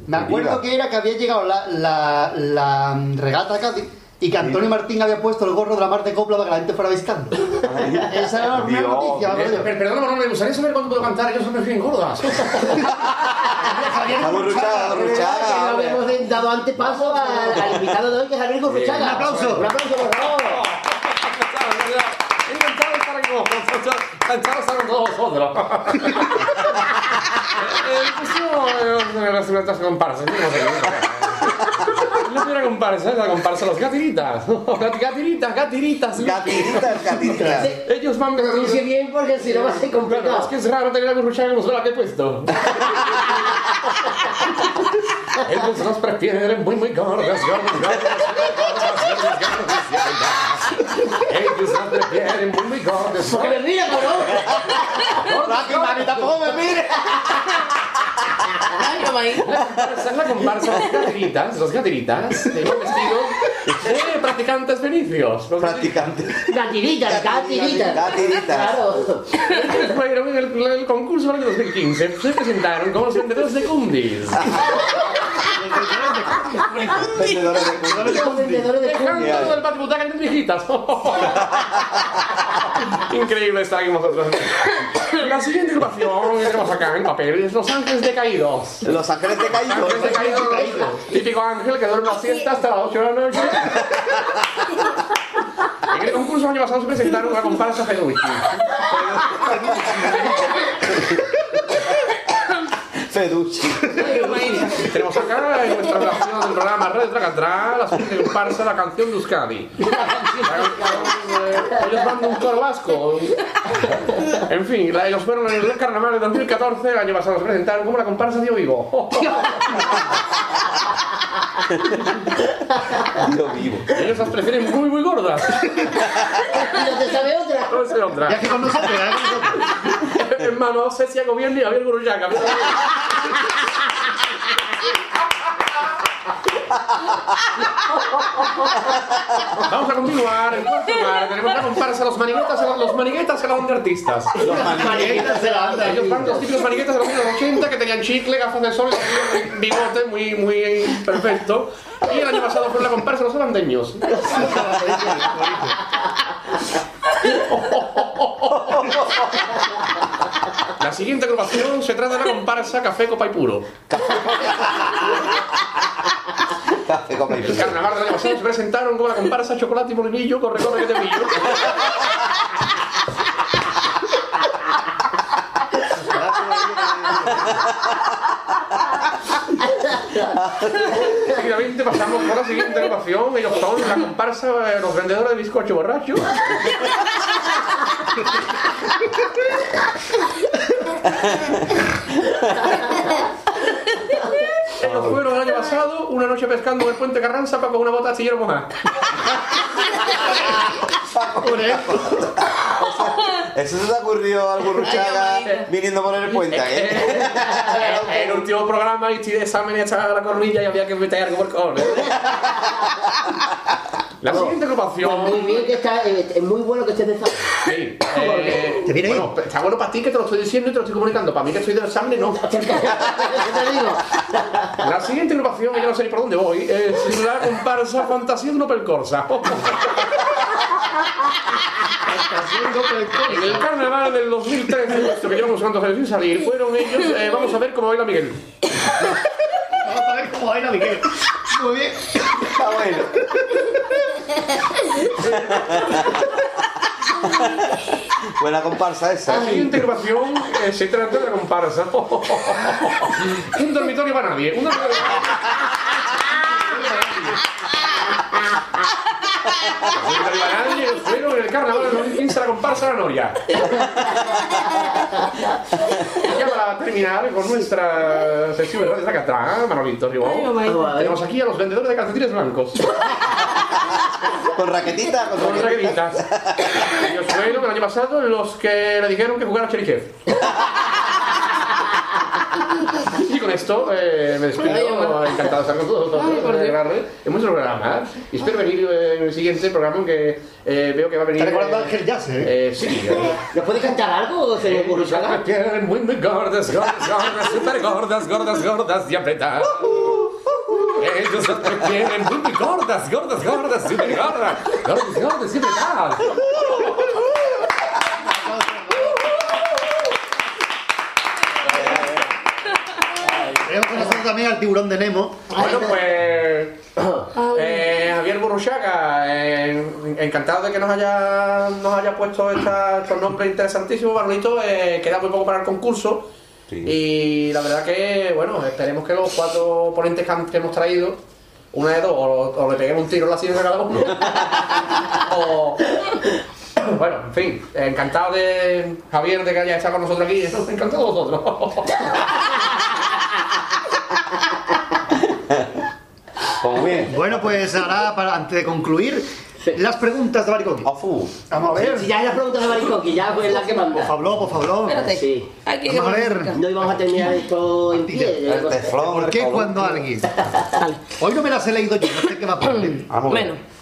Me acuerdo que era que había llegado la, la, la regata a Cádiz y que Antonio Martín había puesto el gorro de la mar de copla para que la gente fuera viscando. Esa era la primera Dios. noticia, me acuerdo yo. Per- Perdona, Manolo, me gustaría saber cuándo puedo cantar. Yo siempre fui en gordas. [laughs] Vamos, Ruchaga, Que Ruchaga, no hombre. habíamos dado antes paso al, al invitado de hoy, que es Javier Gurruchaga. Un aplauso. Un aplauso, por favor. Encantado de estar aquí con vosotros. Encantado de todos vosotros. Eh, las comparsas, no comparsa la comparsa Los Gatiritas. Gat- Gatiritas, gatiritas. Gatiritas, gatiritas. Ellos van Pronuncia bien porque si no va a ser complicado. Es que es raro tener a Gurruchaga en los que he puesto. Ellos nos prefieren muy, muy gordas, gordas, gordas, gordas, gordas, gordas, gordas. Prefieren muy, gordas. Porque me [laughs] tampoco me mire. [laughs] Esa es la comparsa Los Gatiritas, los Gatiritas, de un vestido de practicantes fenicios. Los Practicantes. Gatiritas, gatiritas. Gatiritas. Claro. Fueron en el, el concurso del año 2015, se presentaron como los vendedores de cundis. Vendedores de. Los vendedores de Dejando cumbia. todo el patibutaca en viejitas. Increíble estar aquí con vosotros. La siguiente agrupación que tenemos acá en papel es Los Ángeles Decaídos. Los ángeles de caído. Ángeles Decaídos. Típico ángel que duerme siesta hasta las 8 de la noche. En el concurso del año pasado se presentaron una comparsa Feduchi. [laughs] Feduchi. Tenemos acá en nuestra relación del programa Red Tracatrá la siguiente comparsa, la canción de Euskadi. [laughs] Ellos van de un coro vasco. En fin, la- ellos fueron en el carnaval de 2014, el año pasado se presentaron como la comparsa de Vigo. [laughs] Yo vivo. Ellos las prefieren muy, muy gordas. [laughs] Y no te sabe otra. No sé otra. Ya que con nosotros, ya que con nosotros. Hermano, Cecia Gobierno y Javier Guruyaca. Vamos a continuar. En cuarto lugar tenemos la comparsa Los Maniguetas, los maniguetas se la van de artistas. Los maniguetas la de Ellos van los típicos maniguetas de los años 80 que tenían chicle, gafas de sol, y bigote muy, muy perfecto. Y el año pasado fue la comparsa Los Holandeños. [laughs] [laughs] La siguiente agrupación se trata de la comparsa Café Copa y Puro. Café con El carnaval año pasado se presentaron como la comparsa Chocolate y Molinillo, corre, corre, que te pillo. Seguidamente pasamos por la siguiente agrupación. Ellos son la comparsa eh, Los Vendedores de Bizcocho Borracho. Ellos fueron el año pasado una noche pescando en el puente Carranza para con una bota de astillero mojada. [laughs] Eso se te ocurrió al Gurruchaga viniendo por el puente. ¿eh? [laughs] En el último programa y estoy de examen y echaba la cornilla y había que meter algo por cojones. [laughs] La siguiente agrupación. Pues muy bien que está, eh, es muy bueno que estés de examen. Sí, [laughs] eh, ¿Te viene bien? bueno, está bueno para ti que te lo estoy diciendo y te lo estoy comunicando. Para mí que estoy de examen, no. [laughs] ¿Qué te digo? La siguiente agrupación, que yo no sé ni por dónde voy, es la comparsa Fantasía de un Opel Corsa. En el carnaval del 2013, esto que llevamos años sin salir, fueron ellos. eh, vamos a ver cómo baila Miguel. Vamos a ver cómo baila Miguel. Muy bien. Está bueno. Buena comparsa esa. La siguiente eh, se trata de la comparsa. [laughs] un dormitorio para nadie. Un dormitorio para nadie. Fueron en el carnaval del 2015 la comparsa La Noria. Ya para terminar con nuestra sesión de Radio Zacatrá, Manolito, digo, tenemos aquí a los vendedores de calcetines blancos. Con raquetita, con Con raquetita. raquetitas. Ellos fueron el año pasado los que le dijeron que jugara Cherichev. Con esto eh, me despido. Encantado de estar con todos vosotros. red, en muchos programas. Y espero venir eh, en el siguiente programa en que eh, veo que va a venir. ¿Te recuerdas eh, a Ángel Jazz, eh? eh, sí. ¿Nos puede cantar algo, señor Burruchaga? [laughs] Quieren muy, muy gordas, gordas, gordas, súper gordas, gordas, gordas y apretadas. Ellos las prefieren muy, muy gordas, gordas, gordas, súper gordas, gordas, gordas y apretadas. Tenemos con nosotros también al tiburón de Nemo. Bueno, pues. [coughs] eh, Javier Burruchaga, eh, encantado de que nos haya, nos haya puesto esta- estos nombres interesantísimos. Manolito, eh, queda muy poco para el concurso. Y la verdad que, bueno, esperemos que los cuatro ponentes que, han- que hemos traído, una de dos, o, o le peguemos un tiro en la silla a cada uno, [laughs] o... Bueno, en fin, encantado de Javier de que haya estado con nosotros aquí, [laughs] encantado de vosotros. [laughs] Pues muy bien. Bueno, pues ahora, para, antes de concluir, las preguntas de Baricoqui. Vamos a ver. Si ya hay las preguntas de Baricoqui, ya fue la que manda. Por favor, por favor. Espérate. Sí. Vamos a ver. No íbamos a terminar esto en pie. ¿Por qué cuando alguien? [laughs] Hoy no me las he leído yo, no sé qué va a poner. Bueno.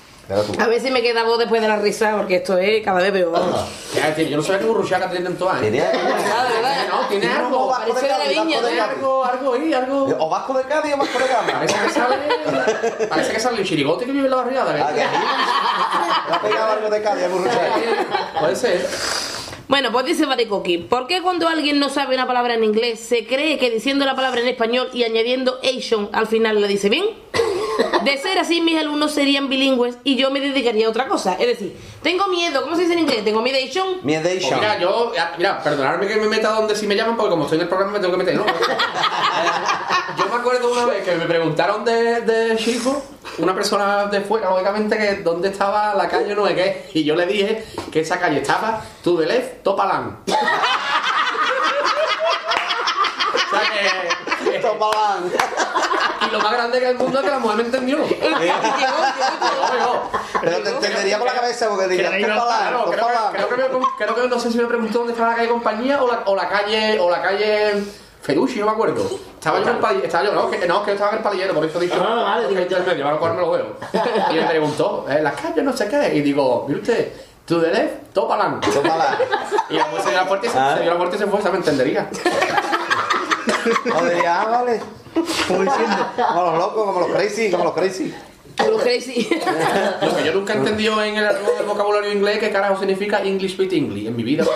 A ver si me queda voz después de la risa, porque esto es cada vez peor. Ya, tío, yo no sabía que Burruchaga tiene tantos años. Tiene- No, tiene algo. Vasco de tiene Cádiz. algo, algo ahí, algo. O Vasco de Cádiz o Vasco de Gama. Parece que sale. Parece que sale el chirigote que vive en la barriada. Ah, ha pegado algo de Cádiz a. Puede ser. Bueno, pues dice Baricoqui, ¿por qué cuando alguien no sabe una palabra en inglés se cree que diciendo la palabra en español y añadiendo Asian al final la dice bien? De ser así, mis alumnos serían bilingües y yo me dedicaría a otra cosa. Es decir, tengo miedo, ¿cómo se dice en inglés? Tengo miedo Asian. Pues mira, yo, ya, mira, perdonadme que me meta donde si me llaman, porque como estoy en el programa me tengo que meter, ¿no? [laughs] yo me acuerdo una vez que me preguntaron de, de chico, una persona de fuera, lógicamente, que dónde estaba la calle no sé qué, y yo le dije que esa calle estaba to the left, Topalán. [laughs] o sea que... Topalán. Y lo más grande que el mundo es que la mujer me entendió. [laughs] Pero te entendería por la cabeza porque diría, Claro, Topalán, creo, que, me, no sé si me preguntó dónde estaba la calle compañía o la, o la calle o la calle Feducci, no me acuerdo. Estaba yo en el palillero, estaba yo, no, que, no, que yo estaba en el palillero, por eso he dicho. Ah, vale, que intermedio, ahora cuál me lo veo. Y me preguntó, ¿eh, las calles no sé qué, y digo, mire usted, tú de left, Topalán. Topalán. Y después se dio la puerta y se, se dio la puerta y se fue, esa me entendería. [laughs] O diría, ah, vale. Como los locos, como los crazy, como los crazy. Los crazy. Lo que yo nunca he entendido en el del vocabulario inglés, ¿qué carajo significa English with English? En mi vida. [laughs]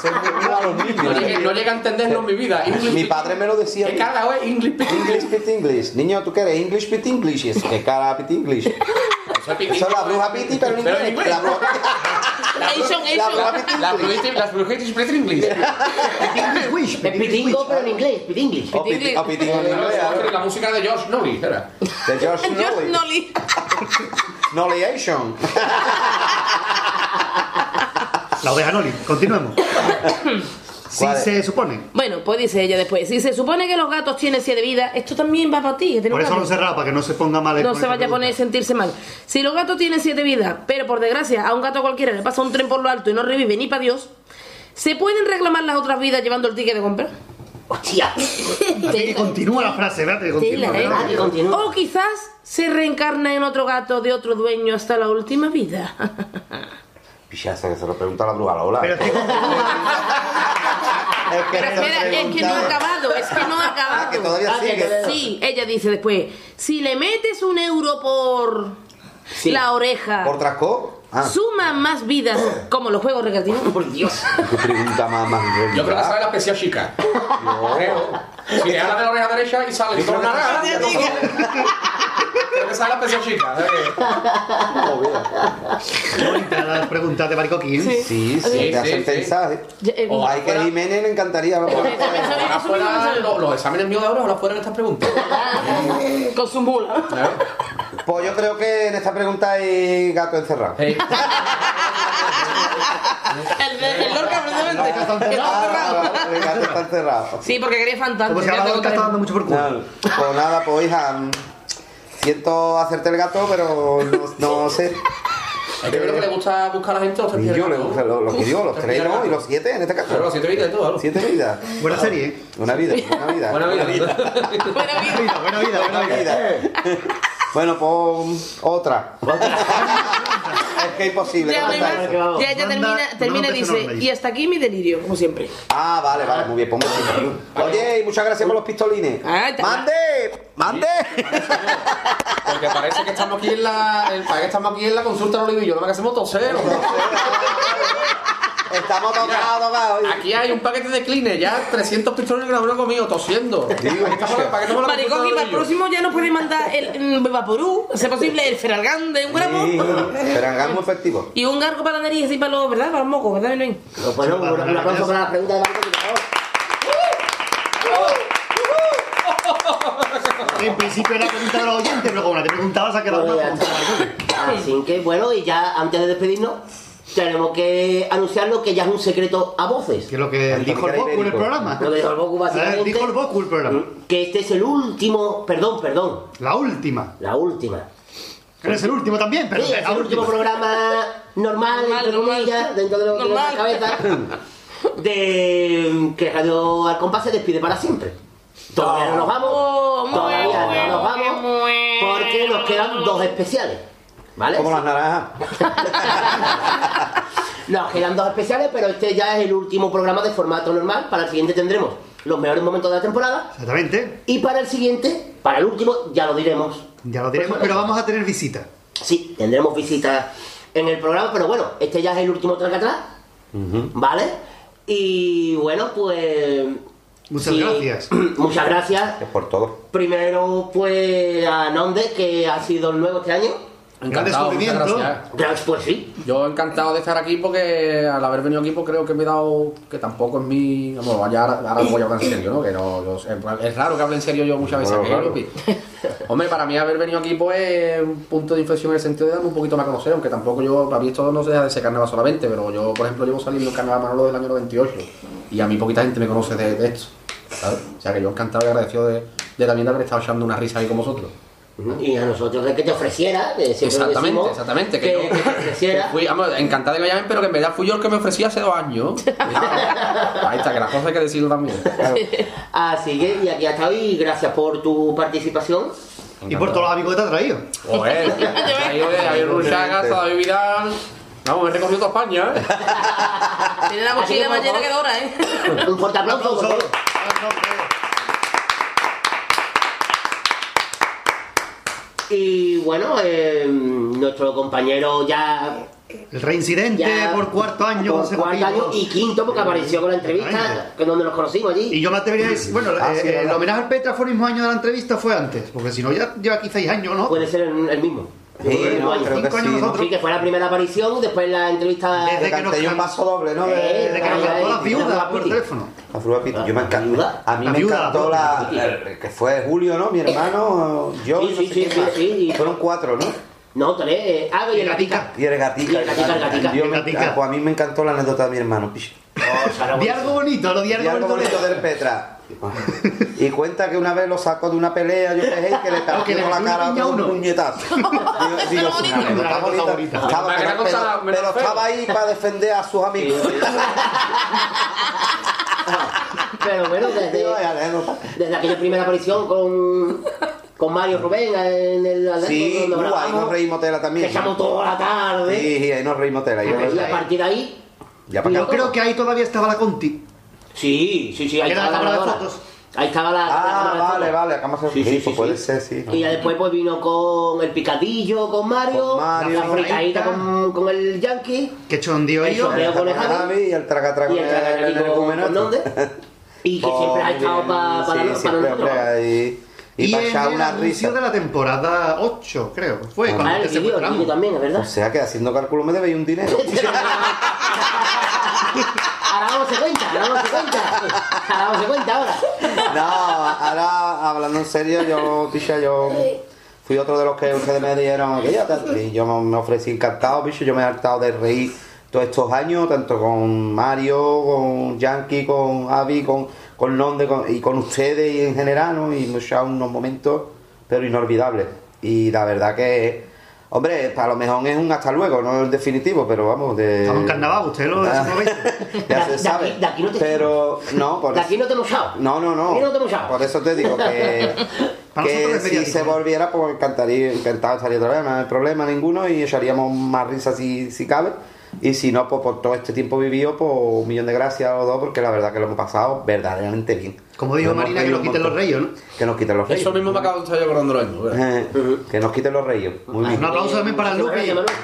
No llegué, no llegué a entenderlo en mi vida. English Mi padre me lo decía. ¿Qué carajo es English with English with English. Niño, ¿tú qué eres? English with English. Que cara with English. Eso es la bruja Piti, pero en Pero en inglés. inglés. La bruja Asian, La bruja Piti. Es [laughs] pitingo, pero en inglés, pitinglish. O Piti, Piti en inglés. La música de George Nolly, era. De George [laughs] George Nolly. Nolly. [laughs] Nollyation. La oveja Noli, continuemos. [coughs] Si ¿Cuál es? se supone. Bueno, pues dice ella después, si se supone que los gatos tienen siete vidas, esto también va para ti. que Por eso lo gato. cerrado, para que no se ponga mal. No se vaya a poner a sentirse mal. Si los gatos tienen siete vidas, pero por desgracia a un gato cualquiera le pasa un tren por lo alto y no revive ni para Dios, ¿se pueden reclamar las otras vidas llevando el ticket de compra? Hostia. Así que continúa la frase, ¿verdad? Que continúa, Tela. ¿verdad? Que continúa. O quizás se reencarna en otro gato de otro dueño hasta la última vida. [laughs] Pichazo, que se lo pregunta la bruja Lola. Pero es [laughs] que Es que Pero espera, es que no ha acabado, es que no ha acabado. Ah, que todavía Ah, sigue. Sí, ella dice después, si le metes un euro por Sí. la oreja, ¿Por trasco? Ah, suma más vidas como los juegos recreativos. Por Dios. qué pregunta más, más Yo creo que sabe la especial chica. Creo. Si le habla de la oreja derecha y sale con una oreja, Creo que sabe la especial chica. ¿sabes qué? bonita las preguntas de Baricoqui. ¿eh? Sí, sí, Sí, te hacen pensar. ¿eh? Eh, O hay que a Jiménez le encantaría. Ahora fuera los, los exámenes míos de ahora, ahora fueron estas preguntas. [laughs] Con su mula. Pues yo creo que en esta pregunta hay gato encerrado. [laughs] El, de- el Lorca, precisamente. que está cerrado. Ah, el gato está encerrado. Sí, porque quería fantasma. Como si ya ahora Lorca está dando mucho por culo. Nada, Pues nada, pues hija, siento hacerte el gato, pero no, no sé. Es que creo que le gusta buscar a la gente los tres yo le gusta lo, lo que digo, los Tres ¿no? y los siete en este caso. Claro, los siete vidas de todo. Siete vidas. Buena serie, ¿eh? Una vida, buena vida. Buena vida. Buena vida. Buena vida, buena Buena vida. Bueno, pues otra. Es que es imposible. Ya, además, ya Manda- termina, termina y dice, y hasta aquí mi delirio, como siempre. Ah, vale, vale, muy bien, pues muy. Oye, y muchas gracias por los pistolines. Ah, ¡Mande! ¡Mande! Porque parece que estamos aquí en la. el- parece que estamos aquí en la consulta de Olivillo, no me que hacemos toser. [laughs] Estamos tocados, tocados. Aquí hay un paquete de Cleaner, ya 300 pistones grabaron conmigo tosiendo. Maricón, y para el próximo ya nos puede mandar el Vaporú, si es posible, el Ferragán de un gramo. Ferragán muy efectivo. Y un gargo para la nariz y para los, ¿verdad? Para los mocos, ¿verdad, Belén? Para la pregunta de por favor. En principio era pregunta de los oyentes, pero como la te preguntabas, a quedado una pregunta. Así que bueno, y ya antes de despedirnos, tenemos que anunciarlo que ya es un secreto a voces. Que es lo que dijo el Boku en el programa. Lo que dijo el Boku básicamente. Dijo el Boku el programa. Que este es el último, perdón, perdón. La última. La última. Eres el último también, pero Sí, es es la el último programa normal, entre comillas, dentro de lo que Normal. nuestra cabeza, de que Radio Al Compás se despide para siempre. Todavía no nos vamos, todavía no nos vamos, porque nos quedan dos especiales. ¿Vale? Como las naranjas. [laughs] Nos quedan dos especiales, pero este ya es el último programa de formato normal. Para el siguiente tendremos los mejores momentos de la temporada. Exactamente. Y para el siguiente, para el último, ya lo diremos. Ya lo diremos, pero vamos a tener visita. Sí, tendremos visitas en el programa, pero bueno, este ya es el último track atrás, ¿vale? Y bueno, pues. Muchas sí, gracias. [clears throat] Muchas gracias. por todo. Primero, pues a Nonde, que ha sido el nuevo este año. Encantado, muchas gracias. Gracias, Pues sí. Yo encantado de estar aquí porque al haber venido aquí pues creo que me he dado que tampoco es mi... Vamos, ya ahora, ahora voy a hablar en serio, ¿no? Que no, yo- es raro que hable en serio yo muchas veces. Bueno, aquí, Hombre, para mí haber venido aquí pues es un punto de inflexión en el sentido de darme un poquito más a conocer, aunque tampoco yo, para mí esto no se deja de ser carnaval solamente, pero yo, por ejemplo, llevo saliendo en carnaval Manolo del año 98 y a mí poquita gente me conoce de, de esto, ¿sabes? O sea que yo encantado y agradecido de, de también de haber estado echando una risa ahí con vosotros. Y a nosotros de que te ofreciera, lo Exactamente, decimos, exactamente. que, Que, yo- que te ofreciera. que fui, vamos, encantado de que me llamen, pero que en verdad fui yo el que me ofrecía hace dos años. [laughs] Ahí está, que las cosas hay que decirlo también. Así que, y aquí hasta hoy, gracias por tu participación. Y por todos los amigos que te ha traído. Joder, [laughs] ahí de Javier Ruchaga, David Vidal. Vamos, me he recorrido toda España, ¿eh? [laughs] Tiene la mochila más llena que Dora, ¿eh? Un fuerte aplauso, por favor. Y bueno, eh, nuestro compañero ya El reincidente Ya. por cuarto año. por cuarto año y quinto porque apareció con la entrevista, que es donde nos conocimos allí. Y yo me atrevería a decir, bueno, Ah, eh, sí, el homenaje al Petra fue el mismo año de la entrevista, fue antes, porque si no ya lleva aquí seis años, ¿no? Puede ser el, el mismo. Sí, no, creo que sí, ¿no? Sí, que fue la primera aparición, después la entrevista... Desde que nos un paso doble, ¿no? De- Desde que nos cantó la viuda por teléfono. La Frua Piti. Yo me encanta. viuda? A mí La me viuda, encantó la la, la- que fue Julio, ¿no? Mi hermano, yo Sí, y no sí, sé sí. Fueron cuatro, ¿no? No, tres. Eh, ah, y el gatica. Y el gatica. Y el gatica, el gatica. Yo El me- gatica. pues a mí me encantó la anécdota de mi hermano, picho. Di algo bonito, lo di algo algo bonito bonito. del Petra. Y cuenta que una vez lo sacó de una pelea, yo y que le [laughs] [laughs] que partió la cara con un puñetazo. Digo, pero, estaba ahí para defender a sus amigos. [laughs] Pero bueno, desde, desde aquella primera aparición con, con Mario Rubén en el Atlético, Sí, uh, ahí nos reímos tela que también. echamos toda la tarde. Sí, sí, ahí nos reímos tela. Y a partir de ahí, Yo creo que ahí todavía estaba la Conti. Sí, sí, sí, ahí estaba la la cámara de grabadora. fotos. Ahí estaba la, la Ah, cámara de vale, vale, acá más Sí, sí, sí, puede sí. ser, sí. Y ya después pues vino con el picadillo, con Mario, Con Mario, la fritadita con, con el Yankee, Que chondío el yo. sondeo con el Javi, y el tracatraca y con el con- con Nonde, y que Oh, siempre ha estado para Sí, nosotros. y, y, Y para en el una risa. de la temporada 8, creo. Fue Ah, cuando Ah, el secuestramos. también, es verdad. O sea que haciendo cálculo me debéis un dinero. [laughs] [laughs] Ahora vamos a cuenta, ahora vamos a cuenta. Ahora vamos a cuenta ahora. No, ahora hablando en serio, yo, picha, yo fui otro de los que ustedes me dieron tarde, y yo me me ofrecí encantado, picho, yo me he hartado de reír todos estos años, tanto con Mario, con Yankee, con Avi, con, con con- y con ustedes y en general, ¿no? Y hemos echado unos momentos, pero inolvidables. Y la verdad que, hombre, a lo mejor es un hasta luego, no es definitivo, pero vamos, de... Estamos en carnaval, usted lo lo. [laughs] Ya se de sabe. aquí- de aquí no te- pero no, por De aquí no te hemos echado. no, no, no. Aquí no te. Por eso te digo que, [laughs] que si se ¿no? volviera, pues encantaría, encantado estaría otra vez, no hay problema ninguno y echaríamos más risas si, si cabe. Y si no, pues por todo este tiempo vivido, pues un millón de gracias a los dos, porque la verdad que lo hemos pasado verdaderamente bien. Como dijo Nos Marina, que nos quiten los reyes, ¿no? Que nos quiten los reyes. Eso mismo me acabo de estar yo acordando lo mismo. ¿verdad? Eh, que nos quiten los reyes. Muy bien. Un aplauso también para Lupi. gracias, Manuel.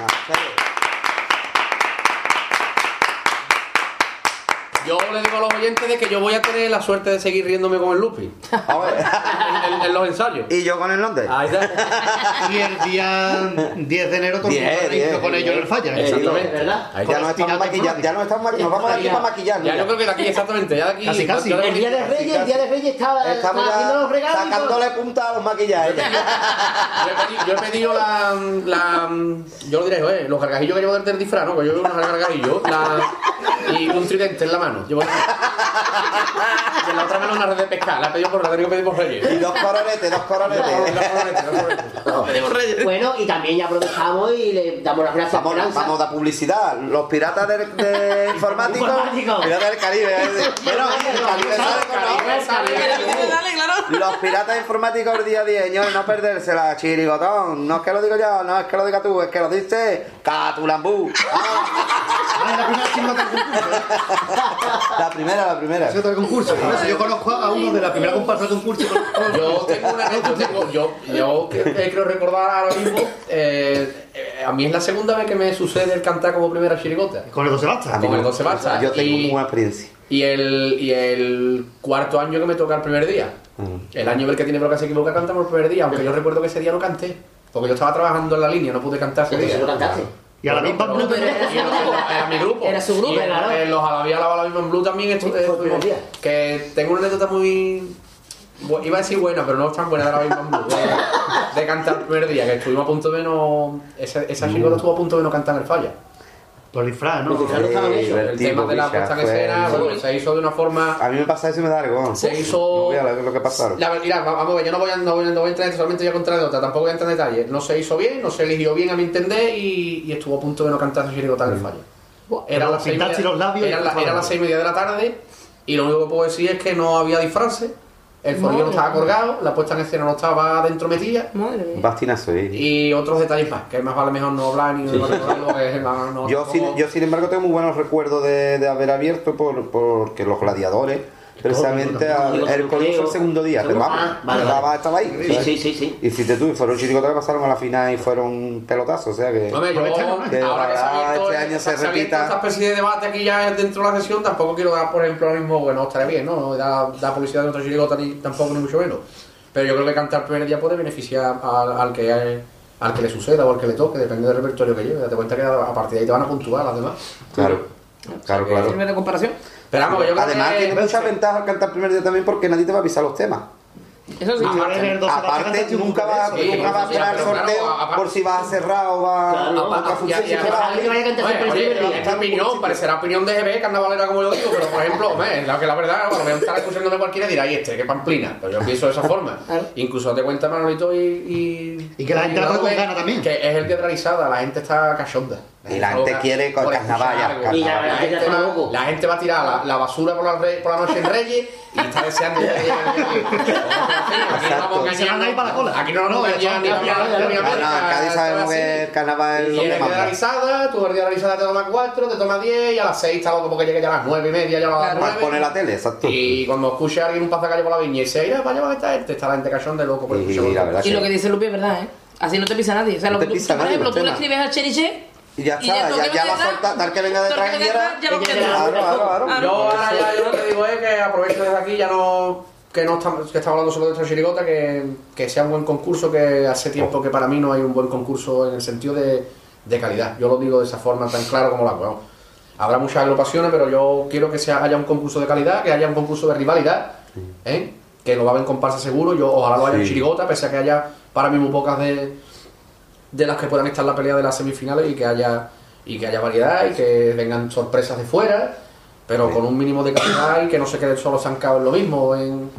Yo le digo a los oyentes de que yo voy a tener la suerte de seguir riéndome con el Lupi. [laughs] en, en- en los ensayos. ¿Y yo con el Londres? Ahí está. Y el día 10 de enero todo el mundo con ellos en el falla. Exactamente. ¿verdad? Ahí Ya está. no estamos maquillando, ya no estamos maquillando, nos vamos de aquí para maquillarnos. Ya yo creo que de aquí, exactamente, ya de aquí. Casi, casi. El día de Reyes, el día de Reyes estaba, Estamos estaba haciendo los regalos. sacándole punta a los maquillajes. Yo he pedido, yo he pedido la, la. Yo lo diré, eh, los gargajillos que llevo del del disfraz, ¿no? Que yo llevo unos gargajillos la, y un tridente en la mano. Llevo, y en la otra mano una red de pescar. La he pedido por la he tenido que pedir por Reyes. Y dos coronetes, dos coronetes. Bueno, y también ya aprovechamos y le damos las gracias a Vamos, Esperanza. vamos a dar publicidad. Los piratas de, de informáticos. [laughs] Informáticos. Piratas del Caribe. eh. [laughs] Bueno, el Caribe sale con Dale, claro. Los piratas informáticos del día a día, y no perdérsela, chirigotón. No es que lo digo yo, no es que lo diga tú, es que lo dice Catulambú. [laughs] La primera, la primera. Ese otro concurso. Por eso yo conozco a uno de la primera comparsa del concurso. Yo tengo una yo tengo, yo, que creo recordar ahora mismo, eh, eh, a mí es la segunda vez que me sucede el cantar como primera chirigota. Con el 12 basta. Con el 12 basta. Yo tengo Y- muy buena experiencia. Y el, y el cuarto año que me toca el primer día. El año en el que tiene que se equivoca cantamos el primer día, aunque yo recuerdo que ese día no canté. Porque yo estaba trabajando en la línea, no pude cantar ese día. ¿no cantaste? Y a la misma Pero- Blue pero- y en- en- Era mi grupo. Era su grupo, Y en, claro. en los Alabía la misma en Blue también día. Que tengo una anécdota muy. Iba a decir buena, pero no es tan buena de la misma en Blue. De, de cantar el primer día, que estuvimos a punto de no. Esa, esa chingota estuvo a punto de no cantar en el falla. Por el disfraz, ¿no? El tema de la puesta en escena, bueno, se hizo de una forma. A mí me pasa eso y me da algo. Se hizo- No voy a ver lo que pasaron. La, mira, vamos a ver, yo no voy a, no voy a, no voy a entrar en solamente voy a contar anécdota, tampoco voy a entrar en detalles. No se hizo bien, no se eligió bien a mi entender y, y estuvo a punto de no cantar su en el fallo. Era las seis media- los labios y era la- era las seis y media de la tarde y lo único que puedo decir es que no había disfraces, el forillo no estaba colgado, la puesta en escena no estaba dentro metida Madre mía. Bastinazo, ¿eh? y otros detalles más, que más vale mejor no hablar ni que no- no- Yo, sin, yo, sin embargo, tengo muy buenos recuerdos de, de haber abierto por, porque los gladiadores, precisamente, al- Digo, el el segundo día. Pero Ah, vale, estaba, vale. estaba ahí. Sí, sí, sí, sí. Y si te tú, y fueron chiricotas que pasaron a la final y fueron pelotazos, o sea que. Hombre, yo, que ahora que se ha ojalá abierto, este año se repita. esta especie de debate aquí ya dentro de la sesión, tampoco quiero dar, por ejemplo, ahora mismo, bueno, estaría bien, ¿no? Da, da publicidad de otro chirigota ni tampoco, ni mucho menos. Pero yo creo que cantar el primer día puede beneficiar al, al que al que le suceda o al que le toque, depende del repertorio que lleve. Date cuenta que a partir de ahí te van a puntuar las demás. Claro, claro, claro. Sirve de comparación. Pero vamos, yo creo Además, que- tiene muchas ventajas al cantar el primer día también porque nadie te va a avisar los temas. Eso sí. Aparte, Aparte, nunca vas Sí, nunca vas a esperar el claro, sorteo aparte- por si vas a cerrar o vas Claro, a y- si que esta opinión parecerá opinión de GB, carnavalera como yo digo, pero por ejemplo, hombre, la que la verdad, bueno, voy a estar escuchándome cualquiera y dirá, y este, qué pamplina. Pero yo pienso de esa forma. Incluso te cuenta Manolito y. Y, Y que la gente va con que- ganas también. Que es el día de realizada, la gente está cachonda. Y la gente quiere con carnaval, la- gente está va- a tirar la, la basura por la, re- por la noche en Reyes y está deseando que Aquí no nos engañar ni Cádiz sabemos que el carnaval es lo Y que manda. risada, tú el día de la risada te tomas 4, te tomas 10 y a las 6 está loco porque llegue ya a las 9 y media, ya a las Para 9. poner la tele, exacto. Y cuando escuche a alguien un pasacalle por la viña y se irá para allá va a estar este, está la gente cachón de loco por Y lo que- dice Lupi es verdad, ¿eh? Así no te pisa nadie. O sea, lo que tú, por ejemplo, tú le escribes a Cheriche Y ya está, ya, ya venga va a detrás, soltar, tal que venga detrás que quiera. ya. Claro, claro, claro. Yo ahora ya yo lo que digo es que aprovecho desde aquí ya no que no estamos, que estamos hablando solo de esta chirigota, que, que sea un buen concurso, que hace tiempo que para mí no hay un buen concurso en el sentido de, de calidad. Yo lo digo de esa forma tan claro como la hago. Habrá muchas agrupaciones, pero yo quiero que sea, haya un concurso de calidad, que haya un concurso de rivalidad, ¿eh? que lo va a haber en comparsa seguro. Yo ojalá lo haya en Sí. chirigota, pese a que haya para mí muy pocas de, de las que puedan estar en la pelea de las semifinales y que haya y que haya variedad y que vengan sorpresas de fuera, pero con un mínimo de calidad y que no se quede solo zancado en lo mismo. En,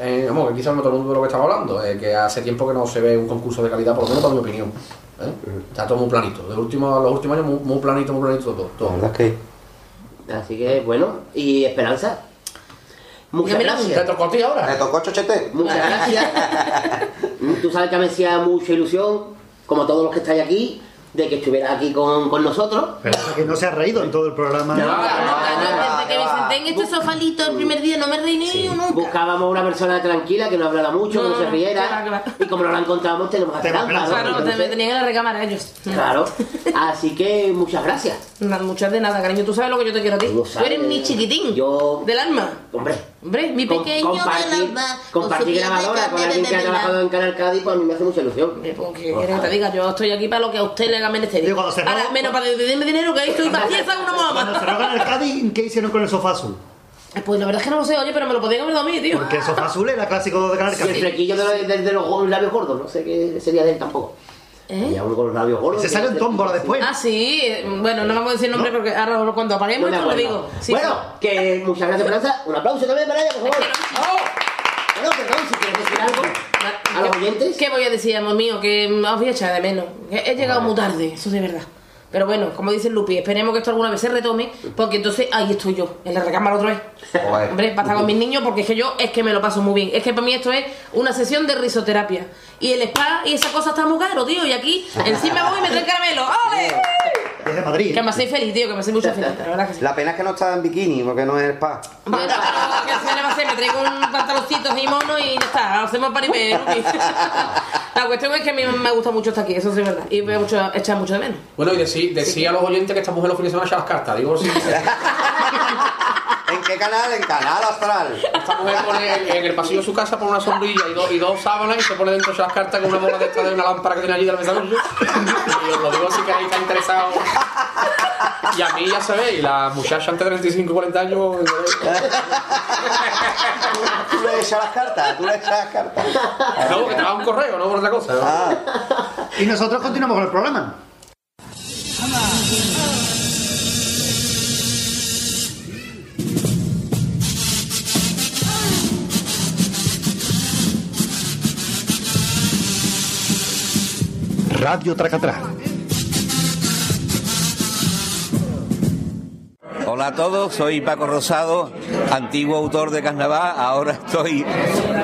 en- vamos, que quizás no todo el mundo de lo que estamos hablando, eh, que hace tiempo que no se ve un concurso de calidad, por lo menos para mi opinión. ¿eh? Está todo muy planito. De último, los últimos años, muy, muy planito, muy planito todo. todo. La verdad es que. Así que, bueno, y Esperanza. Muchas gracias. Te tocó a ti ahora. ¿Le tocó chochete? Muchas gracias. [laughs] Tú sabes que me hacía mucha ilusión, como todos los que estáis aquí, de que estuvieras aquí con, con nosotros. Pero es que no se ha reído en todo el programa. No, No, no, no, desde que me senté en este sofalito el primer día, no me reí ni yo nunca. Buscábamos una persona tranquila que no hablara mucho, que no se riera. Y como no la encontramos, tenemos. ¿no? Claro, me tenían en la recámara ellos. Claro. [laughs] Así que muchas gracias. No, muchas de nada, cariño. Tú sabes lo que yo te quiero a ti. Tú sabes. eres mi chiquitín. Yo. Del alma. Hombre. Hombre, mi pequeño del compartir, alma. compartir grabadora con alguien que ha trabajado en Canal Cádiz, pues a mí me hace mucha ilusión. ¿Qué quieres que te diga? Yo estoy aquí para lo que a usted le haga menester. Ahora, menos para pedirme dinero, que ahí estoy [laughs] pacienza una Cuando mamá. se rogan el Cádiz, ¿qué hicieron con el sofá azul? Pues la verdad es que no lo sé, oye, pero me lo podían haber dado a mí, tío. Porque el sofá azul era clásico de Canal Y el Cádiz. flequillo de, de- de los labios gordos, no sé qué sería de él tampoco. ¿Eh? Había uno con los labios gordos. Se sale en tómbola después. Ah, sí. Bueno, no vamos a decir nombre porque ahora cuando apaguemos No lo digo. Sí, bueno, sí. que muchas gracias, Esperanza. Un aplauso también para ella, por favor. Bueno, perdón, si quieres decir algo a los oyentes. ¿Qué voy a decir, amor mío? Que os voy a echar de menos. He llegado muy tarde, eso de verdad. Pero bueno, como dice Lupi, esperemos que esto alguna vez se retome, porque entonces ahí estoy yo, en la recámara otra vez. Hombre, para estar con mis niños, porque es que yo es que me lo paso muy bien. Es que para mí esto es una sesión de risoterapia. Y el spa y esa cosa está muy caro, tío. Y aquí encima voy y me traen caramelo. ¡Ole! Madrid. Que me hacéis feliz, tío, que me hacéis mucho feliz. La verdad que sí. La pena es que no está en bikini, porque no es spa. Bueno, pero ¿qué se le va a hacer? Me traigo un pantaloncito y mono y ya está. Hacemos paripé. [laughs] La cuestión es que a mí me gusta mucho estar aquí, eso sí es verdad. Y voy a mucho, echar mucho de menos. Bueno, y decir decir a los oyentes que esta mujer los fines de semana echa las cartas. Digo, sí. [laughs] ¿En qué canal? En Canal Astral. Esta mujer pone en, en el pasillo de su casa pone una sombrilla y, dos y dos sábanas y se pone dentro de las cartas con una bola de esta de una lámpara que tiene allí de la mesa. Y os lo digo si queréis estar interesados. Y a mí ya se ve, y la muchacha antes de 35 40 años. ¿Tú le echas las cartas? ¿Tú le echas las cartas? No, que te va un correo, no por otra cosa. Ah. Y nosotros continuamos con el programa. Radio Tracatrá. Hola a todos, soy Paco Rosado, antiguo autor de carnaval, ahora estoy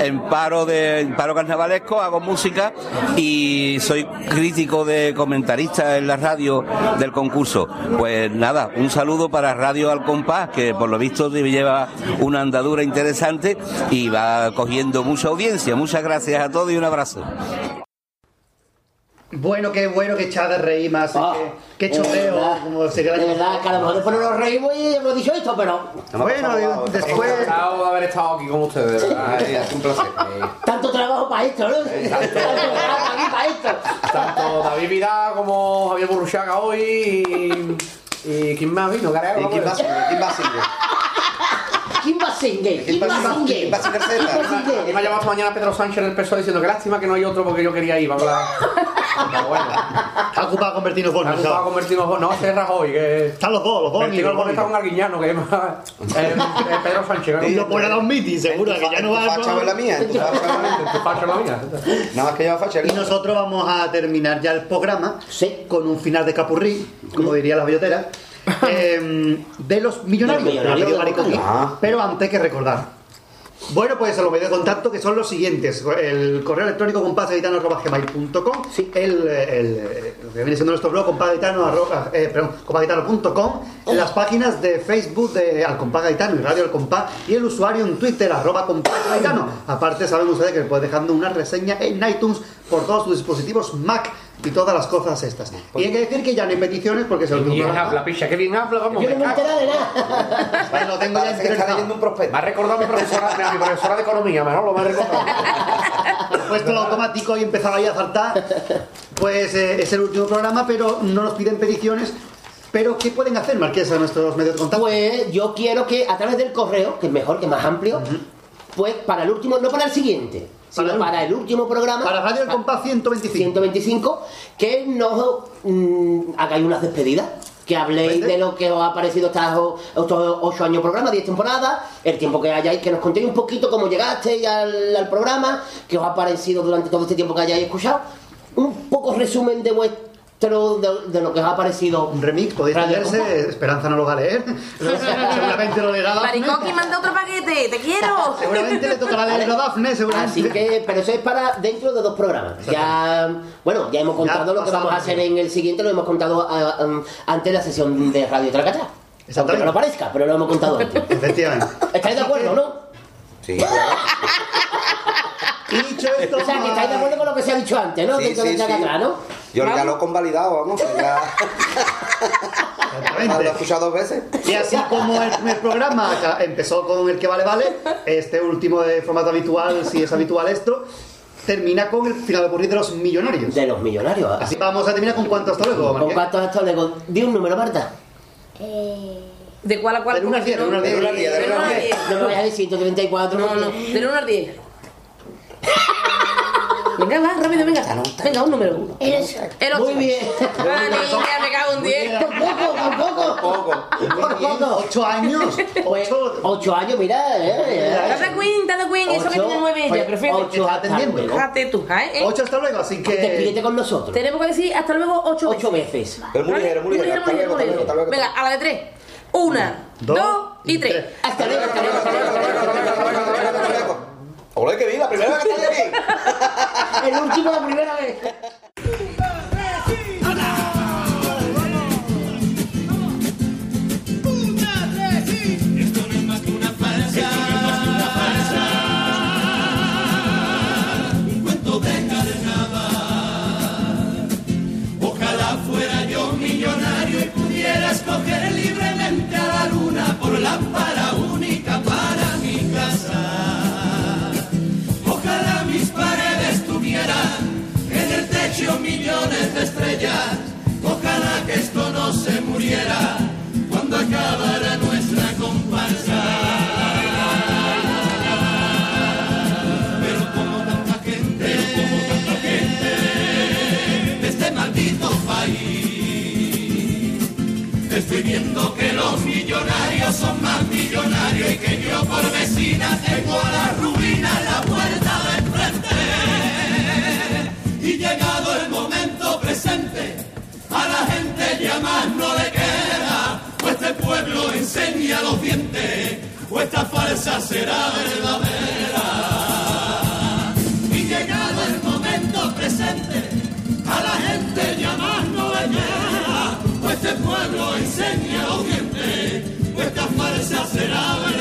en paro de en paro carnavalesco, hago música y soy crítico de comentarista en la radio del concurso. Pues nada, un saludo para Radio Al Compás, que por lo visto lleva una andadura interesante y va cogiendo mucha audiencia. Muchas gracias a todos y un abrazo. Bueno, qué bueno, qué echada de reír más. qué, qué choteo. verdad, Como sería De verdad, que a lo mejor después no nos reímos y hemos dicho esto, pero. Bueno, después. Encantado de haber estado aquí con ustedes, de verdad. Es un placer. Tanto trabajo para esto, ¿no? Tanto trabajo aquí para esto. Tanto David Vidal como Javier Burruchaga hoy y. ¿Y quién más vino? Gareo, ¿Y quién seguir? ¿Quién va a? ¿Quién va a seguir? ¿Quién va a seguir? ¿Quién va a seguir ¿Quién va a A mí seguir? me ha llamado mañana Pedro Sánchez del PSOE diciendo que lástima que no hay otro porque yo quería ir. Vamos a bueno. Ha ocupado convertirnos ha gustado nosotros. convertirnos. No, ese es Rajoy. Que... Están los dos, los dos. Amigos, el está un arguiñano que es más. eh, [laughs] eh, Pedro Sánchez. Y lo puede dar un meeting, seguro, que ya no va Tu facha en la mía. Tu facha facha la mía. [laughs] Nada más que lleva facha. Y nosotros vamos a terminar ya el programa con un final de capurrí, como diría la bellotera, eh, de los millonarios. Los millonarios de. Ah. Pero antes que recordar. Bueno, pues los medios de contacto que son los siguientes. El correo electrónico compasaguitano.com el, el, lo que viene siendo nuestro blog compasaguitano, arroba, eh, compasaguitano.com las páginas de Facebook de Al Compás Gaitano y Radio Al Compás y el usuario en Twitter, arroba. Aparte saben ustedes que pueden dejando una reseña en iTunes por todos sus dispositivos Mac y todas las cosas estas. Y hay que decir que ya no hay peticiones porque se lo Bien habla, picha, que bien habla, vamos. Yo no me me cago. enteré de nada. lo tengo ya que está interiorizado. leyendo un prospecto. Me ha recordado a mi profesora, a mi profesora de economía, mejor lo me ha recordado. puesto el automático y empezaba ahí a saltar. Pues eh, es el último programa, pero no nos piden peticiones. Pero ¿qué pueden hacer, Marquesa, nuestros medios de contacto? Pues yo quiero que a través del correo, que es mejor, que es más amplio, pues para el último, no para el siguiente, sino para el último programa. Para Radio El Compás 125. 125, que nos mm, hagáis unas despedidas. Que habléis de lo que os ha parecido estos, estos 8 años programa, 10 temporadas, el tiempo que hayáis, que nos contéis un poquito cómo llegasteis al, al programa, que os ha parecido durante todo este tiempo que hayáis escuchado, un poco resumen de vuestro de, de lo que os ha parecido. Un remix, podéis leerse. Esperanza no lo va a leer. [laughs] Seguramente lo leerá Dafne. Maricoqui, manda otro paquete, te quiero. [laughs] Seguramente le tocará leerlo a Dafne, seguramente. Así que, pero eso es para dentro de dos programas. Ya, bueno, ya hemos contado Ya lo que vamos a hacer en el siguiente, lo hemos contado ah, um, antes de la sesión de Radio Tracatá. Aunque no lo parezca, pero lo hemos contado antes. Efectivamente. ¿Estáis de acuerdo, no? Sí. Y [laughs] dicho esto, O sea, que estáis de acuerdo con lo que se ha dicho antes, ¿no? Sí, Dentro de sí, esta sí. atrás, ¿no? Yo ya lo he convalidado, vamos. Ya lo he escuchado dos veces. Y así como el primer programa empezó con el que vale vale, este último de formato habitual, si es habitual esto, termina con el final de ocurrir de los millonarios. De los millonarios. Así vamos a terminar con cuánto hasta luego, ¿Con cuántos hasta luego? Di un número, Marta. ¿De cuál a cuál? Del uno al diez, del uno al diez, Del del uno al diez, del uno uno al al diez. diez. No me vayas a decir 134. No, no, del 1 al 10. [laughs] Venga, va, rápido, venga. Venga, un número. El 8. El 8. Muy bien. Ah, niña, me cago en 10. Por poco, por poco. Por poco. ¿Ocho años? Pues, ocho años, mira, eh. Dada Queen, Dada Queen, eso que Ocho, tiene 9 ella, pues, perfecto. ocho hasta luego. Fíjate tú, ¿eh? Ocho hasta luego, así que... Despídete con nosotros. Tenemos que decir hasta luego 8 veces. Ocho veces. Pero muy ligero, muy ligero. Hasta luego, hasta luego, hasta luego. Venga, a la de 3. Una, dos y tres. Hasta luego, hasta luego, hasta luego, hasta luego, Hola, que vi, la primera vez que estoy aquí. [laughs] El último, la primera vez. Esto no es más que una farsa. Un cuento de carnaval. Ojalá fuera yo millonario y pudiera escoger libremente a la luna por lámpara millones de estrellas. Ojalá que esto no se muriera cuando acabara nuestra comparsa. Pero como tanta gente, como tanta gente de este maldito país, estoy viendo que los millonarios son más millonarios y que yo por vecina tengo a la ruina en la puerta y llegado el momento presente, a la gente ya más no le queda, o este pueblo enseña los dientes, o esta falsa será verdadera. Y llegado el momento presente, a la gente ya más no le queda, o este pueblo enseña los dientes, o esta falsa será verdadera.